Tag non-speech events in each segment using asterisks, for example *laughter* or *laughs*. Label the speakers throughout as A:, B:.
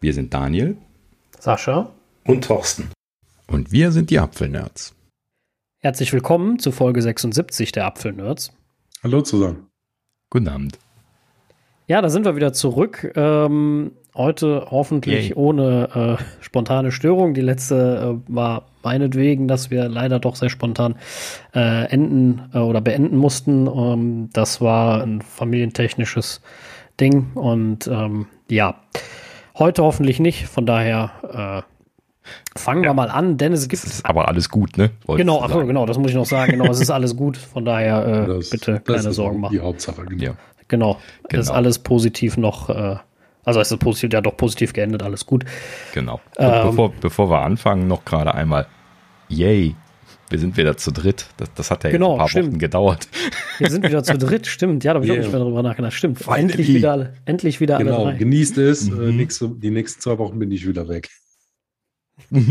A: Wir sind Daniel.
B: Sascha.
C: Und Thorsten.
A: Und wir sind die Apfelnerds.
B: Herzlich willkommen zu Folge 76 der Apfelnerds.
C: Hallo zusammen.
A: Guten Abend.
B: Ja, da sind wir wieder zurück. Ähm, heute hoffentlich Yay. ohne äh, spontane Störung. Die letzte äh, war meinetwegen, dass wir leider doch sehr spontan äh, enden äh, oder beenden mussten. Ähm, das war ein familientechnisches Ding und ähm, ja, heute hoffentlich nicht. Von daher äh, fangen ja. wir mal an, denn es gibt.
A: Es ist aber alles gut, ne?
B: Wolltest genau, ach, genau, das muss ich noch sagen. Genau, es ist alles gut. Von daher äh, das, bitte keine Sorgen machen.
C: Die Hauptsache,
B: genau. Ja. Genau, genau. ist alles positiv noch. Äh, also ist es positiv, ja doch positiv geendet, alles gut.
A: Genau. Ähm, bevor, bevor wir anfangen, noch gerade einmal, yay, wir sind wieder zu dritt. Das, das hat ja
B: genau,
A: ein paar
B: stimmt.
A: Wochen gedauert.
B: Wir sind wieder zu *laughs* dritt, stimmt. Ja, da habe ich yeah. auch nicht mehr darüber nachgedacht. Stimmt. Finally. Endlich wieder alle, endlich wieder
C: genau,
B: alle drei.
C: genießt es. Äh, mhm. Äh, nächste, die nächsten zwei Wochen bin ich wieder weg. *laughs*
A: Nein.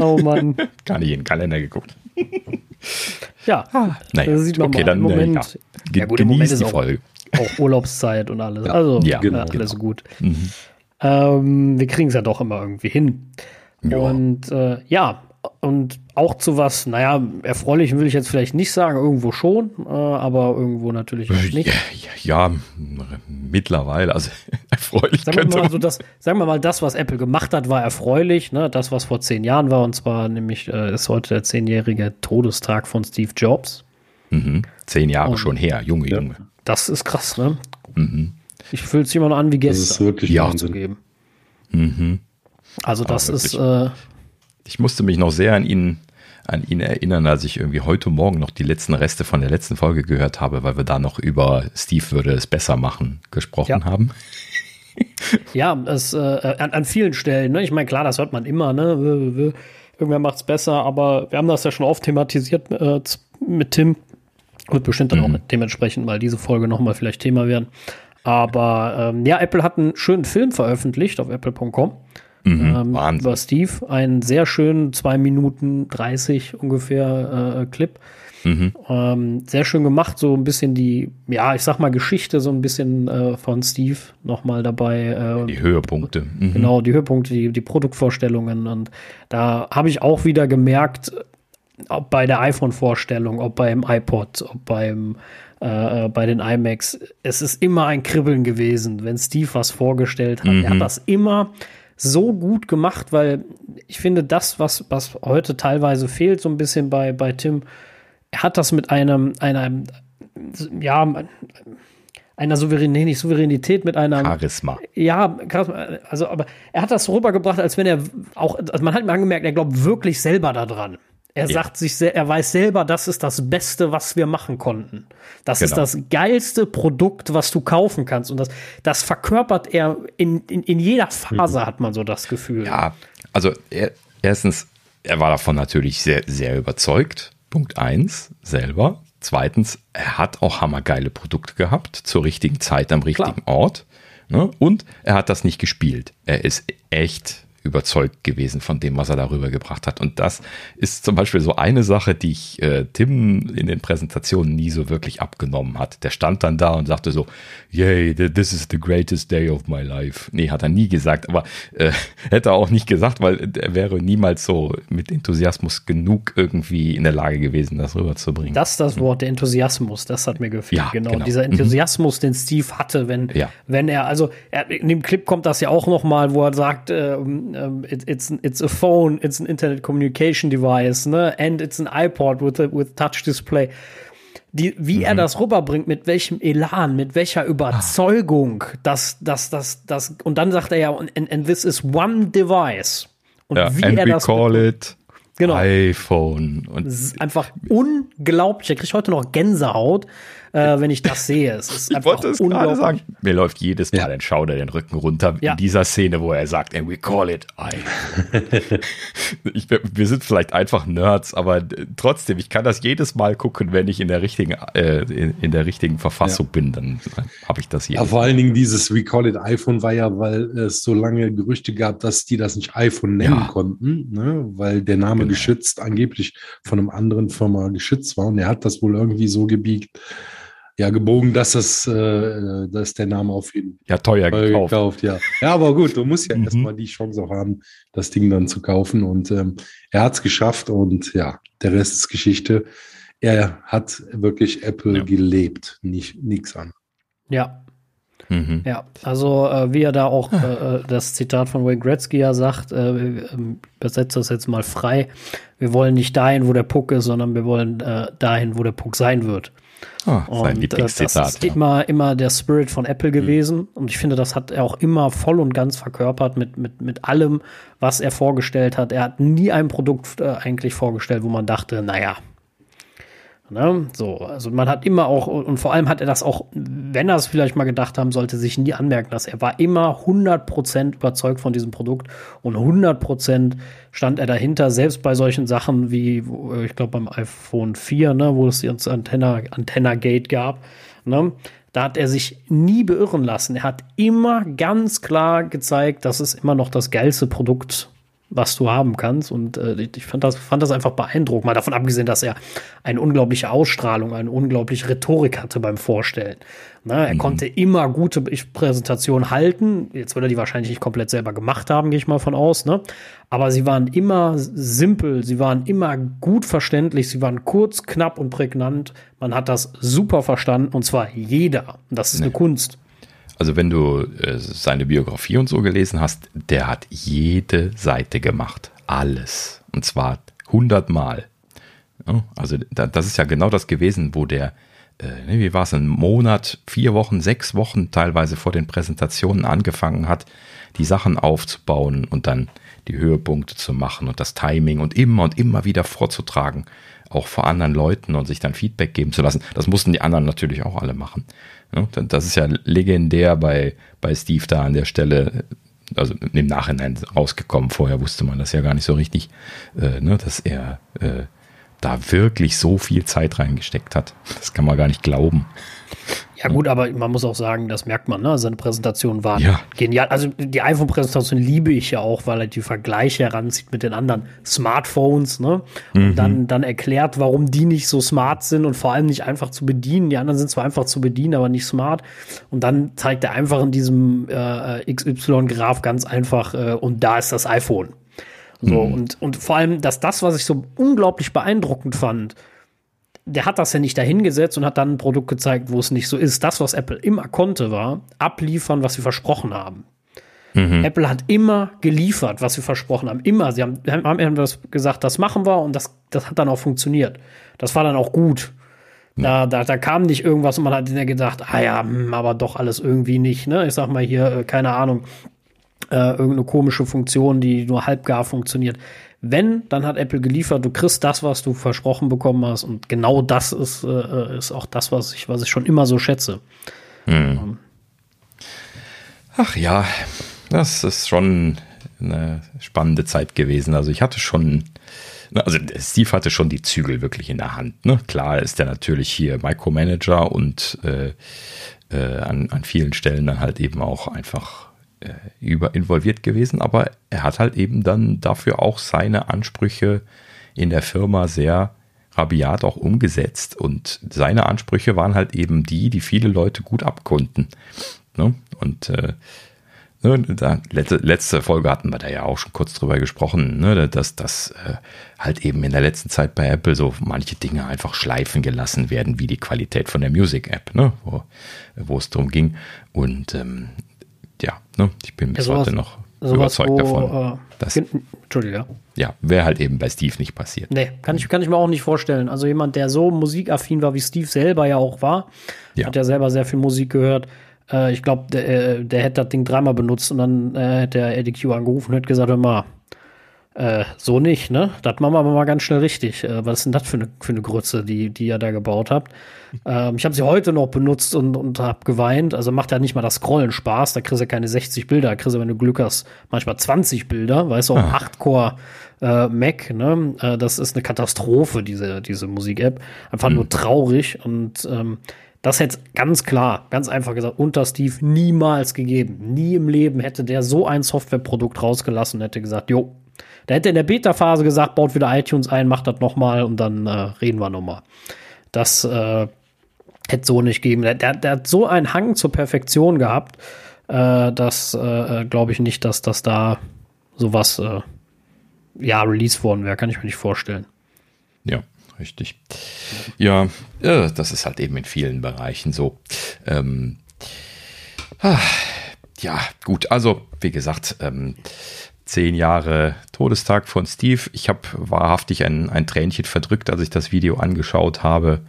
B: Oh Mann.
A: Gar nicht in den Kalender geguckt.
B: Ja,
A: ah, naja.
B: das sieht man
A: okay,
B: mal.
A: dann
B: Im Moment,
A: ja. ja, gut, im Moment ist die Folge.
B: Auch, Urlaubszeit und alles. Also
A: ja,
B: genau, alles genau. gut. Mhm. Ähm, wir kriegen es ja doch immer irgendwie hin. Ja. Und äh, ja, und auch zu was, naja, erfreulich will ich jetzt vielleicht nicht sagen, irgendwo schon, äh, aber irgendwo natürlich auch nicht.
A: Ja, ja mittlerweile, also *laughs* erfreulich.
B: Sagen wir, mal so, das, sagen wir mal, das, was Apple gemacht hat, war erfreulich, ne? das, was vor zehn Jahren war, und zwar nämlich äh, ist heute der zehnjährige Todestag von Steve Jobs.
A: Mhm. Zehn Jahre und, schon her, Junge, ja. Junge.
B: Das ist krass, ne? Mhm. Ich fühle es immer noch an wie gestern. Das
C: ist wirklich
A: ja. Wahnsinn. Geben. Mhm.
B: Also das ist. Äh,
A: ich musste mich noch sehr an ihn, an ihn erinnern, als ich irgendwie heute Morgen noch die letzten Reste von der letzten Folge gehört habe, weil wir da noch über Steve würde es besser machen gesprochen
B: ja.
A: haben. *laughs*
B: ja, es, äh, an, an, vielen Stellen. Ne? Ich meine, klar, das hört man immer. Ne? Irgendwer macht es besser, aber wir haben das ja schon oft thematisiert äh, mit Tim. Wird bestimmt dann mhm. auch dementsprechend mal diese Folge nochmal vielleicht Thema werden. Aber ähm, ja, Apple hat einen schönen Film veröffentlicht auf apple.com.
A: Mhm,
B: ähm, über Steve. Einen sehr schönen 2 Minuten 30 ungefähr äh, Clip. Mhm. Ähm, sehr schön gemacht, so ein bisschen die, ja, ich sag mal Geschichte, so ein bisschen äh, von Steve nochmal dabei.
A: Äh, die Höhepunkte.
B: Mhm. Genau, die Höhepunkte, die, die Produktvorstellungen. Und da habe ich auch wieder gemerkt, ob bei der iPhone-Vorstellung, ob beim iPod, ob beim äh, äh, bei den iMacs, es ist immer ein Kribbeln gewesen, wenn Steve was vorgestellt hat. Mhm. Er hat das immer so gut gemacht, weil ich finde, das, was, was heute teilweise fehlt, so ein bisschen bei, bei Tim, er hat das mit einem, einem, ja, einer Souveränität, nicht Souveränität, mit einer
A: Charisma.
B: Ja, also, aber er hat das so rübergebracht, als wenn er auch, also man hat mir angemerkt, er glaubt wirklich selber daran. Er ja. sagt sich, er weiß selber, das ist das Beste, was wir machen konnten. Das genau. ist das geilste Produkt, was du kaufen kannst. Und das, das verkörpert er in, in, in jeder Phase, mhm. hat man so das Gefühl.
A: Ja, also er, erstens, er war davon natürlich sehr, sehr überzeugt. Punkt eins, selber. Zweitens, er hat auch hammergeile Produkte gehabt, zur richtigen Zeit am richtigen Klar. Ort. Ne? Und er hat das nicht gespielt. Er ist echt überzeugt gewesen von dem, was er darüber gebracht hat. Und das ist zum Beispiel so eine Sache, die ich äh, Tim in den Präsentationen nie so wirklich abgenommen hat. Der stand dann da und sagte so, yay, this is the greatest day of my life. Nee, hat er nie gesagt, aber äh, *laughs* hätte er auch nicht gesagt, weil er wäre niemals so mit Enthusiasmus genug irgendwie in der Lage gewesen, das rüberzubringen.
B: Das ist das Wort, der Enthusiasmus, das hat mir gefehlt. Ja, genau. genau. Dieser mhm. Enthusiasmus, mhm. den Steve hatte, wenn, ja. wenn er, also er, in dem Clip kommt das ja auch noch mal, wo er sagt, äh, um, it, it's it's a phone, it's an internet communication device, ne? And it's an iPod with a, with touch display. Die, wie mhm. er das rüberbringt, mit welchem Elan, mit welcher Überzeugung, ah. dass das, das, das, und dann sagt er ja, and, and this is one device.
A: Und ja, wie er das call it genau. iPhone. Und
B: einfach unglaublich. Er kriegt heute noch Gänsehaut, äh, wenn ich das sehe. Es ist *laughs*
A: ich wollte es gerade sagen. Mir läuft jedes Mal ja. ein Schauder den Rücken runter ja. in dieser Szene, wo er sagt, and we call it I. *laughs* ich, wir sind vielleicht einfach Nerds, aber trotzdem, ich kann das jedes Mal gucken, wenn ich in der richtigen, äh, in, in, der richtigen Verfassung ja. bin, dann habe ich das hier.
C: Ja, vor allen Dingen dieses We call it iPhone war ja, weil es so lange Gerüchte gab, dass die das nicht iPhone nennen konnten, ne? weil der Name genau. geschützt, angeblich von einem anderen Firma geschützt war und er hat das wohl irgendwie so gebiegt, Ja, gebogen, dass das, äh, dass der Name auf jeden
A: Ja, teuer,
C: Fall
A: gekauft.
C: gekauft. Ja. ja, aber gut, du musst ja
A: Mhm.
C: erstmal die Chance auch haben, das Ding dann zu kaufen. Und ähm, er hat es geschafft und ja, der Rest ist Geschichte. Er hat wirklich Apple
A: Ja.
C: gelebt, nicht nichts an.
B: Ja,
A: Mhm.
B: ja. Also äh, wie er da auch äh, äh, das Zitat von Wayne Gretzky ja sagt, äh, ähm, übersetzt das jetzt mal frei. Wir wollen nicht dahin, wo der Puck ist, sondern wir wollen äh, dahin, wo der Puck sein wird.
A: Ah, sein
B: Und äh, das ist immer, immer der Spirit von Apple gewesen. Und ich finde, das hat er auch immer voll und ganz verkörpert mit, mit, mit allem, was er vorgestellt hat. Er hat nie ein Produkt äh, eigentlich vorgestellt, wo man dachte, naja. Ne? So, also man hat immer auch, und vor allem hat er das auch, wenn er es vielleicht mal gedacht haben sollte, sich nie anmerken lassen. Er war immer 100% überzeugt von diesem Produkt und 100% stand er dahinter, selbst bei solchen Sachen wie, äh, ich glaube beim iPhone 4, ne, wo es jetzt Antenna, Antenna Gate gab, ne, da hat er sich nie beirren lassen. Er hat immer ganz klar gezeigt, das ist immer noch das geilste Produkt, was du haben kannst. Und äh, ich fand das, fand das einfach beeindruckend. Mal davon abgesehen, dass er eine unglaubliche Ausstrahlung, eine unglaubliche Rhetorik hatte beim Vorstellen. Na, er konnte immer gute Präsentationen halten. Jetzt würde er die wahrscheinlich nicht komplett selber gemacht haben, gehe ich mal von aus. Ne? Aber sie waren immer simpel, sie waren immer gut verständlich, sie waren kurz, knapp und prägnant. Man hat das super verstanden und zwar jeder. Und das ist eine Kunst.
A: Also wenn du äh, seine Biografie und so gelesen hast, der hat jede Seite gemacht. Alles. Und zwar hundertmal. Ja, also da, das ist ja genau das gewesen, wo der, äh, ne, wie war es, ein Monat, vier Wochen, sechs Wochen teilweise vor den Präsentationen angefangen hat, die Sachen aufzubauen und dann die Höhepunkte zu machen und das Timing und immer und immer wieder vorzutragen, auch vor anderen Leuten und sich dann Feedback geben zu lassen. Das mussten die anderen natürlich auch alle machen. Ja, das ist ja legendär bei, bei Steve da an der Stelle, also im Nachhinein rausgekommen. Vorher wusste man das ja gar nicht so richtig, äh, ne, dass er äh, da wirklich so viel Zeit reingesteckt hat. Das kann man gar nicht glauben.
B: Ja, gut, aber man muss auch sagen, das merkt man, ne? Seine Präsentationen waren
A: Ja.
B: genial. Also die iPhone-Präsentation liebe ich ja auch, weil er die Vergleiche heranzieht mit den anderen Smartphones, ne? Und dann, dann erklärt, warum die nicht so smart sind und vor allem nicht einfach zu bedienen. Die anderen sind zwar einfach zu bedienen, aber nicht smart. Und dann zeigt er einfach in diesem äh, XY-Graph ganz einfach, äh, und da ist das iPhone. So, und, und vor allem, dass das, was ich so unglaublich beeindruckend fand, der hat das ja nicht dahingesetzt und hat dann ein Produkt gezeigt, wo es nicht so ist. Das, was Apple immer konnte, war abliefern, was sie versprochen haben. Apple hat immer geliefert, was sie versprochen haben. Immer. Sie haben, haben irgendwas gesagt, das machen wir und das, das hat dann auch funktioniert. Das war dann auch gut. Da, da, da kam nicht irgendwas und man hat dann gedacht, ah ja, hm, aber doch alles irgendwie nicht. Ne? Ich sag mal hier, äh, keine Ahnung, äh, irgendeine komische Funktion, die nur halbgar funktioniert. Wenn, dann hat Apple geliefert, du kriegst das, was du versprochen bekommen hast. Und genau das ist, äh, ist auch das, was ich, was ich schon immer so schätze.
A: Ach ja, das ist schon eine spannende Zeit gewesen. Also ich hatte schon, also Steve hatte schon die Zügel wirklich in der Hand. Ne? Klar ist er natürlich hier Micromanager und äh, äh, an, an vielen Stellen dann halt eben auch einfach äh, über involviert gewesen, aber er hat halt eben dann dafür auch seine Ansprüche in der Firma sehr rabiat auch umgesetzt und seine Ansprüche waren halt eben die, die viele Leute gut abkonnten. Ne? Und äh, ne, letzte, Folge hatten wir da ja auch schon kurz drüber gesprochen, ne, dass das äh, halt eben in der letzten Zeit bei Apple so manche Dinge einfach schleifen gelassen werden, wie die Qualität von der Music-App, ne, wo, wo es drum ging. Und ähm, ja, ne, ich bin bis
B: Ja, sowas-
A: heute noch überzeugt
B: wo,
A: davon.
B: äh, Entschuldige, ja.
A: ja, wäre halt eben bei Steve nicht passiert.
B: Nee, kann ich, kann ich mir auch nicht vorstellen. Also jemand, der so musikaffin war, wie Steve selber ja auch war,
A: Ja.
B: hat ja selber sehr viel Musik gehört. Äh, ich glaube, der, äh, der hätte das Ding dreimal benutzt und dann äh, hätte er Eddie Q angerufen und hätte gesagt, hör mal, äh, so nicht, ne? Das machen wir aber mal ganz schnell richtig. Äh, was ist denn das für eine, für eine Grütze, die, die ihr da gebaut habt? *laughs* Ähm, ich habe sie heute noch benutzt und, und habe geweint. Also macht ja nicht mal das Scrollen Spaß. Da kriegst du keine 60 Bilder. Da kriegst du, wenn du Glück hast, manchmal 20 Bilder. Weißt du, auch 8-Core äh, Mac. Ne? Äh, das ist eine Katastrophe, diese, diese Musik-App. Einfach nur traurig. Und ähm, das hätte ganz klar, ganz einfach gesagt, unter Steve niemals gegeben. Nie im Leben hätte der so ein Softwareprodukt rausgelassen und hätte gesagt, jo, da hätte er in der Beta-Phase gesagt, baut wieder iTunes ein, macht das nochmal und dann äh, reden wir nochmal. Das, äh, Hätte so nicht geben. Der, der, hat so einen Hang zur Perfektion gehabt, äh, dass äh, glaube ich nicht, dass das da sowas äh, ja release worden wäre. Kann ich mir nicht vorstellen.
A: Ja, richtig. Ja, äh, das ist halt eben in vielen Bereichen so. Ähm, ah, ja, gut. Also, wie gesagt, ähm, zehn Jahre Todestag von Steve. Ich habe wahrhaftig ein, ein Tränchen verdrückt, als ich das Video angeschaut habe.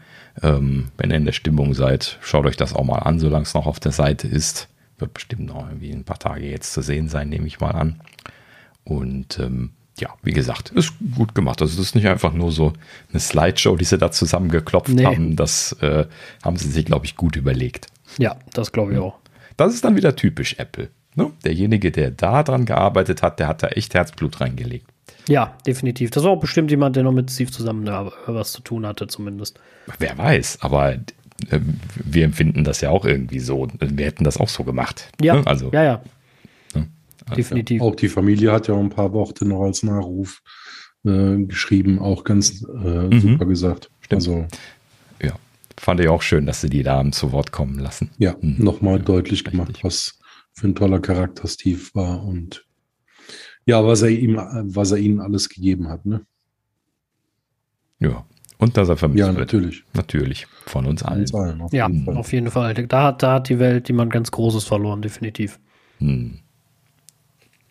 A: Ähm, wenn ihr in der Stimmung seid, schaut euch das auch mal an, solange es noch auf der Seite ist. Wird bestimmt noch irgendwie ein paar Tage jetzt zu sehen sein, nehme ich mal an. Und ähm, ja, wie gesagt, ist gut gemacht. Also das ist nicht einfach nur so eine Slideshow, die sie da zusammengeklopft nee. haben. Das äh, haben sie sich, glaube ich, gut überlegt.
B: Ja, das glaube ich auch.
A: Das ist dann wieder typisch Apple. Ne? Derjenige, der da dran gearbeitet hat, der hat da echt Herzblut reingelegt.
B: Ja, definitiv. Das war auch bestimmt jemand, der noch mit Steve zusammen was zu tun hatte, zumindest.
A: Wer weiß, aber äh, wir empfinden das ja auch irgendwie so. Wir hätten das auch so gemacht.
B: Ja, ne? also, ja, ja.
C: Ne? Also, definitiv. Auch die Familie hat ja ein paar Worte noch als Nachruf äh, geschrieben, auch ganz äh, mhm. super gesagt.
A: Stimmt. Also, ja, fand ich auch schön, dass sie die Damen zu Wort kommen lassen.
C: Ja, mhm. nochmal ja, deutlich richtig. gemacht, was für ein toller Charakter Steve war und ja, was er ihm, was er ihnen alles gegeben hat, ne?
A: Ja. Und dass er vermisst
C: ja, natürlich.
A: Wird. Natürlich. Von uns allen. Uns allen
B: auf ja, jeden auf jeden Fall. Da hat, da hat die Welt jemand ganz Großes verloren, definitiv. Hm.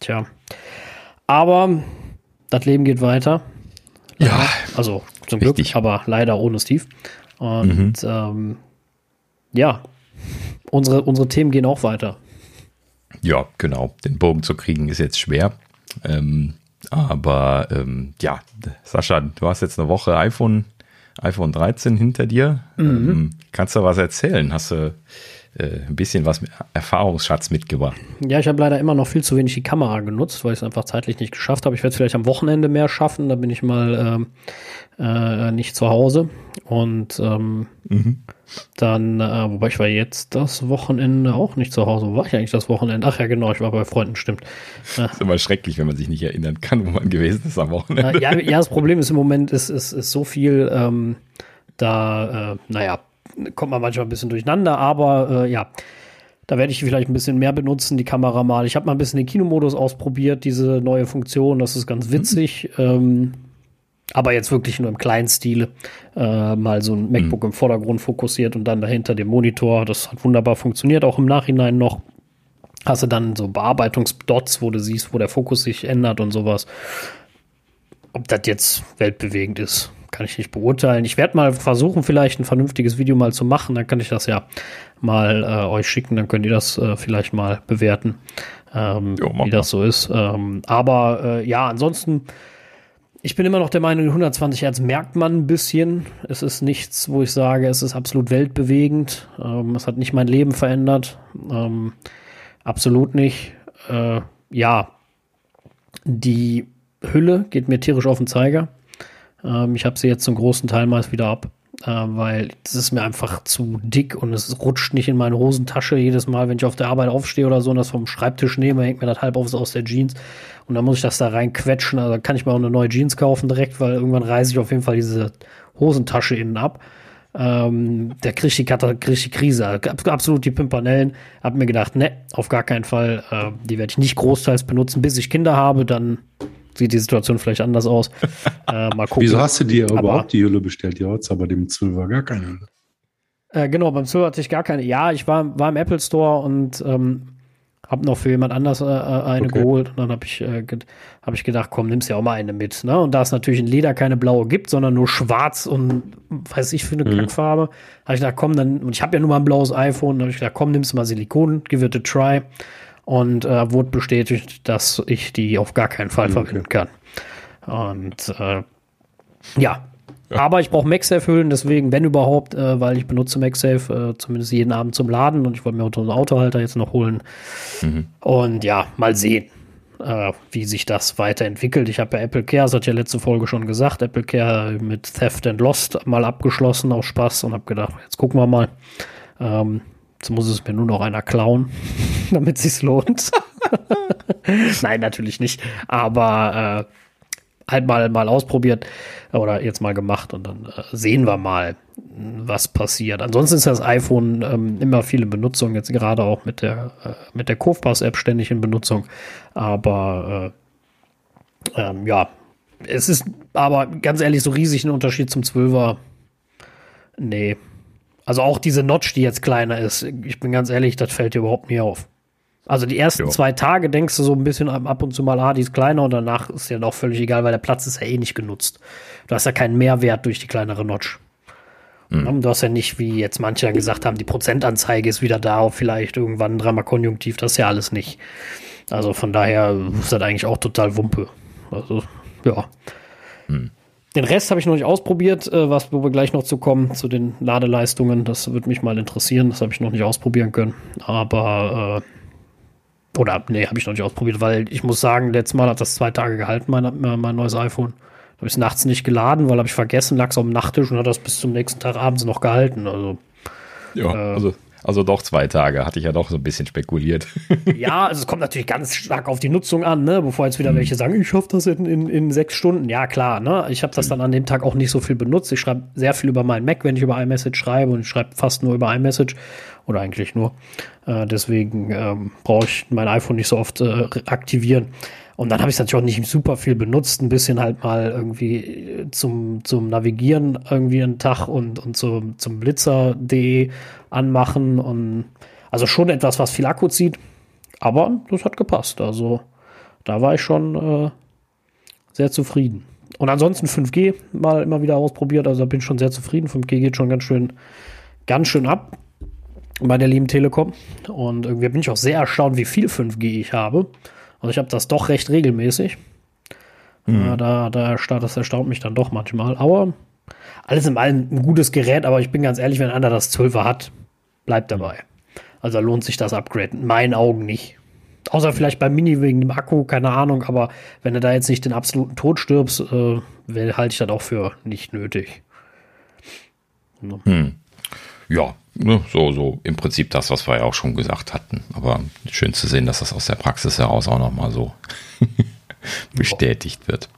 B: Tja. Aber das Leben geht weiter.
A: Ja.
B: Also zum richtig. Glück, aber leider ohne Steve. Und mhm. ähm, ja, unsere, unsere Themen gehen auch weiter.
A: Ja, genau. Den Bogen zu kriegen ist jetzt schwer. Ähm, aber ähm, ja, Sascha, du hast jetzt eine Woche iPhone, iPhone 13 hinter dir. Mhm. Ähm, kannst du was erzählen? Hast du äh, ein bisschen was mit Erfahrungsschatz mitgebracht?
B: Ja, ich habe leider immer noch viel zu wenig die Kamera genutzt, weil ich es einfach zeitlich nicht geschafft habe. Ich werde es vielleicht am Wochenende mehr schaffen. Da bin ich mal ähm, äh, nicht zu Hause. Und ähm, mhm. Dann, äh, wobei ich war jetzt das Wochenende auch nicht zu Hause. Wo war ich eigentlich das Wochenende? Ach ja, genau, ich war bei Freunden, stimmt.
A: Das ist immer schrecklich, wenn man sich nicht erinnern kann, wo man gewesen ist am Wochenende.
B: Ja, ja das Problem ist im Moment, ist, ist, ist so viel ähm, da, äh, naja, kommt man manchmal ein bisschen durcheinander, aber äh, ja. Da werde ich vielleicht ein bisschen mehr benutzen, die Kamera mal. Ich habe mal ein bisschen den Kinomodus ausprobiert, diese neue Funktion. Das ist ganz witzig. Mhm. Ähm, aber jetzt wirklich nur im kleinen Stile äh, mal so ein MacBook mhm. im Vordergrund fokussiert und dann dahinter den Monitor. Das hat wunderbar funktioniert, auch im Nachhinein noch. Hast du dann so Bearbeitungsdots, wo du siehst, wo der Fokus sich ändert und sowas. Ob das jetzt weltbewegend ist, kann ich nicht beurteilen. Ich werde mal versuchen, vielleicht ein vernünftiges Video mal zu machen. Dann kann ich das ja mal äh, euch schicken. Dann könnt ihr das äh, vielleicht mal bewerten, ähm, jo, wie das so ist. Ähm, aber äh, ja, ansonsten ich bin immer noch der Meinung, 120 Hertz merkt man ein bisschen. Es ist nichts, wo ich sage, es ist absolut weltbewegend. Ähm, es hat nicht mein Leben verändert. Ähm, absolut nicht. Äh, ja, die Hülle geht mir tierisch auf den Zeiger. Ähm, ich habe sie jetzt zum großen Teil mal wieder ab weil das ist mir einfach zu dick und es rutscht nicht in meine Hosentasche jedes Mal, wenn ich auf der Arbeit aufstehe oder so und das vom Schreibtisch nehme, hängt mir das halb aus der Jeans und dann muss ich das da rein quetschen. Also kann ich mir auch eine neue Jeans kaufen direkt, weil irgendwann reiße ich auf jeden Fall diese Hosentasche innen ab. Ähm, der kriegt die, kriegt die Krise, absolut die Pimpanellen. Hab mir gedacht, ne, auf gar keinen Fall. Äh, die werde ich nicht großteils benutzen, bis ich Kinder habe, dann sieht die Situation vielleicht anders aus. *laughs*
C: Äh, mal gucken. Wieso hast du dir aber, überhaupt die Hülle bestellt? Ja, jetzt aber dem 12 gar keine Hülle.
B: Äh, genau, beim 12 hatte ich gar keine. Ja, ich war, war im Apple Store und ähm, habe noch für jemand anders äh, äh eine okay. geholt. Und dann habe ich, äh, hab ich gedacht, komm, nimmst ja auch mal eine mit. Ne? Und da es natürlich in Leder keine blaue gibt, sondern nur schwarz und weiß ich für eine mhm. Kackfarbe, habe ich gedacht, komm, dann, und ich habe ja nur mal ein blaues iPhone, habe ich gedacht, komm, nimmst du mal Silikon, give it a try und äh, wurde bestätigt, dass ich die auf gar keinen Fall okay. verwenden kann. Und äh, ja. ja. aber ich brauche MagSafe Hüllen, deswegen, wenn überhaupt, äh, weil ich benutze MagSafe äh, zumindest jeden Abend zum Laden und ich wollte mir unseren Autohalter jetzt noch holen. Mhm. Und ja, mal sehen. Äh, wie sich das weiterentwickelt. Ich habe ja Apple Care, das hat ja letzte Folge schon gesagt, Apple Care mit Theft and Lost mal abgeschlossen aus Spaß und habe gedacht, jetzt gucken wir mal. Ähm, Jetzt muss es mir nur noch einer klauen, *laughs* damit es sich lohnt. *laughs* Nein, natürlich nicht. Aber halt mal, mal ausprobiert oder jetzt mal gemacht und dann äh, sehen wir mal, was passiert. Ansonsten ist das iPhone ähm, immer viel in Benutzung, jetzt gerade auch mit der, äh, mit der Kurvpass-App ständig in Benutzung. Aber äh, ähm, ja, es ist aber ganz ehrlich so riesig ein Unterschied zum 12er. Nee. Also auch diese Notch, die jetzt kleiner ist, ich bin ganz ehrlich, das fällt dir überhaupt nie auf. Also die ersten jo. zwei Tage denkst du so ein bisschen ab und zu mal, ah, die ist kleiner und danach ist ja doch völlig egal, weil der Platz ist ja eh nicht genutzt. Du hast ja keinen Mehrwert durch die kleinere Notch. Mhm. Du hast ja nicht, wie jetzt manche gesagt haben, die Prozentanzeige ist wieder da, vielleicht irgendwann dreimal konjunktiv, das ist ja alles nicht. Also von daher ist das eigentlich auch total Wumpe. Also, ja. Mhm. Den Rest habe ich noch nicht ausprobiert, äh, was, wo wir gleich noch zu kommen, zu den Ladeleistungen. Das würde mich mal interessieren. Das habe ich noch nicht ausprobieren können. Aber äh, oder, nee, habe ich noch nicht ausprobiert, weil ich muss sagen, letztes Mal hat das zwei Tage gehalten, mein, mein neues iPhone. Habe ich es nachts nicht geladen, weil habe ich vergessen, lag es auf dem Nachttisch und hat das bis zum nächsten Tag abends noch gehalten. Also,
A: ja, äh, also also doch zwei Tage, hatte ich ja doch so ein bisschen spekuliert. *laughs*
B: Ja, also es kommt natürlich ganz stark auf die Nutzung an, ne? bevor jetzt wieder mhm. welche sagen, ich schaffe das in, in, in, sechs Stunden. Ja, klar, ne? Ich habe das dann an dem Tag auch nicht so viel benutzt. Ich schreibe sehr viel über meinen Mac, wenn ich über iMessage schreibe und ich schreibe fast nur über iMessage oder eigentlich nur. Äh, deswegen ähm, brauche ich mein iPhone nicht so oft äh, aktivieren. Und dann habe ich es natürlich auch nicht super viel benutzt, ein bisschen halt mal irgendwie äh, zum, zum Navigieren irgendwie einen Tag und, und zum, zum Blitzer.de anmachen und also schon etwas, was viel Akku zieht, aber das hat gepasst. Also da war ich schon äh, sehr zufrieden. Und ansonsten 5G mal immer wieder ausprobiert, also da bin ich schon sehr zufrieden. 5G geht schon ganz schön, ganz schön ab bei der lieben Telekom. Und irgendwie bin ich auch sehr erstaunt, wie viel 5G ich habe. Also ich habe das doch recht regelmäßig. Ja, da, da, das erstaunt mich dann doch manchmal. Aber alles in allem ein gutes Gerät, aber ich bin ganz ehrlich, wenn einer das 12er hat, bleibt dabei. Also lohnt sich das Upgrade. In meinen Augen nicht. Außer vielleicht beim Mini wegen dem Akku, keine Ahnung, aber wenn du da jetzt nicht den absoluten Tod stirbst, äh, halte ich das auch für nicht nötig.
A: So. Hm. Ja, so, so im Prinzip das, was wir ja auch schon gesagt hatten. Aber schön zu sehen, dass das aus der Praxis heraus auch nochmal so *laughs* bestätigt wird.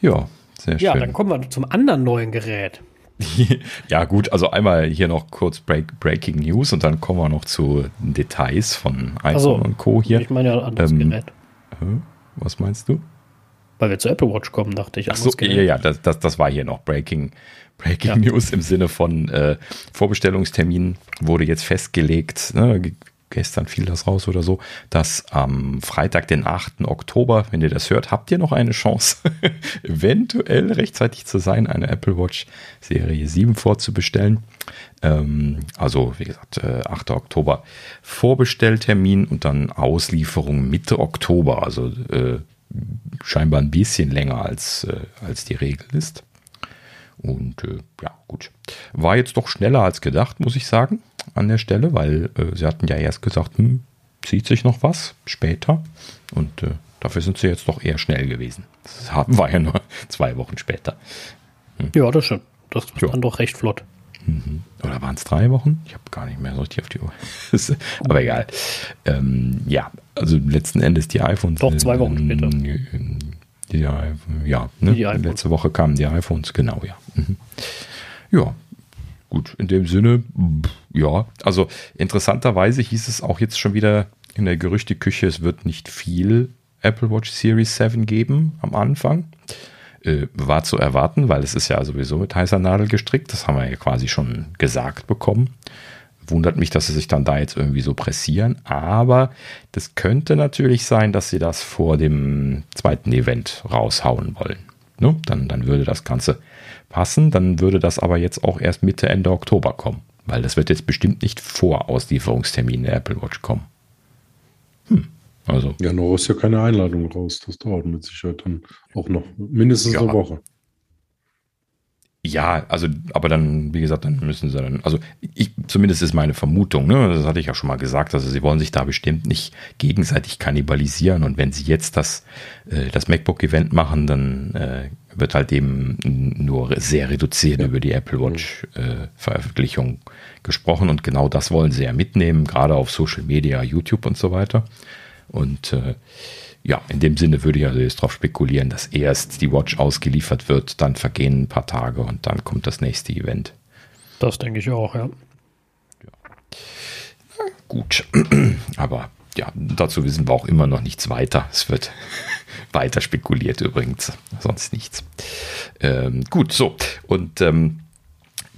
A: Ja,
B: sehr schön. Ja, dann kommen wir zum anderen neuen Gerät. *laughs*
A: ja, gut, also einmal hier noch kurz Break, Breaking News und dann kommen wir noch zu Details von iPhone so, und Co. hier. Ich meine ja anderes ähm, Gerät. Was meinst du?
B: Weil wir zur Apple Watch kommen, dachte ich.
A: Ach so, ja, ja, das, das, das war hier noch Breaking, Breaking ja. News im Sinne von äh, Vorbestellungstermin wurde jetzt festgelegt. Ne? Gestern fiel das raus oder so, dass am Freitag, den 8. Oktober, wenn ihr das hört, habt ihr noch eine Chance, *laughs* eventuell rechtzeitig zu sein, eine Apple Watch Serie 7 vorzubestellen. Ähm, also, wie gesagt, äh, 8. Oktober Vorbestelltermin und dann Auslieferung Mitte Oktober. Also äh, scheinbar ein bisschen länger als, äh, als die Regel ist. Und äh, ja, gut. War jetzt doch schneller als gedacht, muss ich sagen, an der Stelle, weil äh, sie hatten ja erst gesagt, hm, zieht sich noch was später. Und äh, dafür sind sie jetzt doch eher schnell gewesen. Das war ja nur *laughs* zwei Wochen später.
B: Hm. Ja, das stimmt. Das war ja. doch recht flott.
A: Mhm. Oder waren es drei Wochen? Ich habe gar nicht mehr so richtig auf die Uhr. *laughs* Aber egal. Ähm, ja, also letzten Endes die iPhones.
B: Doch, zwei Wochen später.
A: Die, ja, ne? die letzte Woche kamen die iPhones, genau, ja. Mhm. Ja, gut, in dem Sinne, ja, also interessanterweise hieß es auch jetzt schon wieder in der Gerüchteküche, es wird nicht viel Apple Watch Series 7 geben am Anfang. Äh, war zu erwarten, weil es ist ja sowieso mit heißer Nadel gestrickt. Das haben wir ja quasi schon gesagt bekommen. Wundert mich, dass sie sich dann da jetzt irgendwie so pressieren. Aber das könnte natürlich sein, dass sie das vor dem zweiten Event raushauen wollen. Ne? Dann, dann würde das Ganze passen. Dann würde das aber jetzt auch erst Mitte, Ende Oktober kommen. Weil das wird jetzt bestimmt nicht vor Auslieferungstermin der Apple Watch kommen.
C: Hm. Also. Ja, noch ist ja keine Einladung raus. Das dauert mit Sicherheit dann auch noch mindestens ja. eine Woche.
A: Ja, also, aber dann, wie gesagt, dann müssen sie dann, also ich, zumindest ist meine Vermutung, ne, das hatte ich ja schon mal gesagt, also sie wollen sich da bestimmt nicht gegenseitig kannibalisieren und wenn sie jetzt das, äh, das MacBook-Event machen, dann äh, wird halt eben nur sehr reduziert ja. über die Apple Watch-Veröffentlichung äh, gesprochen und genau das wollen sie ja mitnehmen, gerade auf Social Media, YouTube und so weiter. Und äh, ja, in dem Sinne würde ich also jetzt darauf spekulieren, dass erst die Watch ausgeliefert wird, dann vergehen ein paar Tage und dann kommt das nächste Event.
B: Das denke ich auch, ja.
A: ja. Gut, *clears throat* aber ja, dazu wissen wir auch immer noch nichts weiter. Es wird *laughs* weiter spekuliert übrigens, sonst nichts. Ähm, gut, so. Und ähm,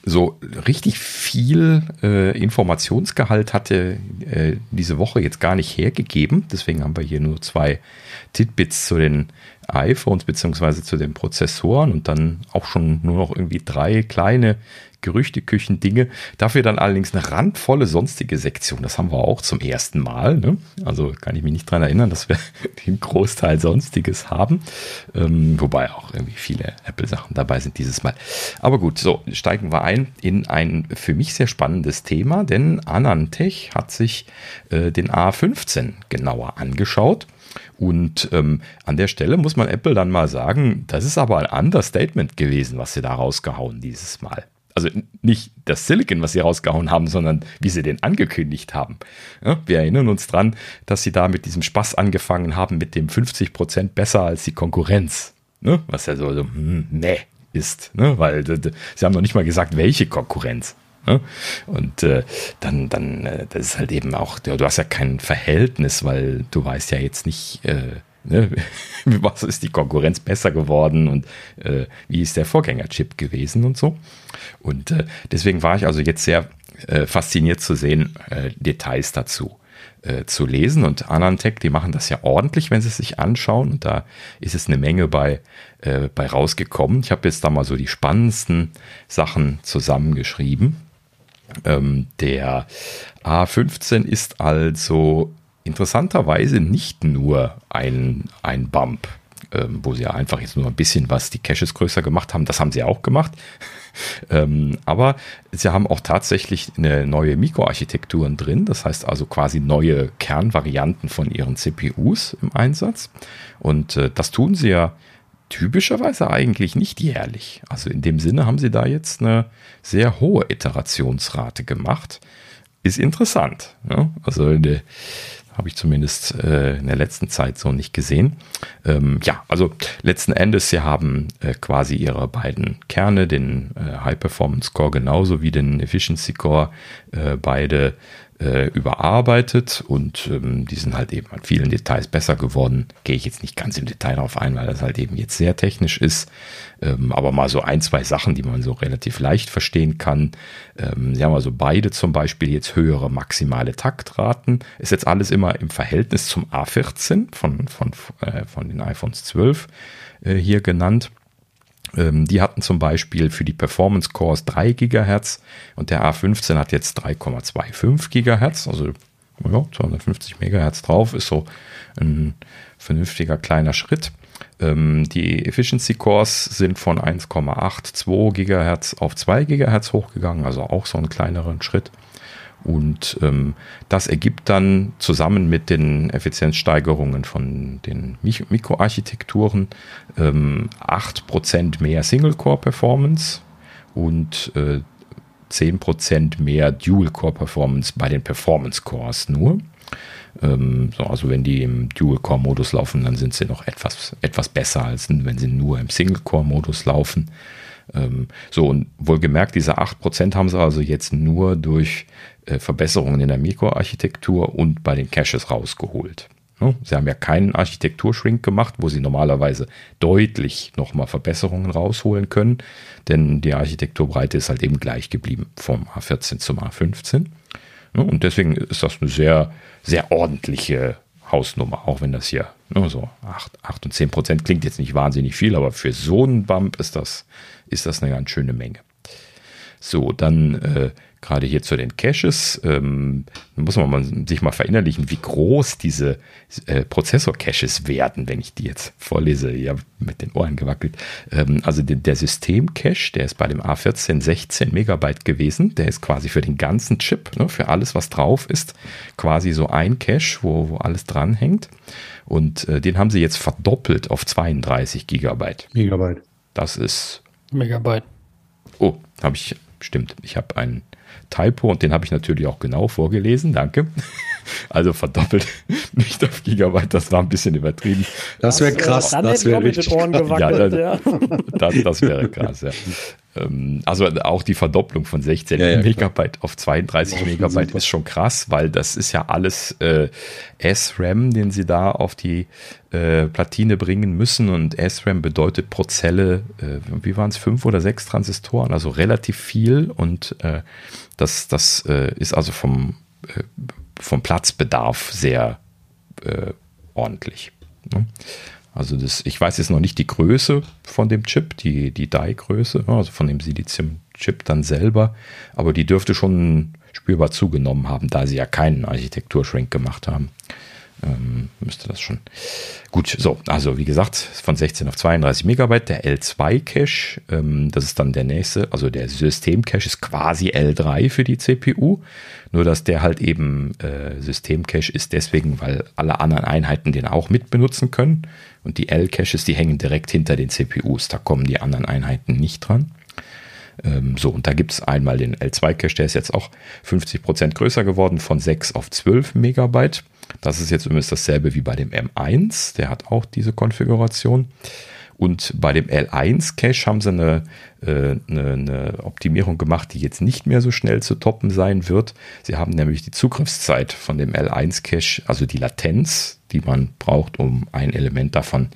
A: so richtig viel äh, Informationsgehalt hatte äh, diese Woche jetzt gar nicht hergegeben. Deswegen haben wir hier nur zwei Titbits zu den iPhones beziehungsweise zu den Prozessoren und dann auch schon nur noch irgendwie drei kleine Gerüchteküchen-Dinge. Dafür dann allerdings eine randvolle sonstige Sektion. Das haben wir auch zum ersten Mal. Ne? Also kann ich mich nicht daran erinnern, dass wir *laughs* den Großteil Sonstiges haben. Ähm, wobei auch irgendwie viele Apple-Sachen dabei sind dieses Mal. Aber gut, so steigen wir ein in ein für mich sehr spannendes Thema, denn Anantech hat sich äh, den A15 genauer angeschaut. Und ähm, an der Stelle muss man Apple dann mal sagen, das ist aber ein Understatement gewesen, was sie da rausgehauen dieses Mal also nicht das Silicon, was sie rausgehauen haben, sondern wie sie den angekündigt haben. Ja, wir erinnern uns dran, dass sie da mit diesem Spaß angefangen haben, mit dem 50 Prozent besser als die Konkurrenz. Ne? Was ja so, so hm, ne ist, ne? weil sie haben noch nicht mal gesagt, welche Konkurrenz. Und äh, dann, dann, äh, das ist halt eben auch, du hast ja kein Verhältnis, weil du weißt ja jetzt nicht, äh, Ne? *laughs* Was ist die Konkurrenz besser geworden und äh, wie ist der Vorgängerchip gewesen und so. Und äh, deswegen war ich also jetzt sehr äh, fasziniert zu sehen, äh, Details dazu äh, zu lesen. Und Anantec, die machen das ja ordentlich, wenn sie es sich anschauen. Und da ist es eine Menge bei, äh, bei rausgekommen. Ich habe jetzt da mal so die spannendsten Sachen zusammengeschrieben. Ähm, der A15 ist also interessanterweise nicht nur ein, ein Bump, ähm, wo sie einfach jetzt nur ein bisschen was die Caches größer gemacht haben. Das haben sie auch gemacht. *laughs* ähm, aber sie haben auch tatsächlich eine neue Mikroarchitekturen drin. Das heißt also quasi neue Kernvarianten von ihren CPUs im Einsatz. Und äh, das tun sie ja typischerweise eigentlich nicht jährlich. Also in dem Sinne haben sie da jetzt eine sehr hohe Iterationsrate gemacht. Ist interessant. Ja? Also eine, habe ich zumindest äh, in der letzten Zeit so nicht gesehen. Ähm, ja, also letzten Endes, sie haben äh, quasi ihre beiden Kerne, den äh, High Performance Core genauso wie den Efficiency Core, äh, beide äh, überarbeitet und ähm, die sind halt eben an vielen Details besser geworden. Gehe ich jetzt nicht ganz im Detail darauf ein, weil das halt eben jetzt sehr technisch ist. Ähm, aber mal so ein, zwei Sachen, die man so relativ leicht verstehen kann. Ähm, sie haben also beide zum Beispiel jetzt höhere maximale Taktraten. Ist jetzt alles immer im Verhältnis zum A14 von, von, äh, von den iPhones 12 äh, hier genannt. Ähm, die hatten zum Beispiel für die Performance Cores 3 GHz und der A15 hat jetzt 3,25 GHz, also ja, 250 MHz drauf, ist so ein vernünftiger kleiner Schritt. Ähm, die Efficiency Cores sind von 1,82 GHz auf 2 GHz hochgegangen, also auch so einen kleineren Schritt. Und ähm, das ergibt dann zusammen mit den Effizienzsteigerungen von den Mikroarchitekturen ähm, 8% mehr Single-Core-Performance und äh, 10% mehr Dual-Core-Performance bei den Performance-Cores nur. Ähm, so, also wenn die im Dual-Core-Modus laufen, dann sind sie noch etwas, etwas besser, als wenn sie nur im Single-Core-Modus laufen. Ähm, so, und wohlgemerkt, diese 8% haben sie also jetzt nur durch Verbesserungen in der Mikroarchitektur und bei den Caches rausgeholt. Sie haben ja keinen Architekturshrink gemacht, wo sie normalerweise deutlich nochmal Verbesserungen rausholen können, denn die Architekturbreite ist halt eben gleich geblieben vom A14 zum A15. Und deswegen ist das eine sehr, sehr ordentliche Hausnummer, auch wenn das hier nur so 8, 8 und 10 Prozent klingt jetzt nicht wahnsinnig viel, aber für so einen Bump ist das, ist das eine ganz schöne Menge. So, dann äh, gerade hier zu den Caches, ähm, muss man mal, sich mal verinnerlichen, wie groß diese äh, Prozessor-Caches werden, wenn ich die jetzt vorlese. Ja, mit den Ohren gewackelt. Ähm, also der, der System-Cache, der ist bei dem A14 16 Megabyte gewesen. Der ist quasi für den ganzen Chip, ne, für alles, was drauf ist, quasi so ein Cache, wo, wo alles dranhängt. Und äh, den haben sie jetzt verdoppelt auf 32 Gigabyte.
C: Megabyte.
A: Das ist.
B: Megabyte.
A: Oh, habe ich Stimmt, ich habe einen Typo und den habe ich natürlich auch genau vorgelesen, danke. Also verdoppelt *laughs* nicht auf Gigabyte, das war ein bisschen übertrieben.
C: Das wäre krass.
B: Dann
C: das wäre
B: richtig. Ohren
A: gewackelt,
B: ja,
A: das, ja. *laughs* das, das wäre krass, ja. Ähm, also auch die Verdopplung von 16 ja, ja, Megabyte klar. auf 32 Megabyte ist schon krass, weil das ist ja alles äh, SRAM, den sie da auf die äh, Platine bringen müssen und SRAM bedeutet pro Zelle, äh, wie waren es, fünf oder sechs Transistoren, also relativ viel und äh, das, das äh, ist also vom, äh, vom Platzbedarf sehr ordentlich. Ne? Also das, ich weiß jetzt noch nicht die Größe von dem Chip, die, die Die-Größe, also von dem Silizium-Chip dann selber, aber die dürfte schon spürbar zugenommen haben, da sie ja keinen Architektur-Shrink gemacht haben ähm, müsste das schon. Gut, so, also wie gesagt, von 16 auf 32 Megabyte, der L2-Cache, ähm, das ist dann der nächste, also der System-Cache ist quasi L3 für die CPU, nur dass der halt eben äh, System-Cache ist deswegen, weil alle anderen Einheiten den auch mit benutzen können und die L-Caches, die hängen direkt hinter den CPUs, da kommen die anderen Einheiten nicht dran. Ähm, so, und da gibt es einmal den L2-Cache, der ist jetzt auch 50% größer geworden, von 6 auf 12 Megabyte. Das ist jetzt übrigens dasselbe wie bei dem M1, der hat auch diese Konfiguration. Und bei dem L1-Cache haben sie eine, äh, eine, eine, Optimierung gemacht, die jetzt nicht mehr so schnell zu toppen sein wird. Sie haben nämlich die Zugriffszeit von dem L1-Cache, also die Latenz, die man braucht, um ein Element davon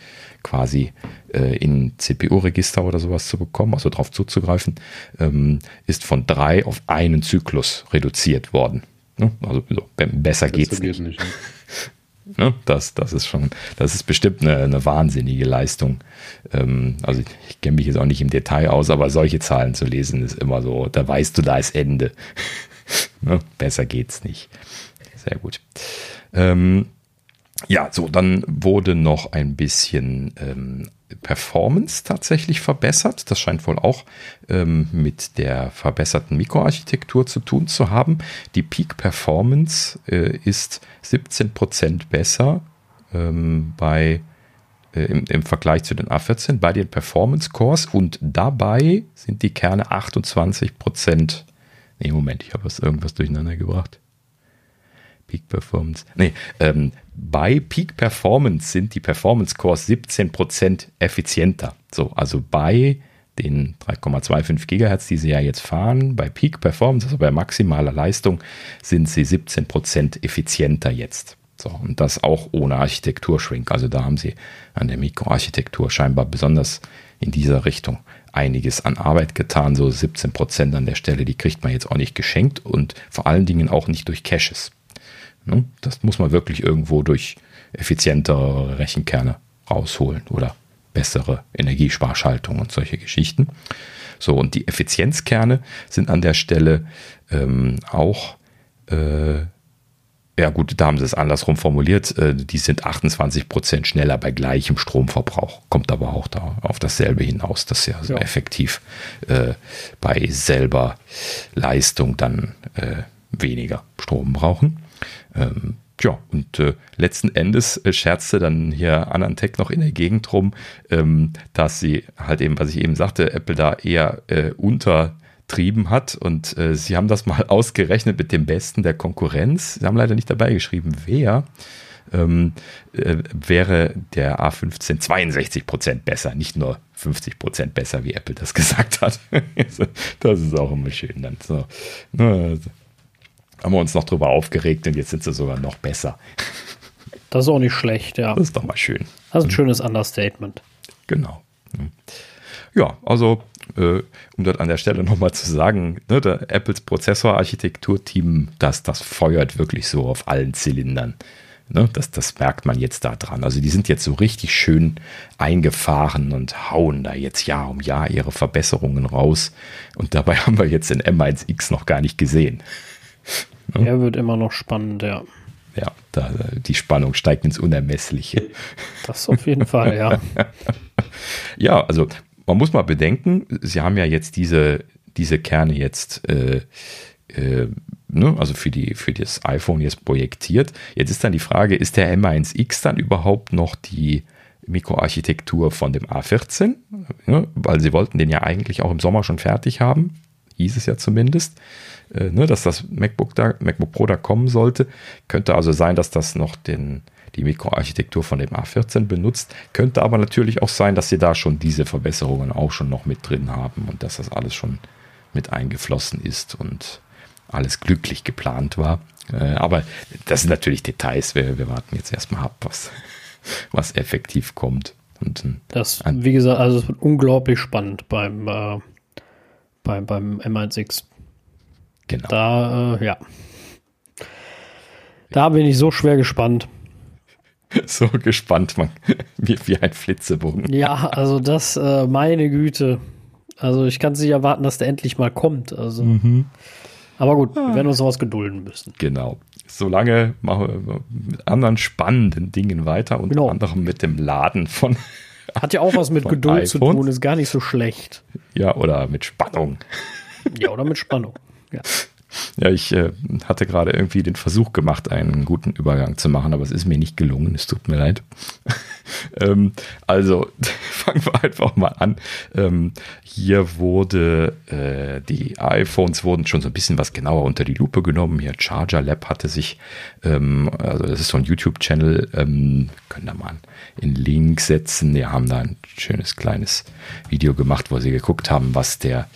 A: quasi äh, in CPU-Register oder sowas zu bekommen, also darauf zuzugreifen, ähm, ist von drei auf einen Zyklus reduziert worden. Ne? Also so, besser das geht's nicht. nicht *laughs* ne? das, das ist schon, das ist bestimmt eine, eine wahnsinnige Leistung. Ähm, also ich, ich kenne mich jetzt auch nicht im Detail aus, aber solche Zahlen zu lesen ist immer so, da weißt du, da ist Ende. *laughs* ne? Besser geht's nicht. Sehr gut. Ähm, ja, so, dann wurde noch ein bisschen ähm, Performance tatsächlich verbessert. Das scheint wohl auch ähm, mit der verbesserten Mikroarchitektur zu tun zu haben. Die Peak Performance äh, ist 17% besser ähm, bei, äh, im, im, Vergleich zu den A14 bei den Performance Cores und dabei sind die Kerne 28%. Nee, Moment, ich habe irgendwas durcheinander gebracht. Peak Performance. Nee, ähm, bei Peak Performance sind die Performance Cores 17% effizienter. So, also bei den 3,25 Gigahertz, die sie ja jetzt fahren, bei Peak Performance, also bei maximaler Leistung, sind sie 17% effizienter jetzt. So, und das auch ohne Architekturschwink. Also da haben sie an der Mikroarchitektur scheinbar besonders in dieser Richtung einiges an Arbeit getan. So 17% an der Stelle, die kriegt man jetzt auch nicht geschenkt und vor allen Dingen auch nicht durch Caches. Ne? Das muss man wirklich irgendwo durch effizientere Rechenkerne rausholen oder bessere Energiesparschaltung und solche Geschichten. So, und die Effizienzkerne sind an der Stelle ähm, auch, äh, ja gut, da haben sie es andersrum formuliert, äh, die sind 28 Prozent schneller bei gleichem Stromverbrauch, kommt aber auch da auf dasselbe hinaus, dass sie also ja. effektiv äh, bei selber Leistung dann äh, weniger Strom brauchen. Ähm, ja, und äh, letzten Endes äh, scherzte dann hier Anantech noch in der Gegend rum, ähm, dass sie halt eben, was ich eben sagte, Apple da eher äh, untertrieben hat und äh, sie haben das mal *laughs* ausgerechnet mit dem Besten der Konkurrenz. Sie haben leider nicht dabei geschrieben, wer. Ähm, äh, wäre der A15 62 Prozent besser, nicht nur 50 Prozent besser, wie Apple das *laughs* gesagt hat. *laughs* das ist auch immer schön dann so. Haben wir uns noch drüber aufgeregt und jetzt sind sie sogar noch besser.
B: Das ist auch nicht schlecht, ja.
A: Das ist doch mal schön.
B: Das ist ein schönes Understatement.
A: Genau. Ja, also äh, um das an der Stelle nochmal zu sagen, ne, der Apples Prozessorarchitekturteam, das, das feuert wirklich so auf allen Zylindern. Ne, das, das merkt man jetzt da dran. Also die sind jetzt so richtig schön eingefahren und hauen da jetzt Jahr um Jahr ihre Verbesserungen raus. Und dabei *laughs* haben wir jetzt den M1X noch gar nicht gesehen.
B: Ne? Er wird immer noch spannend, ja.
A: Ja, da, die Spannung steigt ins Unermessliche.
B: Das auf jeden Fall, ja. *laughs*
A: ja, also man muss mal bedenken, sie haben ja jetzt diese, diese Kerne jetzt, äh, äh, ne, also für, die, für das iPhone jetzt projektiert. Jetzt ist dann die Frage, ist der M1X dann überhaupt noch die Mikroarchitektur von dem A14? Ja, weil sie wollten den ja eigentlich auch im Sommer schon fertig haben, hieß es ja zumindest. Äh, ne, dass das MacBook, da, MacBook Pro da kommen sollte. Könnte also sein, dass das noch den, die Mikroarchitektur von dem A14 benutzt. Könnte aber natürlich auch sein, dass sie da schon diese Verbesserungen auch schon noch mit drin haben und dass das alles schon mit eingeflossen ist und alles glücklich geplant war. Äh, aber das sind natürlich Details. Wir, wir warten jetzt erstmal ab, was, was effektiv kommt. Und
B: das, wie gesagt, also es wird unglaublich spannend beim, äh, beim, beim M1X. Genau. Da, äh, ja. Da bin ich so schwer gespannt. *laughs*
A: So gespannt, man, *laughs* wie, wie ein Flitzebogen.
B: Ja, also das, äh, meine Güte. Also ich kann es nicht erwarten, dass der endlich mal kommt. Also. Mhm. Aber gut, wir werden uns sowas gedulden müssen.
A: Genau. Solange machen wir mit anderen spannenden Dingen weiter, unter genau. anderem mit dem Laden von. *laughs*
B: Hat ja auch was mit Geduld iPhones. zu tun, ist gar nicht so schlecht.
A: Ja, oder mit Spannung.
B: Ja, oder mit Spannung. Ja.
A: Ja, ich äh, hatte gerade irgendwie den Versuch gemacht, einen guten Übergang zu machen, aber es ist mir nicht gelungen. Es tut mir leid. Ähm, also *laughs* fangen wir einfach mal an. Ähm, hier wurde äh, die iPhones wurden schon so ein bisschen was genauer unter die Lupe genommen. Hier Charger Lab hatte sich, ähm, also das ist so ein YouTube-Channel, ähm, können da mal in Link setzen. Die haben da ein schönes kleines Video gemacht, wo sie geguckt haben, was der,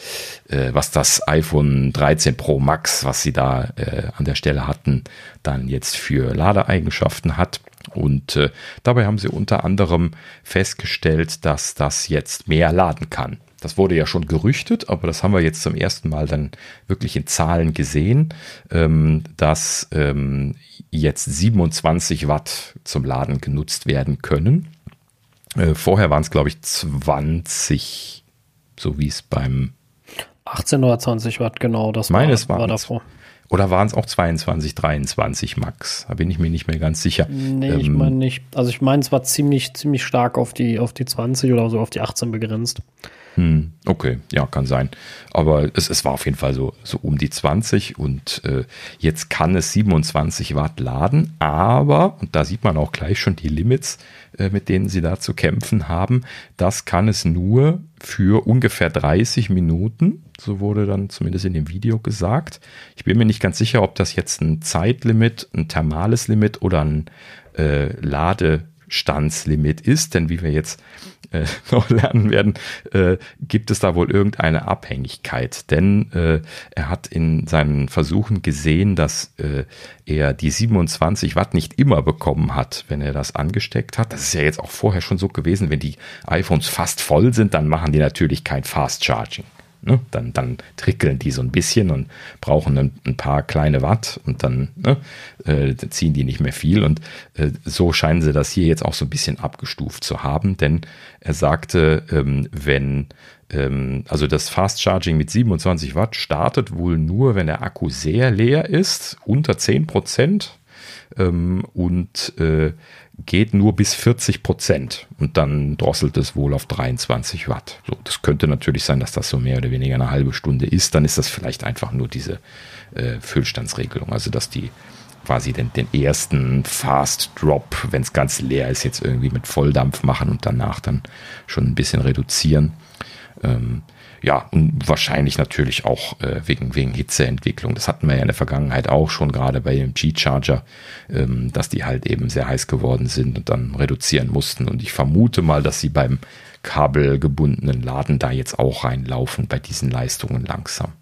A: äh, was das iPhone 13 Pro Max, was sie da äh, an der Stelle hatten, dann jetzt für Ladeeigenschaften hat. Und äh, dabei haben sie unter anderem festgestellt, dass das jetzt mehr laden kann. Das wurde ja schon gerüchtet, aber das haben wir jetzt zum ersten Mal dann wirklich in Zahlen gesehen, ähm, dass ähm, jetzt 27 Watt zum Laden genutzt werden können. Äh, vorher waren es, glaube ich, 20, so wie es beim
B: 18 oder 20 Watt, genau, das
A: Meines war, war davor. Oder waren es auch 22, 23 Max? Da bin ich mir nicht mehr ganz sicher.
B: Nee, ähm, ich meine nicht. Also ich meine, es war ziemlich, ziemlich stark auf die, auf die 20 oder so auf die 18 begrenzt.
A: Hm, okay, ja, kann sein. Aber es, es war auf jeden Fall so, so um die 20 und äh, jetzt kann es 27 Watt laden, aber, und da sieht man auch gleich schon die Limits, äh, mit denen sie da zu kämpfen haben, das kann es nur für ungefähr 30 Minuten. So wurde dann zumindest in dem Video gesagt. Ich bin mir nicht ganz sicher, ob das jetzt ein Zeitlimit, ein thermales Limit oder ein äh, Ladestandslimit ist, denn wie wir jetzt äh, *laughs* noch lernen werden, äh, gibt es da wohl irgendeine Abhängigkeit. Denn äh, er hat in seinen Versuchen gesehen, dass äh, er die 27 Watt nicht immer bekommen hat, wenn er das angesteckt hat. Das ist ja jetzt auch vorher schon so gewesen, wenn die iPhones fast voll sind, dann machen die natürlich kein Fast Charging. Ne? Dann, dann trickeln die so ein bisschen und brauchen ein, ein paar kleine Watt und dann ne, äh, ziehen die nicht mehr viel. Und äh, so scheinen sie das hier jetzt auch so ein bisschen abgestuft zu haben, denn er sagte, ähm, wenn ähm, also das Fast Charging mit 27 Watt startet wohl nur, wenn der Akku sehr leer ist, unter 10 Prozent. Ähm, und äh, geht nur bis 40 Prozent und dann drosselt es wohl auf 23 Watt. So, das könnte natürlich sein, dass das so mehr oder weniger eine halbe Stunde ist. Dann ist das vielleicht einfach nur diese äh, Füllstandsregelung, also dass die quasi den, den ersten Fast Drop, wenn es ganz leer ist, jetzt irgendwie mit Volldampf machen und danach dann schon ein bisschen reduzieren. Ähm, ja, und wahrscheinlich natürlich auch äh, wegen, wegen Hitzeentwicklung. Das hatten wir ja in der Vergangenheit auch schon, gerade bei dem G-Charger, ähm, dass die halt eben sehr heiß geworden sind und dann reduzieren mussten. Und ich vermute mal, dass sie beim kabelgebundenen Laden da jetzt auch reinlaufen bei diesen Leistungen langsam.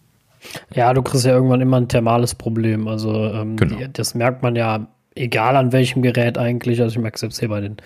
B: Ja, du kriegst ja irgendwann immer ein thermales Problem. Also ähm, genau. die, das merkt man ja, egal an welchem Gerät eigentlich. Also ich merke es jetzt hier bei den,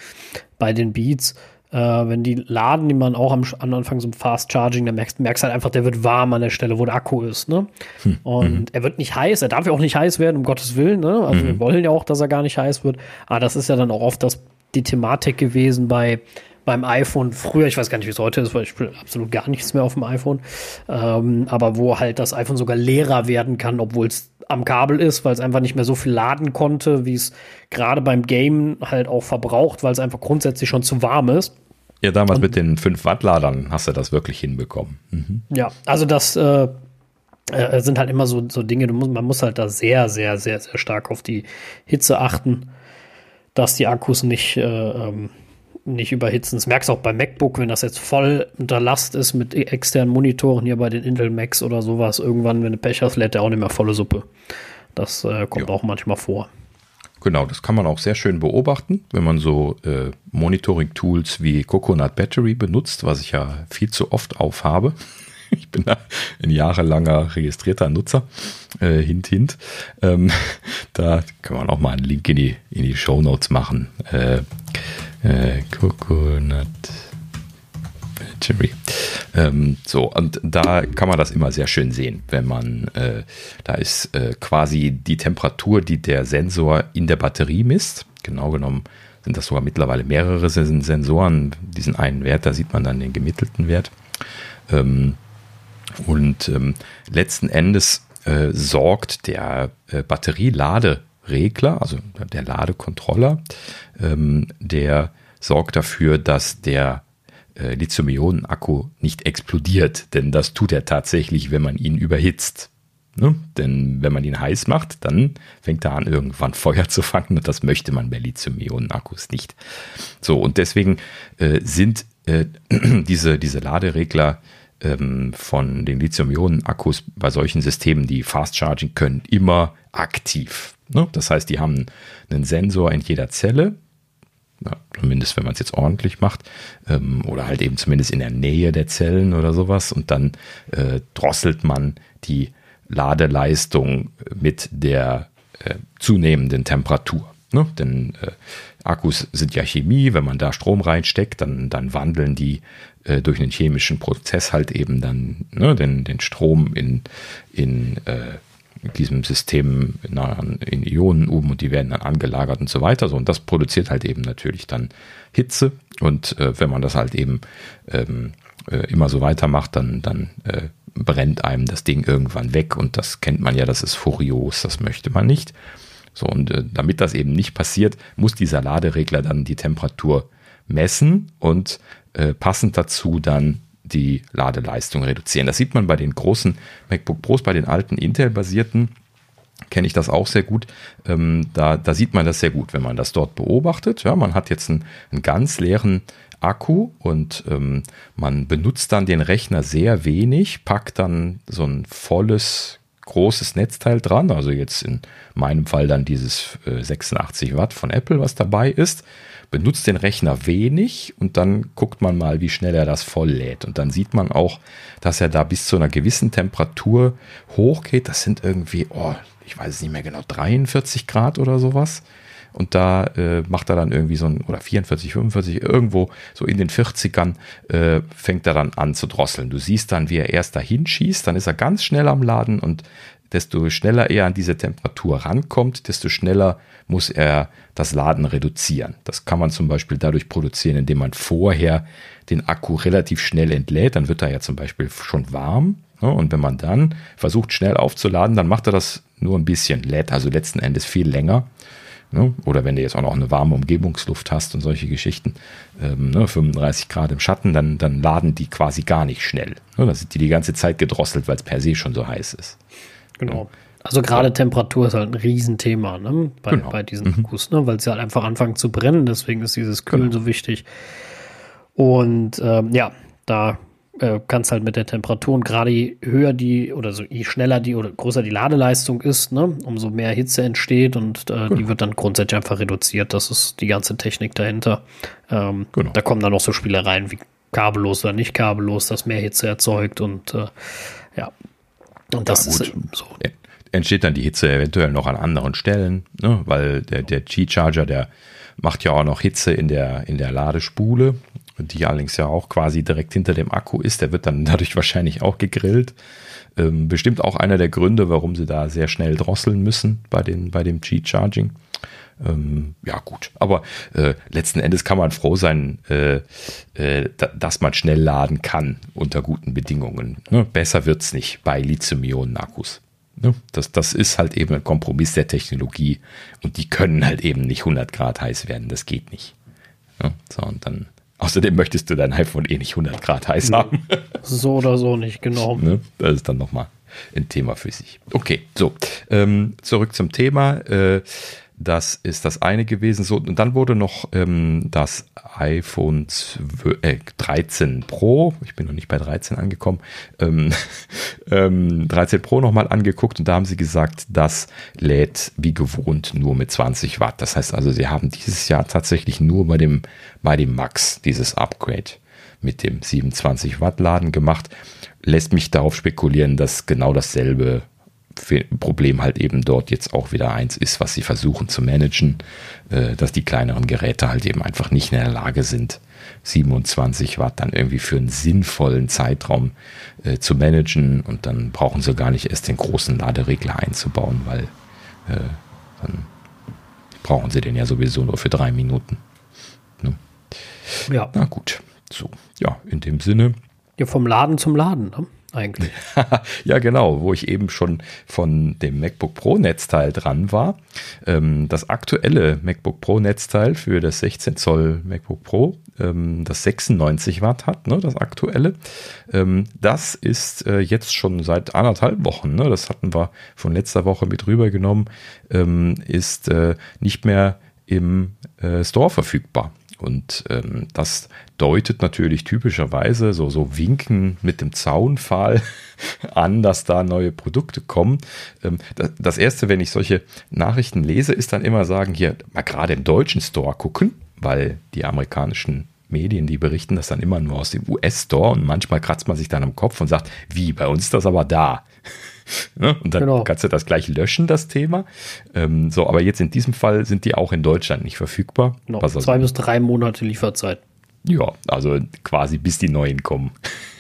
B: bei den Beats äh, wenn die laden, die man auch am, am Anfang so ein Fast Charging, dann merkst, merkst halt einfach, der wird warm an der Stelle, wo der Akku ist. Ne? Hm. Und mhm. er wird nicht heiß, er darf ja auch nicht heiß werden, um Gottes Willen. Ne? Also mhm. wir wollen ja auch, dass er gar nicht heiß wird. Aber das ist ja dann auch oft das, die Thematik gewesen bei beim iPhone früher, ich weiß gar nicht, wie es heute ist, weil ich spiele absolut gar nichts mehr auf dem iPhone, ähm, aber wo halt das iPhone sogar leerer werden kann, obwohl es am Kabel ist, weil es einfach nicht mehr so viel laden konnte, wie es gerade beim Game halt auch verbraucht, weil es einfach grundsätzlich schon zu warm ist.
A: Ja, damals Und, mit den 5 Watt Ladern hast du das wirklich hinbekommen.
B: Mhm. Ja, also das äh, äh, sind halt immer so, so Dinge, musst, man muss halt da sehr, sehr, sehr, sehr stark auf die Hitze achten, dass die Akkus nicht äh, ähm, nicht überhitzen. Das merkst du auch beim MacBook, wenn das jetzt voll unter Last ist mit externen Monitoren hier bei den Intel Macs oder sowas. Irgendwann, wenn du Pech hast, lädt der auch nicht mehr volle Suppe. Das äh, kommt ja. auch manchmal vor.
A: Genau, das kann man auch sehr schön beobachten, wenn man so äh, Monitoring-Tools wie Coconut Battery benutzt, was ich ja viel zu oft aufhabe. *laughs* Ich bin da ein jahrelanger registrierter Nutzer. Äh, hint, hint. Ähm, *laughs* da können wir auch mal einen Link in die, in die Show Notes machen. Äh, äh, Coconut Battery. Ähm, so, und da kann man das immer sehr schön sehen, wenn man, äh, da ist äh, quasi die Temperatur, die der Sensor in der Batterie misst. Genau genommen sind das sogar mittlerweile mehrere Sensoren. Diesen einen Wert, da sieht man dann den gemittelten Wert. Ähm, und ähm, letzten Endes äh, sorgt der äh, Batterieladeregler, also der Ladecontroller, ähm, der sorgt dafür, dass der äh, Lithium-Ionen-Akku nicht explodiert, denn das tut er tatsächlich, wenn man ihn überhitzt. Ne? Denn wenn man ihn heiß macht, dann fängt er an, irgendwann *laughs* Feuer zu fangen und das möchte man bei Lithium-Ionen-Akkus nicht. So, und deswegen äh, sind äh, *clears throat* diese, diese Laderegler ähm, von den Lithium-Ionen-Akkus bei solchen Systemen, die Fast Charging können, immer aktiv. Ne? Das heißt, die haben einen Sensor in jeder Zelle, ja, zumindest wenn man es jetzt ordentlich macht, ähm, oder halt eben zumindest in der Nähe der Zellen oder sowas. Und dann äh, drosselt man die Ladeleistung mit der äh, zunehmenden Temperatur. Ne? Denn äh, Akkus sind ja Chemie, wenn man da Strom reinsteckt, dann, dann wandeln die äh, durch einen chemischen Prozess halt eben dann ne, den, den Strom in, in äh, diesem System in, in Ionen um und die werden dann angelagert und so weiter. So, und das produziert halt eben natürlich dann Hitze. Und äh, wenn man das halt eben ähm, äh, immer so weitermacht, dann, dann äh, brennt einem das Ding irgendwann weg. Und das kennt man ja, das ist furios, das möchte man nicht. So, und äh, damit das eben nicht passiert, muss dieser Laderegler dann die Temperatur messen und äh, passend dazu dann die Ladeleistung reduzieren. Das sieht man bei den großen MacBook Pros, bei den alten Intel-basierten kenne ich das auch sehr gut. Ähm, da, da sieht man das sehr gut, wenn man das dort beobachtet. Ja, man hat jetzt einen, einen ganz leeren Akku und ähm, man benutzt dann den Rechner sehr wenig, packt dann so ein volles großes Netzteil dran, also jetzt in meinem Fall dann dieses äh, 86 Watt von Apple, was dabei ist benutzt den Rechner wenig und dann guckt man mal, wie schnell er das voll lädt. Und dann sieht man auch, dass er da bis zu einer gewissen Temperatur hochgeht. Das sind irgendwie, oh, ich weiß es nicht mehr genau, 43 Grad oder sowas. Und da äh, macht er dann irgendwie so ein, oder 44, 45, irgendwo so in den 40ern äh, fängt er dann an zu drosseln. Du siehst dann, wie er erst dahin schießt, dann ist er ganz schnell am Laden und desto schneller er an diese Temperatur rankommt, desto schneller muss er das Laden reduzieren. Das kann man zum Beispiel dadurch produzieren, indem man vorher den Akku relativ schnell entlädt. Dann wird er ja zum Beispiel schon warm. Ne? Und wenn man dann versucht, schnell aufzuladen, dann macht er das nur ein bisschen, lädt also letzten Endes viel länger. Ne? Oder wenn du jetzt auch noch eine warme Umgebungsluft hast und solche Geschichten, 35 ähm, Grad im Schatten, dann, dann laden die quasi gar nicht schnell. Da sind die die ganze Zeit gedrosselt, weil es per se schon so heiß ist.
B: Genau. Also gerade Temperatur ist halt ein Riesenthema ne? bei, genau. bei diesen mhm. Akkus, ne? weil sie halt einfach anfangen zu brennen. Deswegen ist dieses Kühlen genau. so wichtig. Und ähm, ja, da äh, kannst halt mit der Temperatur und gerade je höher die oder so je schneller die oder größer die Ladeleistung ist, ne, umso mehr Hitze entsteht und äh, genau. die wird dann grundsätzlich einfach reduziert. Das ist die ganze Technik dahinter. Ähm, genau. Da kommen dann noch so Spielereien wie kabellos oder nicht kabellos, das mehr Hitze erzeugt und äh, ja. Und das ja, ist so
A: entsteht dann die Hitze eventuell noch an anderen Stellen, ne? weil der, der Qi-Charger, der macht ja auch noch Hitze in der, in der Ladespule, die allerdings ja auch quasi direkt hinter dem Akku ist. Der wird dann *laughs* dadurch wahrscheinlich auch gegrillt. Ähm, bestimmt auch einer der Gründe, warum sie da sehr schnell drosseln müssen bei, den, bei dem Qi-Charging. Ähm, ja, gut. Aber äh, letzten Endes kann man froh sein, äh, äh, dass man schnell laden kann unter guten Bedingungen. Ne? Besser es nicht bei Lithium-Ionen-Akkus. Ne? Das, das ist halt eben ein Kompromiss der Technologie und die können halt eben nicht 100 Grad heiß werden. Das geht nicht. Ne? So, und dann, außerdem möchtest du dein iPhone eh nicht 100 Grad heiß haben.
B: So oder so nicht, genau.
A: Ne? Das ist dann nochmal ein Thema für sich. Okay, so, ähm, zurück zum Thema. Äh, das ist das eine gewesen. So, und dann wurde noch ähm, das iPhone 12, äh, 13 Pro, ich bin noch nicht bei 13 angekommen, ähm, *laughs* ähm, 13 Pro nochmal angeguckt und da haben sie gesagt, das lädt wie gewohnt nur mit 20 Watt. Das heißt also, sie haben dieses Jahr tatsächlich nur bei dem, bei dem Max dieses Upgrade mit dem 27 Watt Laden gemacht. Lässt mich darauf spekulieren, dass genau dasselbe Problem halt eben dort jetzt auch wieder eins ist, was sie versuchen zu managen, äh, dass die kleineren Geräte halt eben einfach nicht in der Lage sind, 27 Watt dann irgendwie für einen sinnvollen Zeitraum äh, zu managen und dann brauchen sie gar nicht erst den großen Laderegler einzubauen, weil äh, dann brauchen sie den ja sowieso nur für drei Minuten. Ne? Ja. Na gut, so, ja, in dem Sinne.
B: Ja, vom Laden zum Laden, ne? Eigentlich. *laughs*
A: ja, genau, wo ich eben schon von dem MacBook Pro Netzteil dran war. Ähm, das aktuelle MacBook Pro Netzteil für das 16 Zoll MacBook Pro, ähm, das 96 Watt hat, ne, das aktuelle. Ähm, das ist äh, jetzt schon seit anderthalb Wochen, ne, das hatten wir von letzter Woche mit rübergenommen, ist äh, nicht mehr im äh, Store verfügbar. Und ähm, das deutet natürlich typischerweise so, so Winken mit dem Zaunpfahl *laughs* an, dass da neue Produkte kommen. Ähm, das, das, erste, wenn ich solche Nachrichten lese, ist dann immer sagen, hier mal gerade im deutschen Store gucken, weil die amerikanischen Medien, die berichten das dann immer nur aus dem US-Store und manchmal kratzt man sich dann am Kopf und sagt, wie, bei uns ist das aber da. Ne? Und dann genau. kannst du das gleich löschen, das Thema. Ähm, so, aber jetzt in diesem Fall sind die auch in Deutschland nicht verfügbar.
B: Genau. Also, Zwei bis drei Monate Lieferzeit.
A: Ja, also quasi bis die neuen kommen.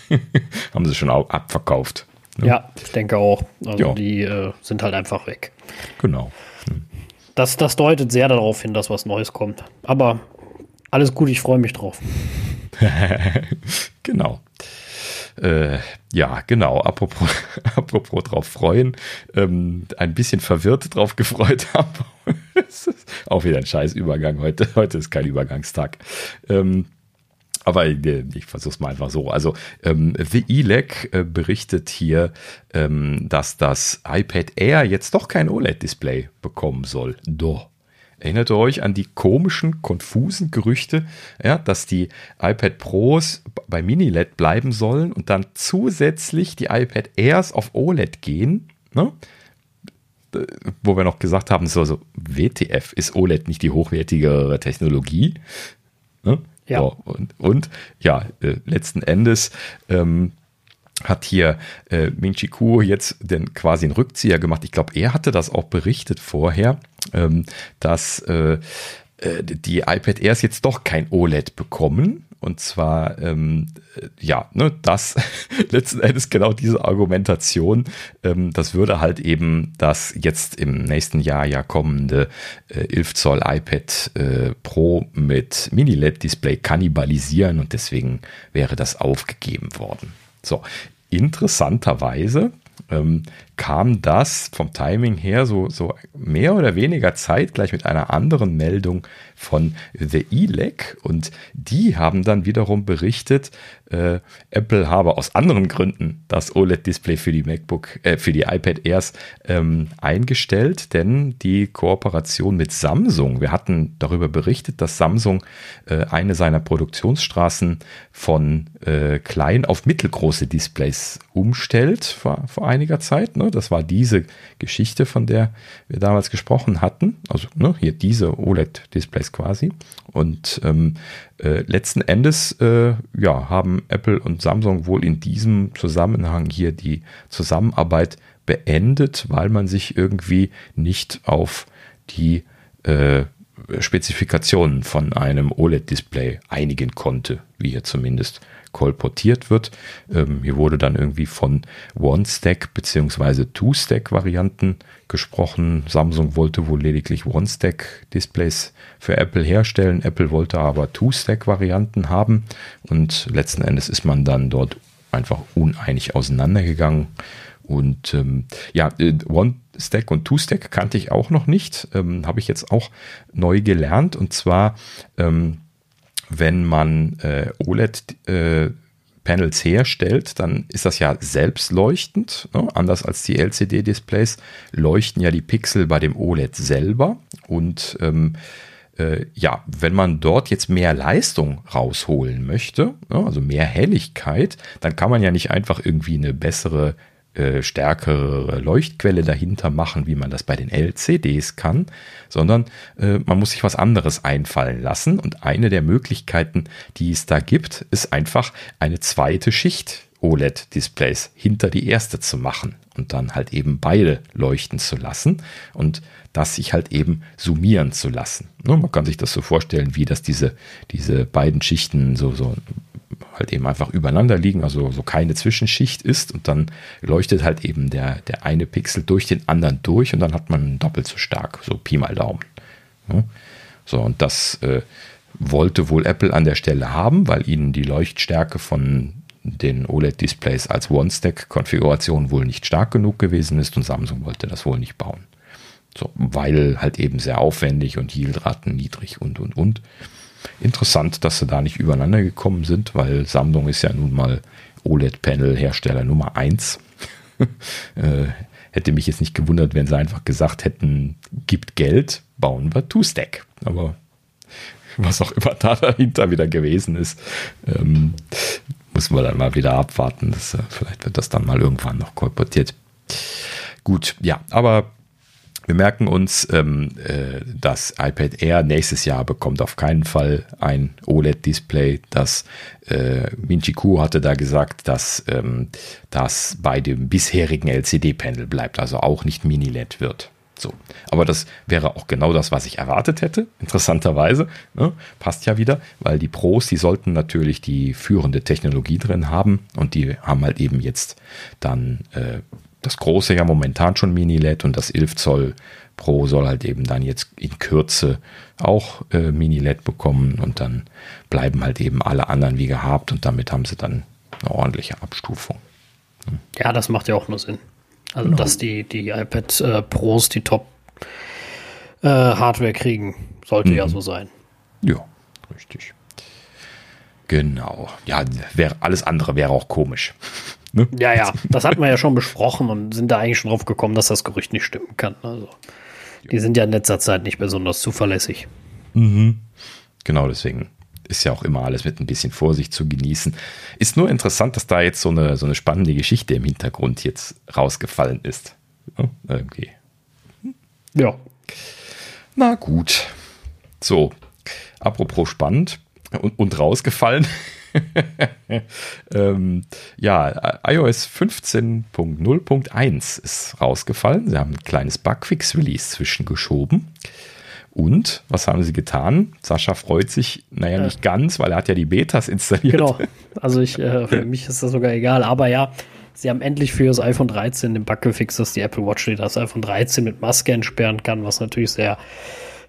A: *laughs* Haben sie schon abverkauft.
B: Ne? Ja, ich denke auch. Also ja. die äh, sind halt einfach weg.
A: Genau.
B: Hm. Das, das deutet sehr darauf hin, dass was Neues kommt. Aber alles gut, ich freue mich drauf. *laughs*
A: genau. Äh, ja, genau. Apropos, *laughs* apropos drauf freuen, ähm, ein bisschen verwirrt drauf gefreut *laughs* habe. auch wieder ein scheiß Übergang heute. Heute ist kein Übergangstag. Ähm, aber äh, ich versuche es mal einfach so. Also ähm, The ELEC äh, berichtet hier, ähm, dass das iPad Air jetzt doch kein OLED-Display bekommen soll. Doch. Erinnert ihr euch an die komischen, konfusen Gerüchte, ja, dass die iPad Pros bei Mini-LED bleiben sollen und dann zusätzlich die iPad Airs auf OLED gehen? Ne? Wo wir noch gesagt haben, so, so WTF, ist OLED nicht die hochwertigere Technologie? Ne? Ja. So, und, und, ja, äh, letzten Endes ähm, hat hier äh, Ming Chi Kuo jetzt den quasi einen Rückzieher gemacht. Ich glaube, er hatte das auch berichtet vorher, ähm, dass äh, äh die iPad Airs jetzt doch kein OLED bekommen. Und zwar, ähm, ja, ne, das *laughs* letzten Endes genau diese Argumentation, ähm, das würde halt eben das jetzt im nächsten Jahr ja kommende äh, 11 Zoll iPad äh, Pro mit Mini-LED-Display kannibalisieren und deswegen wäre das aufgegeben worden. So, interessanterweise ähm, kam das vom Timing her so, so mehr oder weniger zeitgleich mit einer anderen Meldung von The ELEC und die haben dann wiederum berichtet, äh, Apple habe aus anderen Gründen das OLED-Display für die MacBook, äh, für die iPad Airs ähm, eingestellt, denn die Kooperation mit Samsung, wir hatten darüber berichtet, dass Samsung äh, eine seiner Produktionsstraßen von äh, klein auf mittelgroße Displays umstellt vor, vor einiger Zeit. Ne? Das war diese Geschichte, von der wir damals gesprochen hatten. Also ne, hier diese OLED-Displays quasi. Und ähm, äh, letzten Endes äh, ja, haben Apple und Samsung wohl in diesem Zusammenhang hier die Zusammenarbeit beendet, weil man sich irgendwie nicht auf die äh, Spezifikationen von einem OLED-Display einigen konnte, wie hier zumindest kolportiert wird. Ähm, hier wurde dann irgendwie von One-Stack bzw. Two-Stack-Varianten gesprochen. Samsung wollte wohl lediglich One-Stack-Displays für Apple herstellen. Apple wollte aber Two-Stack-Varianten haben und letzten Endes ist man dann dort einfach uneinig auseinandergegangen. Und ähm, ja, äh, One Stack und Two Stack kannte ich auch noch nicht. Ähm, Habe ich jetzt auch neu gelernt. Und zwar ähm, wenn man äh, OLED-Panels Panels herstellt, dann ist das ja selbstleuchtend. Ne? Anders als die LCD-Displays leuchten ja die Pixel bei dem OLED selber. Und ähm, äh, ja, wenn man dort jetzt mehr Leistung rausholen möchte, ne? also mehr Helligkeit, dann kann man ja nicht einfach irgendwie eine bessere äh, stärkere Leuchtquelle dahinter machen, wie man das bei den LCDs kann, sondern äh, man muss sich was anderes einfallen lassen. Und eine der Möglichkeiten, die es da gibt, ist einfach eine zweite Schicht OLED-Displays hinter die erste zu machen und dann halt eben beide leuchten zu lassen und das sich halt eben summieren zu lassen. Ne, man kann sich das so vorstellen, wie das diese, diese beiden Schichten so, so halt eben einfach übereinander liegen, also so keine Zwischenschicht ist und dann leuchtet halt eben der, der eine Pixel durch den anderen durch und dann hat man doppelt so stark, so Pi mal Daumen. So, und das äh, wollte wohl Apple an der Stelle haben, weil ihnen die Leuchtstärke von den OLED-Displays als One-Stack-Konfiguration wohl nicht stark genug gewesen ist und Samsung wollte das wohl nicht bauen. So, weil halt eben sehr aufwendig und Yieldraten niedrig und und und. Interessant, dass sie da nicht übereinander gekommen sind, weil Samsung ist ja nun mal OLED-Panel-Hersteller Nummer 1. *laughs* äh, hätte mich jetzt nicht gewundert, wenn sie einfach gesagt hätten, gibt Geld, bauen wir Two-Stack. Aber was auch immer da *laughs* dahinter wieder gewesen ist, ähm, müssen wir dann mal wieder abwarten. Das, äh, vielleicht wird das dann mal irgendwann noch kolportiert. Gut, ja, aber wir merken uns, ähm, äh, das iPad Air nächstes Jahr bekommt auf keinen Fall ein OLED-Display. Das äh, Minchi Ku hatte da gesagt, dass ähm, das bei dem bisherigen LCD-Panel bleibt, also auch nicht Mini-LED wird. So. Aber das wäre auch genau das, was ich erwartet hätte, interessanterweise. Ne? Passt ja wieder, weil die Pros, die sollten natürlich die führende Technologie drin haben und die haben halt eben jetzt dann äh, das große ja momentan schon Mini-LED und das 11 Zoll Pro soll halt eben dann jetzt in Kürze auch äh, Mini-LED bekommen und dann bleiben halt eben alle anderen wie gehabt und damit haben sie dann eine ordentliche Abstufung.
B: Ja, das macht ja auch nur Sinn. Also, genau. dass die, die iPad äh, Pros die Top äh, Hardware kriegen, sollte mhm. ja so sein.
A: Ja, richtig. Genau. Ja, wär, alles andere wäre auch komisch.
B: Ne? Ja, ja, das hatten wir ja schon besprochen und sind da eigentlich schon drauf gekommen, dass das Gerücht nicht stimmen kann. Also, die sind ja in letzter Zeit nicht besonders zuverlässig.
A: Mhm. Genau, deswegen ist ja auch immer alles mit ein bisschen Vorsicht zu genießen. Ist nur interessant, dass da jetzt so eine, so eine spannende Geschichte im Hintergrund jetzt rausgefallen ist. Ja, irgendwie.
B: Ja.
A: Na gut. So, apropos spannend und, und rausgefallen. *laughs* ähm, ja, iOS 15.0.1 ist rausgefallen. Sie haben ein kleines Bugfix-Release zwischengeschoben. Und was haben sie getan? Sascha freut sich, naja, nicht ganz, weil er hat ja die Betas installiert. Genau. *laughs*
B: Also ich, äh, für mich ist das sogar egal. Aber ja, sie haben endlich für das iPhone 13 den Bug gefixt, dass die Apple Watch das iPhone 13 mit Maske entsperren kann, was natürlich sehr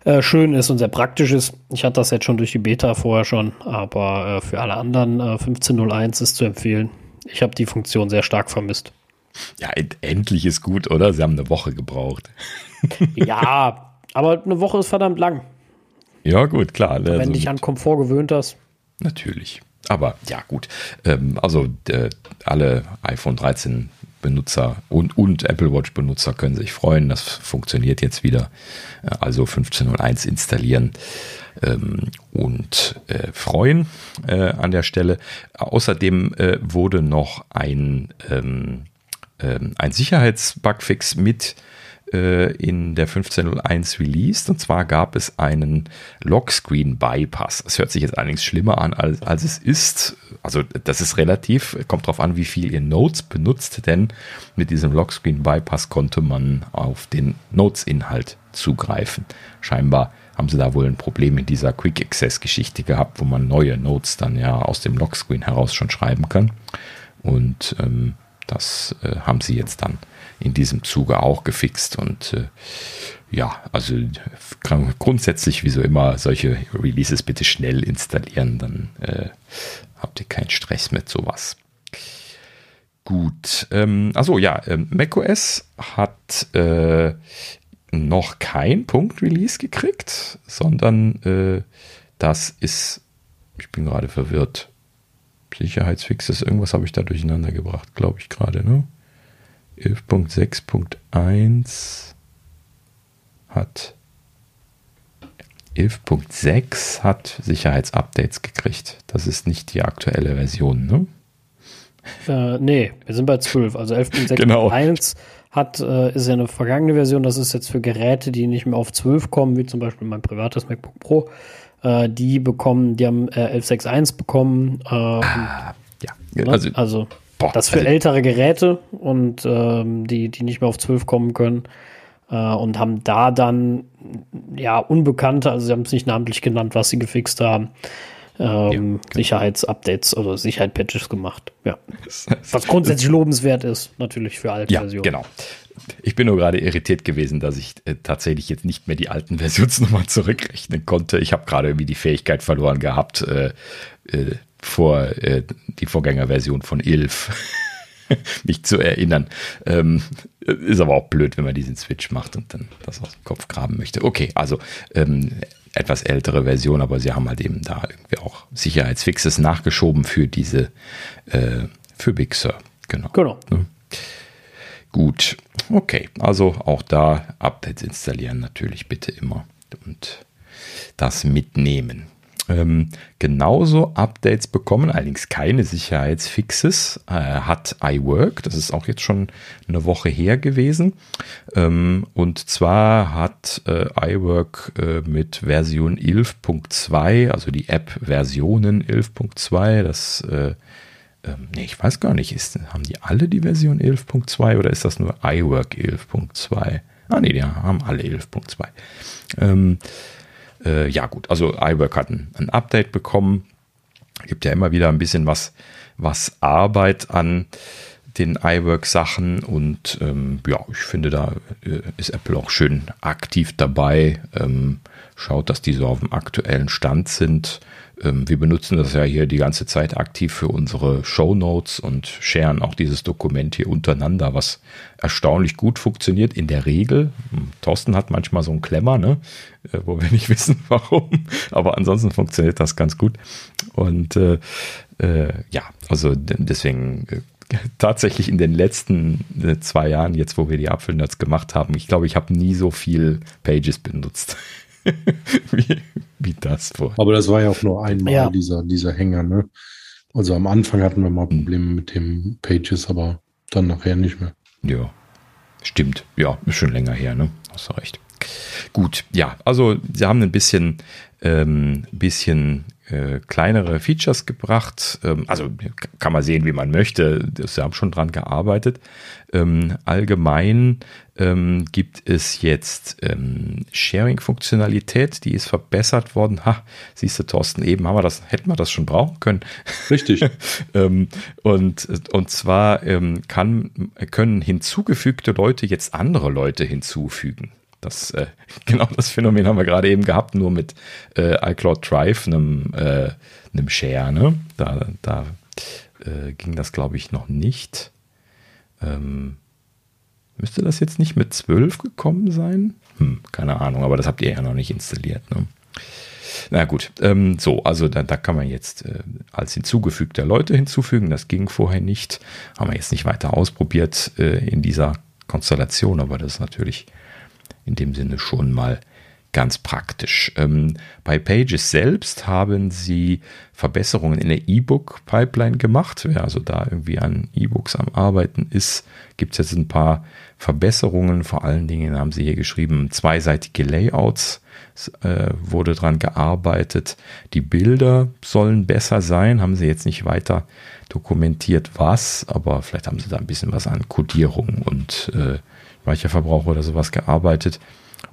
B: äh, schön ist und sehr praktisch ist. Ich hatte das jetzt schon durch die Beta vorher schon, aber äh, für alle anderen äh, 15.01 ist zu empfehlen. Ich habe die Funktion sehr stark vermisst.
A: Ja, end endlich ist gut, oder? Sie haben eine Woche gebraucht. *laughs*
B: ja, aber eine Woche ist verdammt lang.
A: Ja, gut, klar.
B: Wenn also, dich an Komfort gewöhnt hast.
A: Natürlich. Aber ja, gut. Ähm, also äh, alle iPhone 13 Benutzer und, und Apple Watch Benutzer können sich freuen. Das funktioniert jetzt wieder. Äh, also 15.01 installieren ähm, und äh, freuen äh, an der Stelle. Außerdem äh, wurde noch ein, ähm, ähm ein Sicherheitsbugfix mit äh, in der 1501 released. Und zwar gab es einen Lockscreen Bypass. Das hört sich jetzt allerdings schlimmer an, als, als es ist. Also das ist relativ, kommt darauf an, wie viel ihr Notes benutzt, denn mit diesem Lockscreen Bypass konnte man auf den Notes-Inhalt zugreifen. Scheinbar haben sie da wohl ein Problem in dieser Quick Access Geschichte gehabt, wo man neue Notes dann ja aus dem Lockscreen heraus schon schreiben kann. Und ähm, das äh, haben sie jetzt dann in diesem Zuge auch gefixt. Und äh, ja, also grundsätzlich, wie so immer, solche Releases bitte schnell installieren, dann äh, habt ihr keinen Stress mit sowas. Gut, ähm, also ja, ähm, macOS hat äh, noch kein Punkt-Release gekriegt, sondern äh, das ist, ich bin gerade verwirrt, Sicherheitsfixes, irgendwas habe ich da durcheinander gebracht, glaube ich gerade, ne? 11.6.1 hat 11.6 hat Sicherheitsupdates gekriegt. Das ist nicht die aktuelle Version, ne?
B: Äh, nee, wir sind bei 12. Also 11.6.1 genau. hat, äh, ist ja eine vergangene Version. Das ist jetzt für Geräte, die nicht mehr auf 12 kommen, wie zum Beispiel mein privates MacBook Pro. Äh, die bekommen, die haben äh, 11.6.1 bekommen. Äh, ah, ja, ne? also, also boah, das für also, ältere Geräte und ähm, die, die nicht mehr auf 12 kommen können. Äh, und haben da dann ja Unbekannte, also sie haben es nicht namentlich genannt, was sie gefixt haben. Ähm, ja, genau. Sicherheitsupdates oder Sicherheitspatches gemacht. Ja. *laughs* Was grundsätzlich lobenswert ist, natürlich für alte
A: ja, Versionen. Genau. Ich bin nur gerade irritiert gewesen, dass ich äh, tatsächlich jetzt nicht mehr die alten *laughs* Versionsnummern zurückrechnen konnte. Ich habe gerade irgendwie die Fähigkeit verloren gehabt, äh, äh, vor äh, die Vorgängerversion von 11 *laughs* mich zu erinnern. Ähm, ist aber auch blöd, wenn man diesen Switch macht und dann das aus dem Kopf graben möchte. Okay, also ähm, etwas ältere Version, aber sie haben halt eben da irgendwie auch Sicherheitsfixes nachgeschoben für diese, äh, für Big Sur. Genau. Genau. Ne? Gut, okay, also auch da Updates installieren natürlich bitte immer und das mitnehmen ähm, genauso Updates bekommen, allerdings keine Sicherheitsfixes, äh, hat iWork. Das ist auch jetzt schon eine Woche her gewesen. Ähm, und zwar hat äh, iWork äh, mit Version 11.2, also die App-Versionen 11.2, das äh, ähm, nee, ich weiß gar nicht, ist, haben die alle die Version 11.2 oder ist das nur iWork 11.2? Ah, nee, die haben alle 11.2. Ähm, äh, ja gut, also iWork hat ein, ein, Update bekommen. Gibt ja immer wieder ein bisschen was, was Arbeit an den iWork-Sachen und ähm, ja, ich finde, da äh, ist Apple auch schön aktiv dabei. Ähm, schaut, dass die so auf dem aktuellen Stand sind. Ähm, wir benutzen das ja hier die ganze Zeit aktiv für unsere Show Notes und sharen auch dieses Dokument hier untereinander, was erstaunlich gut funktioniert in der Regel. Hm, Thorsten hat manchmal so einen Klemmer, ne? Äh, wo wir nicht *laughs* wissen, warum, aber ansonsten funktioniert das ganz gut. Und äh, äh, ja, also deswegen äh, *laughs* tatsächlich in den letzten äh, zwei Jahren, jetzt wo wir die Apfelnerds gemacht haben, ich glaube, ich habe nie so viel Pages benutzt. *laughs* wie, wie das vor.
C: Aber das war ja auch nur einmal ja. dieser, dieser Hänger, ne? Also am Anfang hatten wir mal Probleme mit dem Pages, aber dann nachher nicht mehr.
A: Ja, stimmt. Ja, ist schon länger her, ne? Hast du recht. Gut, ja, also sie haben ein bisschen, ähm, bisschen äh, kleinere Features gebracht. Ähm, also kann man sehen, wie man möchte. Sie haben schon dran gearbeitet. Ähm, allgemein ähm, gibt es jetzt ähm, Sharing-Funktionalität, die ist verbessert worden. Ha, siehst du, Thorsten, eben haben wir das, hätten wir das schon brauchen können.
C: Richtig. *laughs*
A: Ähm, und, und zwar kann, können hinzugefügte Leute jetzt andere Leute hinzufügen. Das, äh, *laughs* genau das Phänomen haben wir gerade eben gehabt, nur mit äh, iCloud Drive, einem, äh, einem Share. Ne? Da, da äh, ging das, glaube ich, noch nicht. Ähm, müsste das jetzt nicht mit 12 gekommen sein? Hm, keine Ahnung, aber das habt ihr ja noch nicht installiert. Ne? Na gut, ähm, so, also da, da kann man jetzt äh, als hinzugefügter Leute hinzufügen. Das ging vorher nicht. Haben wir jetzt nicht weiter ausprobiert äh, in dieser Konstellation, aber das ist natürlich in dem Sinne schon mal ganz praktisch. Ähm, bei Pages selbst haben sie Verbesserungen in der E-Book-Pipeline gemacht. Wer also da irgendwie an E-Books am Arbeiten ist, gibt es jetzt ein paar Verbesserungen. Vor allen Dingen haben sie hier geschrieben, zweiseitige Layouts äh, wurde dran gearbeitet. Die Bilder sollen besser sein, haben sie jetzt nicht weiter dokumentiert, was, aber vielleicht haben sie da ein bisschen was an Codierung und äh, Speicherverbrauch oder sowas gearbeitet.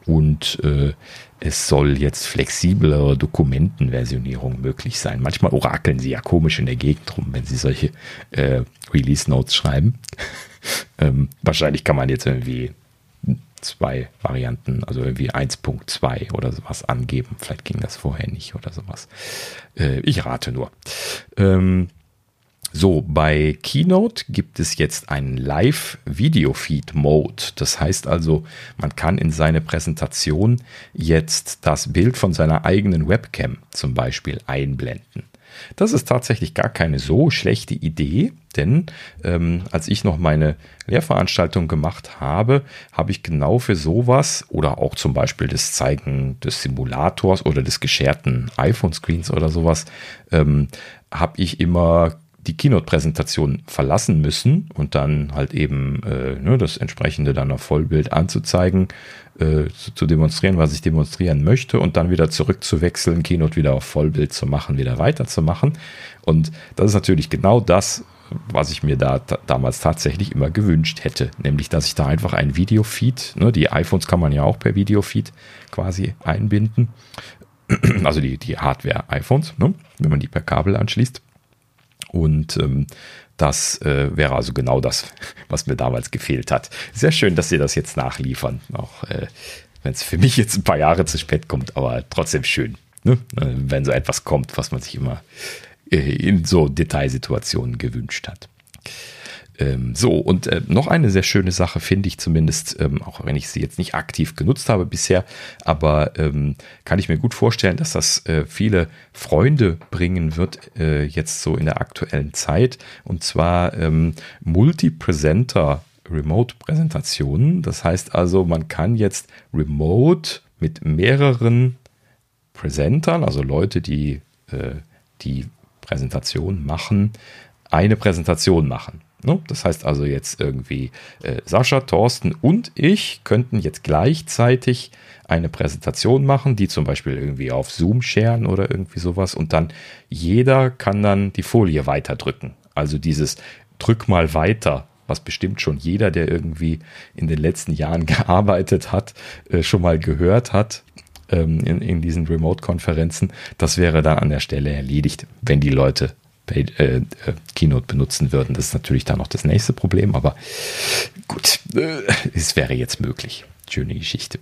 A: Und äh, es soll jetzt flexiblere Dokumentenversionierung möglich sein. Manchmal orakeln sie ja komisch in der Gegend rum, wenn sie solche äh, Release Notes schreiben. *laughs* ähm, wahrscheinlich kann man jetzt irgendwie zwei Varianten, also irgendwie 1.2 oder sowas angeben. Vielleicht ging das vorher nicht oder sowas. Äh, ich rate nur. Ähm, so, bei Keynote gibt es jetzt einen Live-Video-Feed-Mode. Das heißt also, man kann in seine Präsentation jetzt das Bild von seiner eigenen Webcam zum Beispiel einblenden. Das ist tatsächlich gar keine so schlechte Idee, denn ähm, als ich noch meine Lehrveranstaltung gemacht habe, habe ich genau für sowas oder auch zum Beispiel das Zeigen des Simulators oder des gescherten iPhone-Screens oder sowas, ähm, habe ich immer die Keynote-Präsentation verlassen müssen und dann halt eben äh, ne, das entsprechende dann auf Vollbild anzuzeigen, äh, zu, zu, demonstrieren, was ich demonstrieren möchte und dann wieder zurückzuwechseln, Keynote wieder auf Vollbild zu machen, wieder weiterzumachen. Und das ist natürlich genau das, was ich mir da damals tatsächlich immer gewünscht hätte, nämlich dass ich da einfach ein Videofeed, ne, die iPhones kann man ja auch per Videofeed quasi einbinden, *clears throat* also die, die Hardware-iPhones, ne, wenn man die per Kabel anschließt und ähm, das äh, wäre also genau das, *laughs* was mir damals gefehlt hat. Sehr schön, dass Sie das jetzt nachliefern, auch äh, wenn es für mich jetzt ein paar Jahre zu spät kommt, aber trotzdem schön, ne? Äh, wenn so etwas kommt, was man sich immer äh, in so Detailsituationen gewünscht hat. Ähm, so, und äh, noch eine sehr schöne Sache finde ich zumindest, ähm, auch wenn ich sie jetzt nicht aktiv genutzt habe bisher, aber ähm, kann ich mir gut vorstellen, dass das äh, viele Freunde bringen wird, äh, jetzt so in der aktuellen Zeit. Und zwar ähm, Multi-Presenter Remote-Präsentationen. Das heißt also, man kann jetzt remote mit mehreren Präsentern, also Leute, die äh, die Präsentation machen, eine Präsentation machen. Ne? Das heißt also jetzt irgendwie äh, Sascha, Thorsten und ich könnten jetzt gleichzeitig eine Präsentation machen, die zum Beispiel irgendwie auf Zoom scheren oder irgendwie sowas und dann jeder kann dann die Folie weiterdrücken. Also dieses drück mal weiter, was bestimmt schon jeder, der irgendwie in den letzten Jahren *laughs* gearbeitet hat, äh, schon mal gehört hat ähm, in, in diesen Remote-Konferenzen. Das wäre dann an der Stelle erledigt, wenn die Leute äh, äh, Keynote benutzen würden. Das ist natürlich dann noch das nächste Problem, aber gut, äh, es wäre jetzt möglich. Schöne Geschichte.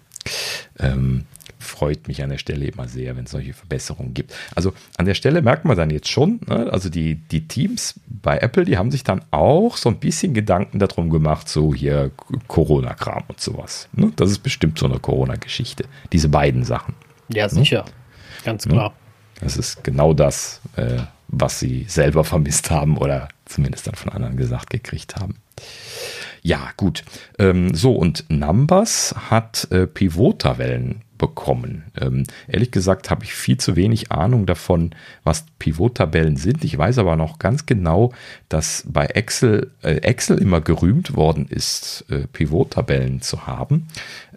A: Ähm, freut mich an der Stelle immer sehr, wenn es solche Verbesserungen gibt. Also an der Stelle merkt man dann jetzt schon, ne, also die, die Teams bei Apple, die haben sich dann auch so ein bisschen Gedanken darum gemacht, so hier Corona-Kram und sowas. Ne? Das ist bestimmt so eine Corona-Geschichte, diese beiden Sachen.
B: Ja, sicher, ne? ganz klar.
A: Das ist genau das, äh, was sie selber *laughs* vermisst haben oder zumindest dann von anderen gesagt gekriegt haben. Ja, gut. Ähm, so, und Numbers hat äh, Pivot-Tabellen bekommen. Ähm, ehrlich gesagt habe ich viel zu wenig Ahnung davon, was Pivot-Tabellen sind. Ich weiß aber noch ganz genau, dass bei Excel, äh, Excel immer gerühmt worden ist, äh, Pivot-Tabellen zu haben.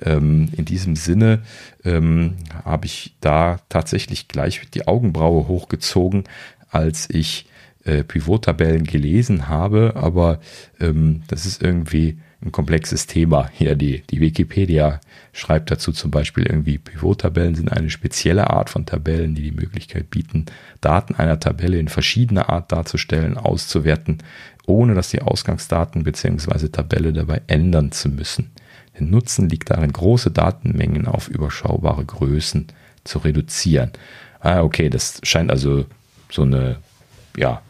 A: Ähm, in diesem Sinne ähm, habe ich da tatsächlich gleich die Augenbraue hochgezogen, als ich äh, Pivot-Tabellen gelesen habe, aber ähm, das ist irgendwie ein komplexes Thema. Hier die, die Wikipedia schreibt dazu zum Beispiel irgendwie, Pivot-Tabellen sind eine spezielle Art von Tabellen, die die Möglichkeit bieten, Daten einer Tabelle in verschiedener Art darzustellen, auszuwerten, ohne dass die Ausgangsdaten bzw. Tabelle dabei ändern zu müssen. Der Nutzen liegt darin, große Datenmengen auf überschaubare Größen zu reduzieren. Ah, okay, das scheint also so eine, ja,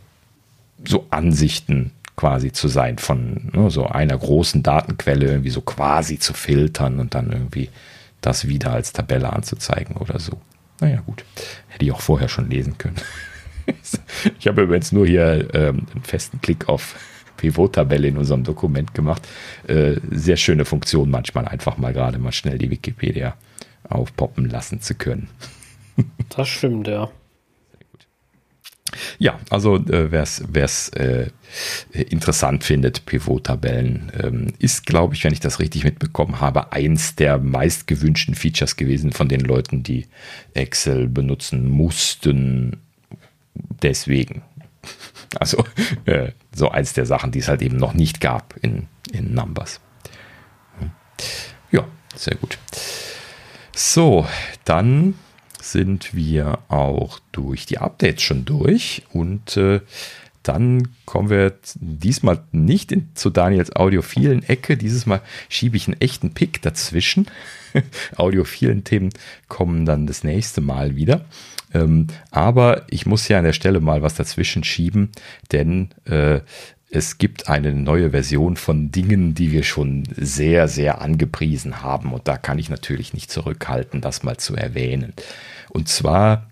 A: so Ansichten quasi zu sein von ne, so einer großen Datenquelle irgendwie so quasi zu filtern und dann irgendwie das wieder als Tabelle anzuzeigen oder so. Naja, gut. Hätte ich auch vorher schon lesen können. *laughs* ich habe übrigens nur hier ähm, einen festen Klick auf Pivot-Tabelle in unserem Dokument gemacht. Äh, sehr schöne Funktion, manchmal einfach mal gerade mal schnell die Wikipedia aufpoppen lassen zu können.
B: das stimmt, ja.
A: Ja, also äh, wer es äh, interessant findet, Pivot-Tabellen, ähm, ist, glaube ich, wenn ich das richtig mitbekommen habe, eins der meist gewünschten Features gewesen von den Leuten, die Excel benutzen mussten. Deswegen. Also äh, so eins der Sachen, die es halt eben noch nicht gab in, in Numbers. Ja, sehr gut. So, dann sind wir auch durch die Updates schon durch und äh, dann kommen wir diesmal nicht in, zu Daniels audiophilen Ecke. Dieses Mal schiebe ich einen echten Pick dazwischen. *laughs* audiophilen Themen kommen dann das nächste Mal wieder. Ähm, aber ich muss ja an der Stelle mal was dazwischen schieben, denn äh, es gibt eine neue Version von Dingen, die wir schon sehr, sehr angepriesen haben. Und da kann ich natürlich nicht zurückhalten, das mal zu erwähnen. Und zwar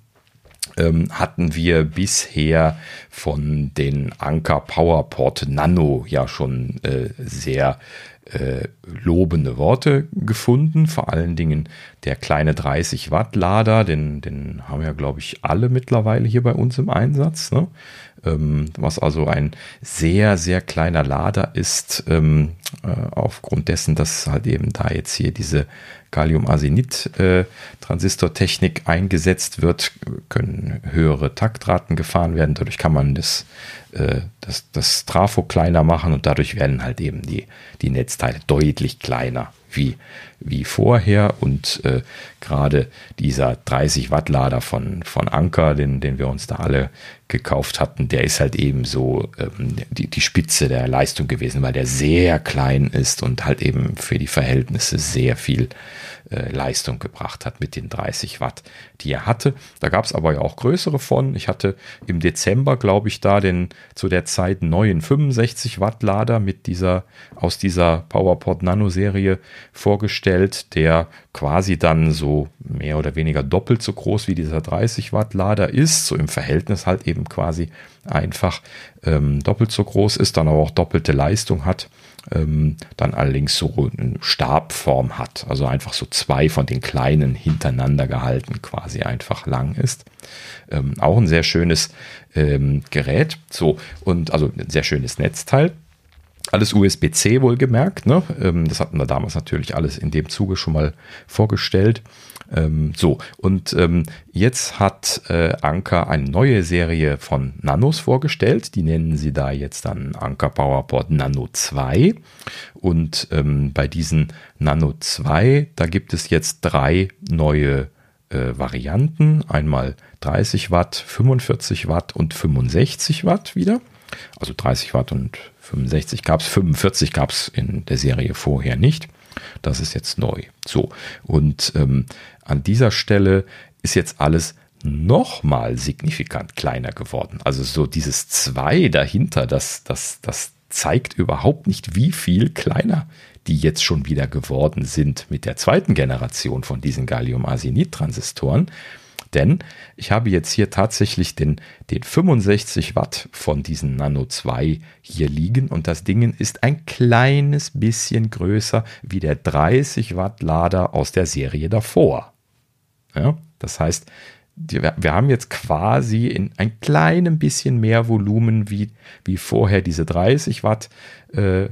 A: ähm, hatten wir bisher von den Anker PowerPort Nano ja schon äh, sehr äh, lobende Worte gefunden. Vor allen Dingen der kleine 30 Watt Lader, den, den haben ja, glaube ich, alle mittlerweile hier bei uns im Einsatz. Ne? Ähm, was also ein sehr, sehr kleiner Lader ist, ähm, äh, aufgrund dessen, dass halt eben da jetzt hier diese Gallium-Arsenid-Transistortechnik äh, eingesetzt wird, können höhere Taktraten gefahren werden. Dadurch kann man das, äh, das, das Trafo kleiner machen und dadurch werden halt eben die, die Netzteile deutlich kleiner wie, wie vorher. Und äh, gerade dieser 30 Watt Lader von, von Anker, den, den wir uns da alle gekauft hatten, der ist halt eben so ähm, die, die Spitze der Leistung gewesen, weil der sehr klein ist und halt eben für die Verhältnisse sehr viel äh, Leistung gebracht hat mit den 30 Watt, die er hatte. Da gab es aber ja auch größere von. Ich hatte im Dezember, glaube ich, da den zu der Zeit neuen 65 Watt Lader mit dieser aus dieser PowerPod Nano Serie vorgestellt, der quasi dann so mehr oder weniger doppelt so groß wie dieser 30 Watt Lader ist, so im Verhältnis halt eben quasi einfach ähm, doppelt so groß ist, dann aber auch doppelte Leistung hat ähm, dann allerdings so eine Stabform hat. Also einfach so zwei von den kleinen hintereinander gehalten, quasi einfach lang ist. Ähm, auch ein sehr schönes ähm, Gerät. So, und also ein sehr schönes Netzteil. Alles USB-C wohlgemerkt. Ne? Ähm, das hatten wir damals natürlich alles in dem Zuge schon mal vorgestellt. Ähm, so, und ähm, jetzt hat äh, Anker eine neue Serie von Nanos vorgestellt. Die nennen sie da jetzt dann Anker PowerPort Nano 2. Und ähm, bei diesen Nano 2, da gibt es jetzt drei neue äh, Varianten. Einmal 30 Watt, 45 Watt und 65 Watt wieder. Also 30 Watt und 65 gab es, 45 gab es in der Serie vorher nicht. Das ist jetzt neu. So, und ähm, an dieser Stelle ist jetzt alles nochmal signifikant kleiner geworden. Also so dieses 2 dahinter, das, das, das zeigt überhaupt nicht, wie viel kleiner die jetzt schon wieder geworden sind mit der zweiten Generation von diesen Gallium-Arsenid-Transistoren. Denn ich habe jetzt hier tatsächlich den, den 65 Watt von diesen Nano 2 hier liegen und das Ding ist ein kleines bisschen größer wie der 30 Watt Lader aus der Serie davor. Ja, das heißt, wir haben jetzt quasi in ein kleines bisschen mehr Volumen, wie, wie vorher diese 30 Watt äh,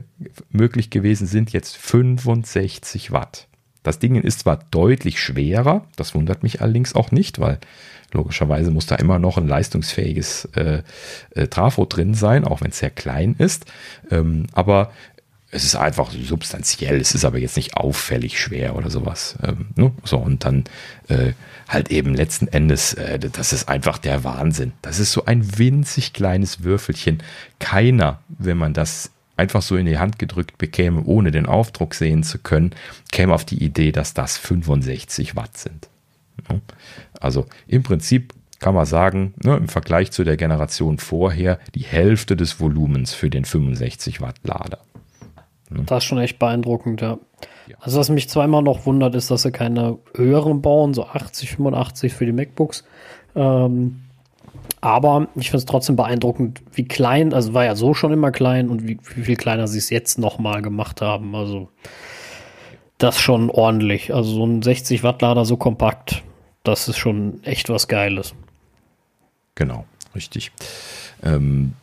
A: möglich gewesen sind, jetzt 65 Watt. Das Ding ist zwar deutlich schwerer, das wundert mich allerdings auch nicht, weil logischerweise muss da immer noch ein leistungsfähiges äh, äh, Trafo drin sein, auch wenn es sehr klein ist. Ähm, aber es ist einfach substanziell, es ist aber jetzt nicht auffällig schwer oder sowas. Ähm, ne? So, und dann äh, halt eben letzten Endes, äh, das ist einfach der Wahnsinn. Das ist so ein winzig kleines Würfelchen. Keiner, wenn man das einfach so in die Hand gedrückt bekäme, ohne den Aufdruck sehen zu können, käme auf die Idee, dass das 65 Watt sind. Also im Prinzip kann man sagen, ne, im Vergleich zu der Generation vorher, die Hälfte des Volumens für den 65 Watt Lader.
B: Das ist schon echt beeindruckend, ja. Also was mich zweimal noch wundert, ist, dass sie keine höheren bauen, so 80, 85 für die MacBooks. Ähm, aber ich finde es trotzdem beeindruckend, wie klein, also war ja so schon immer klein und wie, wie viel kleiner sie es jetzt nochmal gemacht haben. Also das schon ordentlich. Also so ein 60 Watt Lader so kompakt, das ist schon echt was Geiles.
A: Genau, richtig. Ähm,